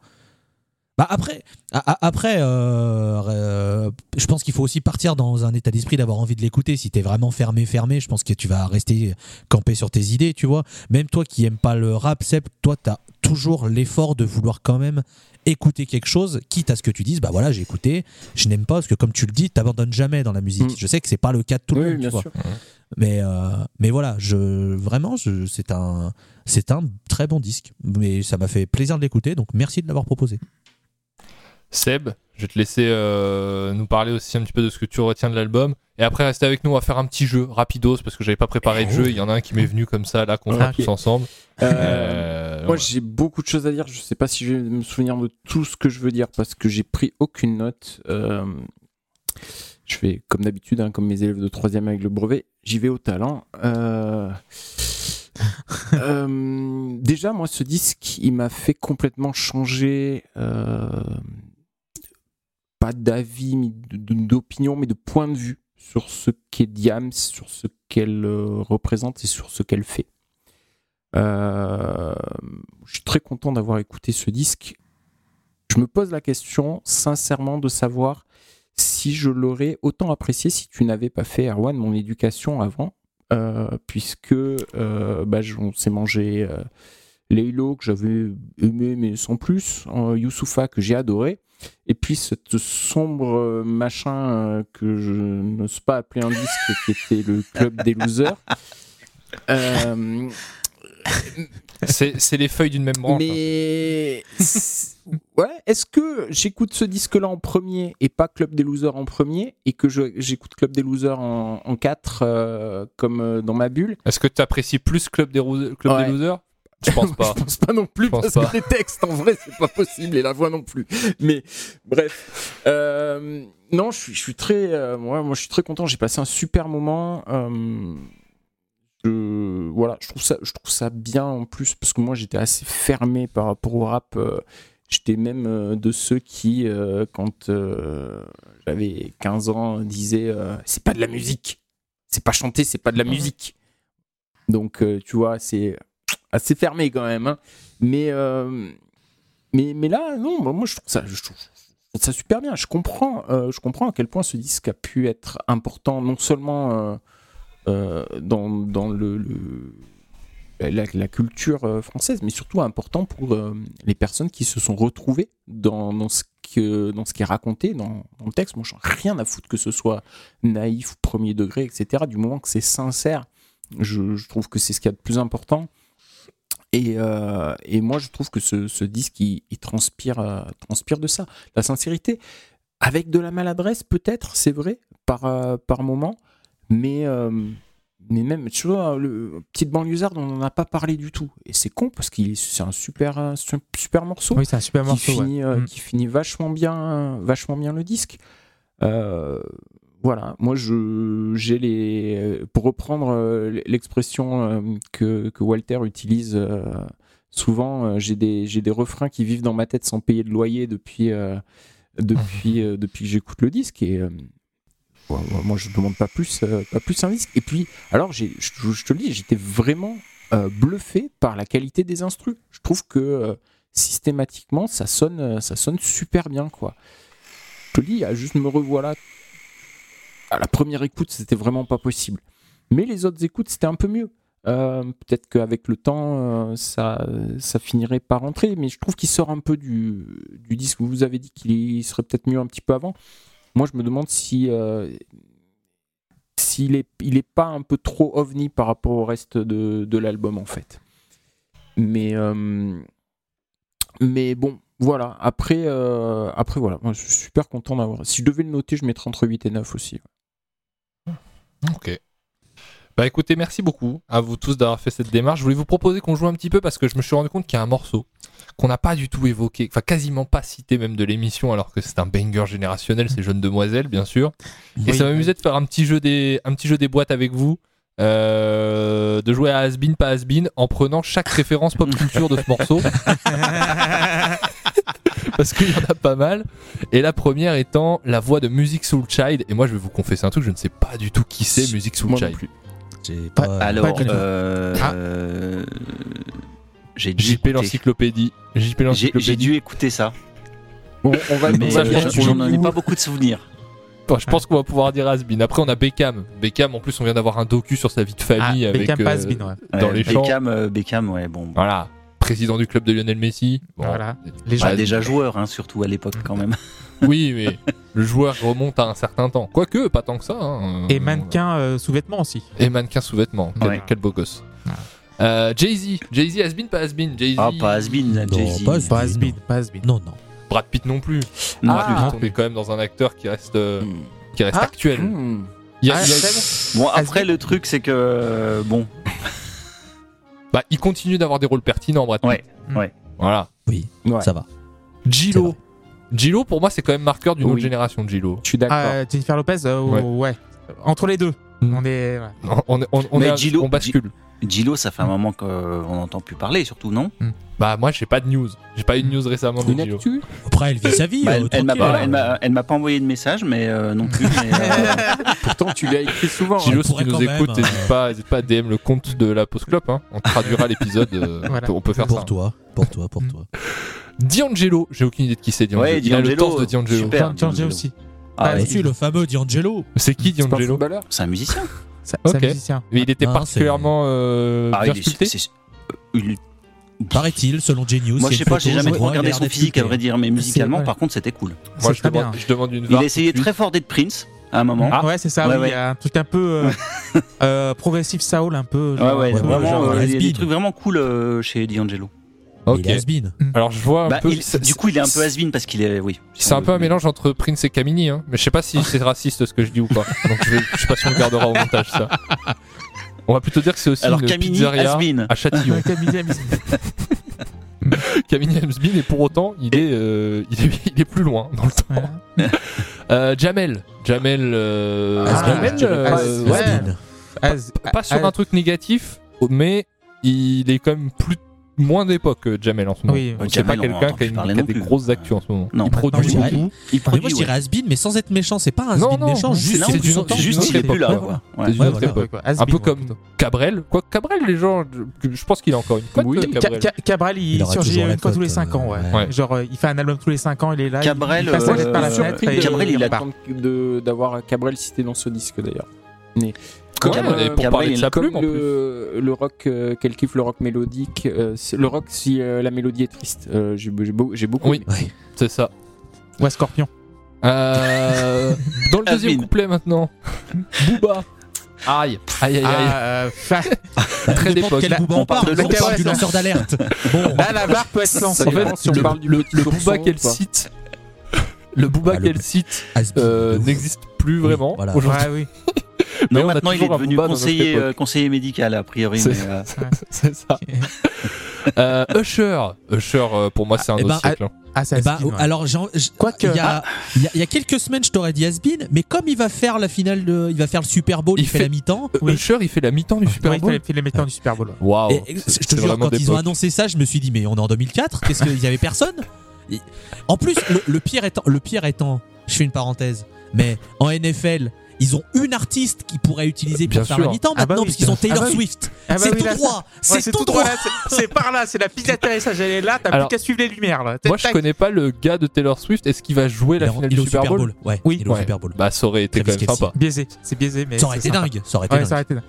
Bah après, après, euh, je pense qu'il faut aussi partir dans un état d'esprit d'avoir envie de l'écouter. Si t'es vraiment fermé, fermé, je pense que tu vas rester campé sur tes idées, tu vois. Même toi qui aimes pas le rap, Seb, toi t'as toujours l'effort de vouloir quand même écouter quelque chose, quitte à ce que tu dises, bah voilà, j'ai écouté, je n'aime pas, parce que comme tu le dis, t'abandonnes jamais dans la musique. Mm. Je sais que c'est pas le cas de tout le monde, tu bien vois. sûr. Mais, euh, mais voilà, je, vraiment, je, c'est un, c'est un très bon disque. Mais ça m'a fait plaisir de l'écouter, donc merci de l'avoir proposé. Seb, je vais te laisser euh, nous parler aussi un petit peu de ce que tu retiens de l'album. Et après, restez avec nous, on va faire un petit jeu rapidos parce que j'avais pas préparé de jeu. Il y en a un qui m'est venu comme ça, là, qu'on fera Ok. tous ensemble. Euh, Euh, Moi, voilà. j'ai beaucoup de choses à dire. Je sais pas si je vais me souvenir de tout ce que je veux dire parce que j'ai pris aucune note. Je fais comme d'habitude, hein, comme mes élèves de troisième avec le brevet. J'y vais au talent. [laughs] Déjà, moi, ce disque, il m'a fait complètement changer. Pas d'avis, d'opinion, mais de point de vue sur ce qu'est Diams, sur ce qu'elle euh, représente et sur ce qu'elle fait. Euh, je suis très content d'avoir écouté ce disque. Je me pose la question, sincèrement, de savoir si je l'aurais autant apprécié si tu n'avais pas fait, Erwan, mon éducation avant, euh, puisque euh, bah, on s'est mangé Laylo, que j'avais aimé, mais sans plus, Youssoufa, que j'ai adoré, et puis cette sombre euh, machin euh, que je n'ose pas appeler un disque, qui était le Club des Losers. [laughs] Euh, C'est les feuilles d'une même branche. hein. mais [laughs] c'est- ouais, est-ce que j'écoute ce disque-là en premier et pas Club des Losers en premier et que j'écoute Club des Losers en, en 4 comme dans ma bulle? Est-ce que tu apprécies plus Club des, Club Ouais. des Losers? Je pense pas. [laughs] Je pense pas non plus parce pas. que les textes en vrai c'est pas possible et la voix non plus. Mais bref, Euh, non, je suis, je suis très, euh, moi je suis très content. J'ai passé un super moment. Euh, je, voilà, je trouve ça, je trouve ça bien en plus parce que moi j'étais assez fermé par rapport au rap. J'étais même de ceux qui, quand j'avais 15 ans, disaient c'est pas de la musique, c'est pas chanter, c'est pas de la musique. Donc tu vois, c'est assez fermé quand même. hein. Mais, euh, mais, mais là, non, bah, moi je trouve ça, super bien. Je comprends, euh, je comprends à quel point ce disque a pu être important, non seulement euh, dans, dans le, le- la, culture française, mais surtout important pour les personnes qui se sont retrouvées dans, dans, ce, que, dans ce qui est raconté dans, dans le texte. Moi, j'en ai rien à foutre que ce soit naïf, premier degré, etc. Du moment que c'est sincère, je, je trouve que c'est ce qu'il y a de plus important. Et, euh, et moi, je trouve que ce, ce disque, il, il transpire, euh, transpire de ça. La sincérité, avec de la maladresse, peut-être, c'est vrai, par, euh, par moment, mais, mais même, tu vois, le Petite banlieusarde, on n'en a pas parlé du tout. Et c'est con, parce que c'est un super, super morceau Oui, c'est un super qui morceau. finit, Mm. qui finit vachement bien, vachement bien le disque. Voilà, moi je j'ai les pour reprendre euh, l'expression euh, que, que Walter utilise euh, souvent, j'ai des j'ai des refrains qui vivent dans ma tête sans payer de loyer depuis depuis depuis que j'écoute le disque et moi je demande pas plus pas plus un disque. Et puis alors je, je te le dis, j'étais vraiment bluffé par la qualité des instrus. Je trouve que systématiquement ça sonne ça sonne super bien quoi. Je te le dis, juste me revoilà à la première écoute, c'était vraiment pas possible. Mais les autres écoutes, c'était un peu mieux. Euh, Peut-être qu'avec le temps, euh, ça, ça finirait par rentrer, mais je trouve qu'il sort un peu du, du disque. Vous avez dit qu'il serait peut-être mieux un petit peu avant. Moi, je me demande si euh, s'il est, il est pas un peu trop ovni par rapport au reste de, de l'album, en fait. Mais, euh, mais bon, voilà. Après, après voilà. Je suis super content d'avoir. Si je devais le noter, je mettrais entre 8 et 9 aussi. Ok. Bah écoutez, merci beaucoup à vous tous d'avoir fait cette démarche. Je voulais vous proposer qu'on joue un petit peu parce que je me suis rendu compte qu'il y a un morceau qu'on n'a pas du tout évoqué, enfin quasiment pas cité même de l'émission alors que c'est un banger générationnel, c'est Jeune Demoiselle bien sûr. Et ça m'amusait de faire un petit jeu des, un petit jeu des boîtes avec vous. euh, de jouer à Asbin pas Asbin en prenant chaque référence pop culture de ce morceau [laughs] parce qu'il y en a pas mal. Et la première étant la voix de Music Soul Child. Et moi, je vais vous confesser un truc, je ne sais pas du tout qui c'est Music Soul Moi non Child. plus. J'ai Pas- pas- Alors, euh, Ah. euh, j'ai dû JP écouter. l'encyclopédie. JP J'ai dû éciter ça, Bon, on va mais ça, euh, je- j'en ai pas beaucoup de souvenirs. Je pense qu'on va pouvoir dire Asbin. Après, on a Beckham. Beckham, en plus, on vient d'avoir un docu sur sa vie de famille Ah, avec. Beckham euh, pas Has-been, ouais. Dans Ouais, les champs. Beckham, euh, Beckham, ouais, bon. Voilà. Président du club de Lionel Messi. Bon. Voilà. Les Bah, gens. déjà joueur, hein, surtout à l'époque quand même. [laughs] Oui, mais le joueur remonte à un certain temps. Quoique, pas tant que ça. hein. Et mannequin euh, sous-vêtements aussi. Et mannequin sous vêtements. Quel, Ouais. quel beau gosse. Euh, Jay-Z. Jay-Z, Asbin, pas Asbin. Jay-Z. Ah, pas Has-Been, Non, Jay-Z. pas. Pas pas Has-been. Non, non. Brad Pitt non plus. Non Brad. Pitt, on est quand même dans un acteur qui reste, euh, Hmm. qui reste Ah. actuel. Hmm. Il, y a- Ah, il y a- c'est Bon, après, le truc, c'est que, bon, bah, il continue d'avoir des rôles pertinents, Brad Pitt. Ouais, ouais. Voilà. Oui, Ouais. ça va. Gilo. Gilo, pour moi, c'est quand même marqueur d'une Oui. autre génération, Gilo. Je suis d'accord. Ah, Jennifer Lopez, euh, Ouais. ouais. Entre les deux. Mm. On est. ouais. On, on, on, on Mais est- Gilo- on bascule. Gilo, ça fait un moment qu'on n'entend plus parler, surtout, non Bah, moi, j'ai pas de news. J'ai pas eu de news récemment de Gilo. Après, elle vit sa vie. Bah, euh, elle, elle m'a pas, elle m'a- elle m'a pas envoyé de message, mais euh, non plus. mais, euh, [laughs] Pourtant, tu l'as écrit souvent. Gilo, on si tu nous écoutes, n'hésite euh, pas, pas à DM le compte de la Post Club. Hein. On traduira l'épisode. euh, [laughs] Voilà. on peut- faire Pour ça. toi, pour toi, pour Mm. toi. D'Angelo, j'ai aucune idée de qui c'est D'Angelo. Ouais, Il a le D'Angelo. torse de D'Angelo. Aussi. ah, Ah, le fameux D'Angelo. C'est qui D'Angelo? C'est un musicien. Ça- musicien. Mais il était Ah, particulièrement euh, Ah, bien sculpté. c'est- il- Paraît-il, selon Genius. Moi, je sais pas, j'ai jamais trop a regardé son physique, à vrai dire, mais musicalement, ouais. par contre, c'était cool. Moi, je très demande, je demande une Il tout de très fort d'être Prince à un moment. Ah. ouais, c'est ça. Ouais, oui, ouais. Il y a un truc un peu euh, [laughs] euh, progressif soul, un peu. Ouais, genre, ouais, peu, vraiment, genre, euh, il y a des trucs vraiment cool euh, chez D'Angelo. Ok. Il est has-been. Alors je vois un Bah, peu. il- c'est- du coup, il est un peu has parce qu'il est, oui. C'est un peu veut. un mélange entre Prince et Camini, hein. mais je sais pas si c'est raciste ce que je dis ou pas. Donc je, vais, je sais pas si on le gardera au montage ça. On va plutôt dire que c'est aussi Alors, une Camini, pizzeria has-been. à Châtillon. Camini Hamsbin [laughs] et pour autant il est, euh, il est il est plus loin dans le temps. Euh, Jamel, Jamel, euh, Ah, Jamel, Jamel, euh, Has- ouais, Has-been. As- pas sur un truc négatif, mais il est quand même plus moins d'époque que Jamel en ce moment. Oui, c'est pas quelqu'un qui a, des grosses actus en ce moment. Non. il produit beaucoup. Il produit, moi, je dirais has-been, mais sans être méchant. C'est pas un non, méchant, non, juste C'est juste une qu'il est autre plus là. C'est une autre époque. Un peu comme. Cabrel. Quoi, Cabrel, les gens, je, pense qu'il a encore une cote. Cabrel. Il, Il surgit une fois tous les 5 ans, ouais. euh. Genre, euh, il fait un album tous les 5 ans, il est là. il- Cabrel, il la euh, il d'avoir Cabrel cité dans ce disque d'ailleurs. Ouais, Cabrel, et pour parler de sa Comme plume en plus. le, rock, euh, qu'elle kiffe le rock mélodique, euh, le rock si euh, la mélodie est triste. Euh, j'ai j'ai beau- beaucoup. Oui. aimé. Ouais. C'est ça. Ouais, Scorpion. Euh, [laughs] dans le deuxième Has-been. couplet maintenant. Booba. Aïe, aïe, aïe, aïe. Ah, euh, [laughs] Très d'époque. quel Booba On parle de On parle du lanceur d'alerte. Bon, Là, la barre peut être lancée. En fait, si on le, parle du le, Booba qu'elle cite, le Booba Ah, le- qu'elle cite euh, n'existe plus Oui, vraiment voilà. aujourd'hui. Ouais, oui. Non, maintenant, il est devenu conseiller, euh, conseiller médical, a priori. C'est- euh, ça. [laughs] Euh, Usher, Usher euh, pour moi c'est un eh autre ben, siècle. hein. Ah, c'est ben, ouais. alors, Quoique- il y, a, il y a- il y a quelques semaines, je t'aurais dit Has-been, mais comme il va faire la finale, de, il va faire le Super Bowl, il, Il fait, fait- la mi-temps. Euh, Usher il fait la mi-temps du Super Ouais, il Bowl. fait- fait les mettants du Super Bowl. Waouh. Je te jure, quand ils ont annoncé ça, je me suis dit, mais on est en 2004, qu'est-ce qu'il y avait personne? En plus, le, le pire étant, le pire étant, je fais une parenthèse, mais en NFL, ils ont une artiste qui pourrait utiliser pour Bien faire sûr. la mi-temps Ah bah maintenant, oui, parce qu'ils ont ah Taylor bah oui. Swift. Ah bah c'est oui, tout droit, c'est tout droit. c'est- par là, c'est la piste d'atterrissage. Elle est là, t'as plus qu'à suivre les lumières. Là. Moi je connais pas le gars de Taylor Swift. Est-ce qu'il va jouer la finale du Super Bowl? Ouais, Oui. il. Super Bowl. Bah ça aurait été quand même sympa. Biaisé, c'est biaisé, mais. Ça aurait été dingue, ça aurait été Ouais, dingue.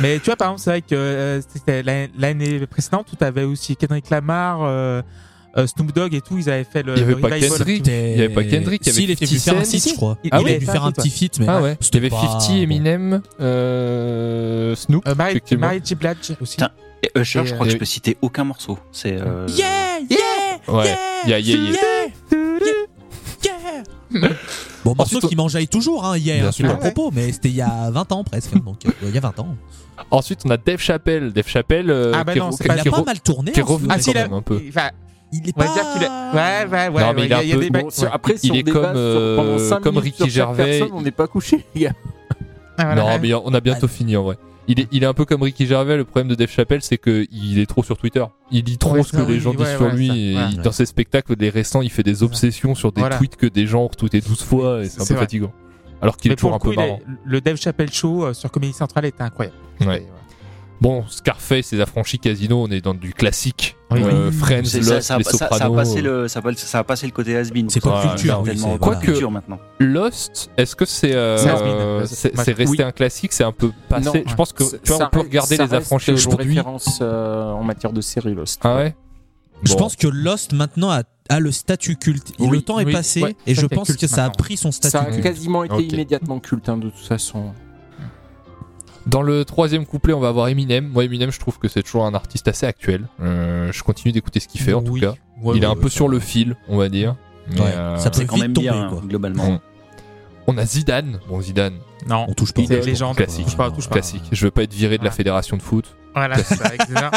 Mais tu vois, par exemple, c'est vrai que euh, c'était l'année- précédente où t'avais aussi Kendrick Lamar, euh, euh, Snoop Dogg et tout, ils avaient fait le. Il y avait le pas. Kendrick. Il y avait pas Kendrick, il y avait Si, il était venu 50 faire un Cent. feat, je crois. Il- Ah il oui, il avait a dû fait faire un petit feat, mais Ah ouais. Il y avait pas 50, bon. Eminem, euh, Snoop. Euh, Mary, J. Blige aussi. Putain. Et Usher, Et, je crois que euh, je peux citer aucun morceau. C'est. euh, Yeah, yeah, Ouais. yeah, Yeah, yeah, yeah. yeah, [laughs] yeah. Bon, morceau Ensuite, qui m'enjaille toujours, hein, hier, hein, c'est pas le propos, mais c'était il y a 20 ans presque, hein, donc euh, il y a 20 ans. Ensuite on a Dave Chappelle. Dave Chappelle. euh, Ah bah qui non, qui- pas- Il a qui pas mal tourné. qui hein, revenu Ah, si, quand a. même un peu. Enfin, Il est on va pas. dire qu'il est. Ouais, ouais, ouais. Non, mais ouais, il y a peu- des Bon, sur- après, si Il on est comme, sur- euh, pendant cinq comme minutes Ricky Gervais. personne, on n'est pas couché, [laughs] les gars. Ah, voilà. Non mais on a bientôt fini en vrai. Il est, il est un peu comme Ricky Gervais. Le problème de Dave Chappelle, c'est qu'il est trop sur Twitter. Il lit trop Ouais, ce que les gens ouais, disent sur ouais, lui. ça, et ouais. il- dans ses spectacles, les récents, il fait des obsessions sur des Voilà. tweets que des gens ont retweetés 12 fois et c'est un C'est peu vrai. fatigant. Alors qu'il est toujours un coup, peu marrant. le Dave Chappelle Show euh, sur Comedy Central était incroyable. Ouais. Bon, Scarface, les affranchis Casino, on est dans du classique. Oui. Euh. Friends, Lost, ça, ça, les ça- ça a Sopranos. passé le, ça, a, ça a passé le côté has-been. C'est Voilà, culture, oui, pop voilà. culture Quoique- maintenant. Lost, est-ce que c'est euh, C'est resté oui. un classique C'est un peu passé? Non, je pense que tu vois, on peut regarder les affranchis une aujourd'hui. référence euh, en matière de série Lost. Ah ouais? Je Bon. pense que Lost maintenant a, a le statut culte. Oui, le temps est passé ouais, et je pense culte que ça a pris son statut. Ça a culte. quasiment été immédiatement culte hein, de toute façon. Dans le troisième couplet, on va avoir Eminem. Moi, Eminem, je trouve que c'est toujours un artiste assez actuel. Euh, je continue d'écouter ce qu'il fait, en tout cas. Ouais, Il est ouais, un peu sur le fil, on va dire. Mais, Ouais, euh, ça peut quand même tomber, bien, hein, quoi. globalement. On a Zidane. Bon, Zidane, Non. On touche pas. C'est légende. Classique. Touche pas, touche pas. classique. Je veux pas être viré de la Ouais. fédération de foot. Voilà, c'est ça, exactement.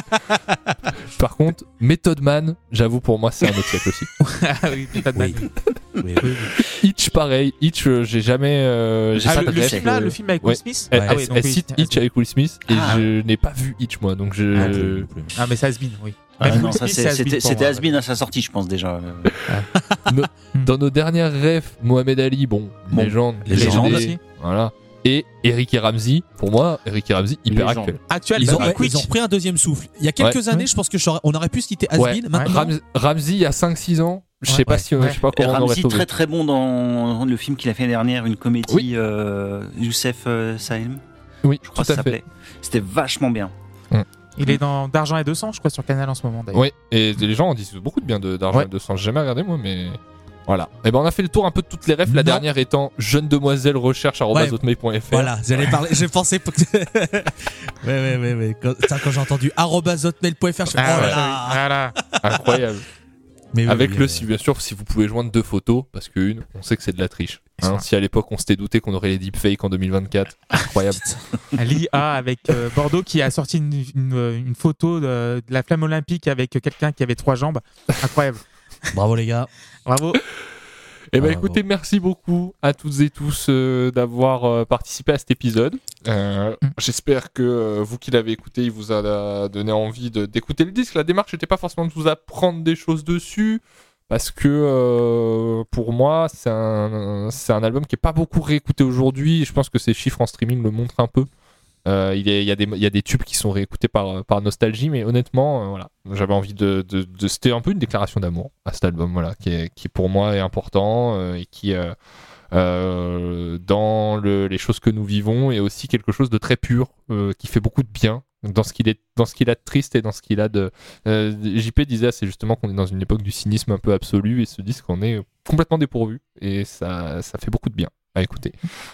[laughs] Par contre, Method Man, j'avoue, pour moi, c'est un autre siècle aussi. [laughs] Ah oui, oui. Hitch, [laughs] pareil. Hitch, euh, j'ai jamais. euh, j'ai Ah, pas le, film là, le film avec ouais. Will Smith Elle, Ah oui, elle- donc elle oui, cite Hitch avec Will Smith et Ah. je n'ai pas vu Hitch moi donc je. Ah. Ah, mais ça has been, oui. Ah, Même non, Will ça, Smith, c'est- c'est has-been C'était pour c'était moi, has-been à sa sortie, je pense déjà. Euh, Dans nos dernières refs, Mohamed Ali, bon, Bon, légende, légende légendé, aussi. voilà. Et Eric et Ramsey, pour moi, Eric et Ramsey, hyper actuel. Actuel, Ils ont, bah, ouais, Quick. ils ont pris un deuxième souffle. Il y a quelques Ouais. années, je pense que on aurait pu citer Has Ouais. Been. Maintenant, Ram- Ramsey, il y a 5-6 ans, je sais Ouais, pas si, ouais. je sais pas comment on aurait Ramsey, très très bon dans le film qu'il a fait l'année dernière, une comédie, Oui. euh, Youssef euh, Saïm, Oui, je crois tout que ça s'appelait. C'était vachement bien. Il est dans D'argent et 200, je crois, sur Canal en ce moment d'ailleurs. Oui, et les gens en disent beaucoup de bien de- d'argent Ouais. et de sang. J'ai jamais regardé moi, mais voilà. Et ben on a fait le tour un peu de toutes les refs. La dernière étant jeune demoiselle recherche Ouais. Voilà, j'allais parler. J'ai pensé. que- [laughs] ouais, ouais, ouais, ouais. Quand, j'ai entendu hotmail.fr, je Ah, oh là ouais. là. Voilà. Incroyable. [laughs] Mais oui, Avec oui, le si bien sûr si vous pouvez joindre deux photos parce que une on sait que c'est de la triche. Hein, si à l'époque on s'était douté qu'on aurait les deepfakes en 2024, [laughs] incroyable. L'IA avec euh, Bordeaux qui a sorti une, une, une photo de, de la flamme olympique avec quelqu'un qui avait trois jambes. Incroyable. Bravo les gars. Bravo. Eh ben Ah, écoutez, merci beaucoup à toutes et tous euh, d'avoir euh, participé à cet épisode. Euh, Mm. J'espère que vous qui l'avez écouté, il vous a donné envie d'écouter le disque. La démarche n'était pas forcément de vous apprendre des choses dessus, parce que pour moi, c'est un, un album qui est pas beaucoup réécouté aujourd'hui. Je pense que ces chiffres en streaming le montrent un peu. Euh, il, y a, des, tubes qui sont réécoutés par, nostalgie, mais honnêtement, euh, voilà, j'avais envie de, C'était un peu une déclaration d'amour à cet album, voilà, qui, est, pour moi est important euh, et qui, dans le- les choses que nous vivons, est aussi quelque chose de très pur, qui fait beaucoup de bien dans ce qu'il est dans ce qu'il a de triste et dans ce qu'il a de JP disait c'est justement qu'on est dans une époque du cynisme un peu absolu et se disent qu'on est complètement dépourvu et ça ça fait beaucoup de bien à écouter.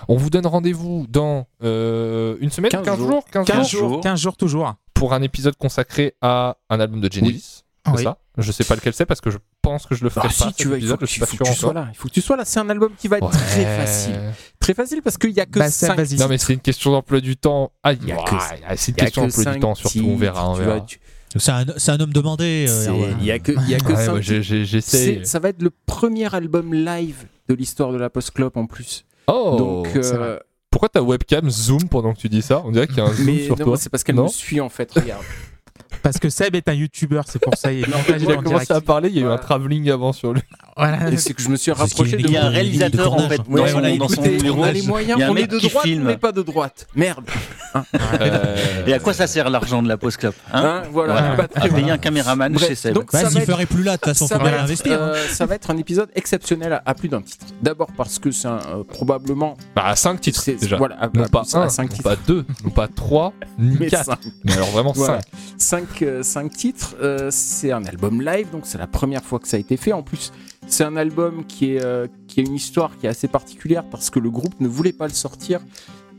On vous donne rendez-vous dans euh, une semaine, 15, 15 jours, jours. 15 15 jours, jours, 15 jours toujours. pour un épisode consacré à un album de Genesis. C'est Oui. ça? Je sais pas lequel c'est parce que je pense que je le ferai Ah pas. si, tu vas, il faut épisode, que, tu, pas faut que sûr tu sois là. Il faut que tu sois là. C'est un album qui va être très facile. Très facile parce qu'il y a que Bah, ça, 5 vas-y. Non mais c'est une question d'emploi du temps. Ah, Il y a que- c'est une question que d'emploi du temps surtout. On verra, on verra. C'est un, c'est un homme demandé. euh. Il y a que, il y a que Ouais. C'est- Ça va être le premier album live de l'histoire de la post-clop en plus. Oh. Donc, euh. Pourquoi ta webcam zoom pendant que tu dis ça? On dirait qu'il y a un [laughs] zoom mais sur non, toi. c'est parce qu'elle me suit en fait. Regarde. [laughs] Parce que Seb est un youtubeur, c'est pour ça. Il est Il partagé a en commencé direct. à parler, il y a eu un travelling avant sur lui. Voilà. Et c'est que je me suis rapproché de Il y a un réalisateur en fait Ouais, dans son, voilà, dans son écoutez, bureau. on a les moyens, on est de droite, n'est pas de droite. Merde. Euh, Et à quoi ça sert l'argent de la pause club hein Hein, voilà, À payer un caméraman chez Seb. donc ça ferait plus là, de toute façon, ça va, hein. euh, ça va être un épisode exceptionnel à, à plus d'un titre. D'abord parce que c'est euh, probablement. Bah, 5 titres c'est- déjà. Voilà, à, Non à pas plus- à 1, cinq non titres. pas 2, non pas 3, ni Mais 4. cinq. Mais alors vraiment 5. Voilà. Cinq, euh, cinq titres. euh, c'est un album live, donc c'est la première fois que ça a été fait. En plus, c'est un album qui, est, euh, qui une histoire qui est assez particulière parce que le groupe ne voulait pas le sortir.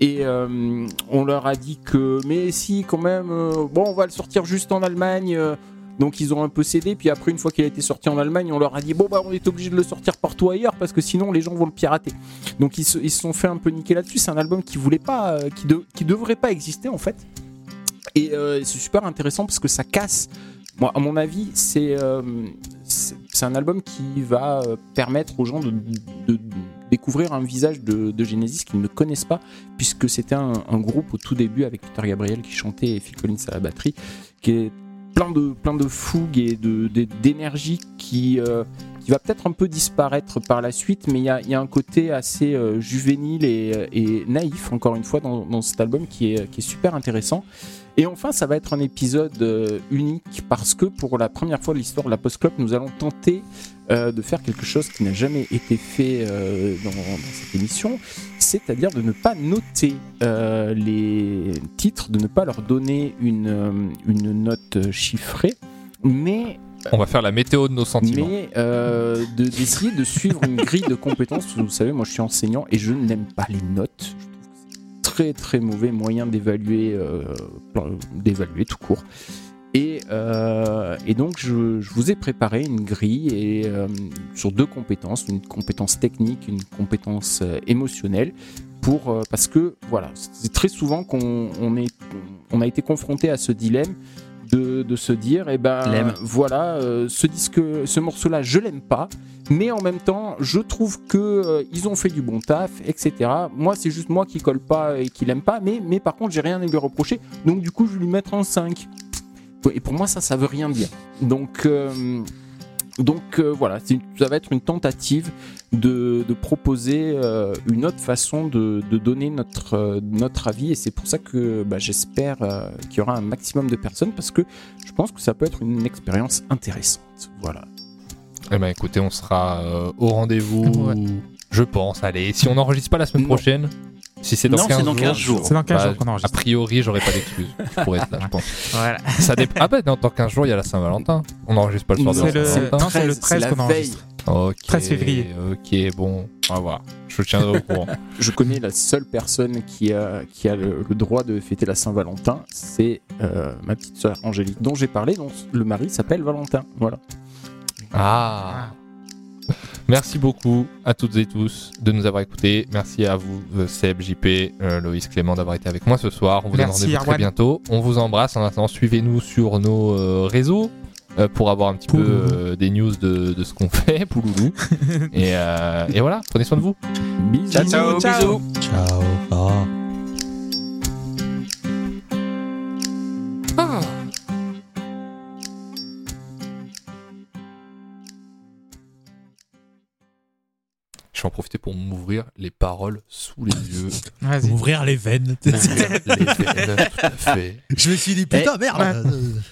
Et euh, on leur a dit que, mais si, quand même, euh, bon, on va le sortir juste en Allemagne. euh, donc ils ont un peu cédé. Puis après, une fois qu'il a été sorti en Allemagne, on leur a dit, bon, bah, on est obligé de le sortir partout ailleurs parce que sinon les gens vont le pirater. Donc ils se, ils se sont fait un peu niquer là-dessus. C'est un album qui voulait pas, euh, qui, de- qui devrait pas exister en fait. Et euh, c'est super intéressant parce que ça casse. Moi, à mon avis, c'est euh, un album qui va euh, permettre aux gens de, découvrir un visage de, Genesis qu'ils ne connaissent pas, puisque c'était un, groupe au tout début avec Peter Gabriel qui chantait et Phil Collins à la batterie, qui est plein de, plein de fougue et d'énergie qui, qui va peut-être un peu disparaître par la suite, mais il y a, y a un côté assez juvénile et, et naïf, encore une fois, dans, dans cet album qui est, qui est super intéressant. Et enfin, ça va être un épisode euh, unique parce que pour la première fois de l'histoire de la Post-Club, nous allons tenter euh, de faire quelque chose qui n'a jamais été fait euh, dans, cette émission, c'est-à-dire de ne pas noter les titres, de ne pas leur donner une, une note chiffrée, mais On va faire la météo de nos sentiments. mais euh, de- d'essayer de suivre une grille de compétences. Vous savez, moi je suis enseignant et je n'aime pas les notes. Très très mauvais moyen d'évaluer, euh, d'évaluer tout court. Et, euh, et donc je, je vous ai préparé une grille et, euh, sur deux compétences, une compétence technique, une compétence émotionnelle. Pour, parce que voilà, c'est très souvent qu'on on on a été confronté à ce dilemme de, de se dire, eh ben L'aime. voilà, euh, ce disque, ce morceau-là, je l'aime pas, mais en même temps, je trouve que euh, ils ont fait du bon taf, etc. Moi, c'est juste moi qui colle pas et qui l'aime pas, mais, mais par contre, j'ai rien à lui reprocher, donc du coup, je vais lui mettre un 5. Et pour moi, ça, ça veut rien dire. Donc, euh, donc euh, voilà, ça va être une tentative de, de proposer euh, une autre façon de, de donner notre, euh, notre avis, et c'est pour ça que bah, j'espère euh, qu'il y aura un maximum de personnes, parce que je pense que ça peut être une expérience intéressante. Voilà. Eh ben écoutez, on sera euh, au rendez-vous, Ouais. je pense. Allez, si on n'enregistre pas la semaine Non. prochaine, si c'est dans, Non, 15, c'est dans jours, 15 jours. C'est dans 15 bah, jours qu'on A enregistre. priori, j'aurai pas d'excuse. Je pourrais être là, je pense. [laughs] Voilà. Ça dépend. Ah bah, dans, dans 15 jours, il y a la Saint-Valentin. On n'enregistre pas le soir de C'est la le- Saint-Valentin. c'est le 13 la qu'on veille. enregistre. Ok. 13 février. Ok, bon, on va voir. Je tiendrai au courant. [laughs] Je connais la seule personne qui a, qui a le, le droit de fêter la Saint-Valentin, c'est euh, ma petite sœur Angélique, dont j'ai parlé, dont le mari s'appelle Valentin. Voilà. Ah. Merci beaucoup à toutes et tous de nous avoir écoutés. Merci à vous, euh, Seb, JP, euh, Loïs, Clément, d'avoir été avec moi ce soir. On vous donne Merci, rendez-vous très bientôt. On vous embrasse. En attendant, suivez-nous sur nos euh, réseaux euh, pour avoir un petit peu Pouloulou. euh, des news de, de ce qu'on [laughs] fait. Pouloulou. [laughs] et, euh, et voilà, prenez soin de vous. Bisous. Ciao, ciao, Ciao. bisous. Ciao. Ah. Je vais en profiter pour m'ouvrir les paroles sous les [laughs] yeux. Vas-y. Ouvrir les veines. M'ouvrir les veines, tout à fait. [laughs] Je me suis dit, putain, merde.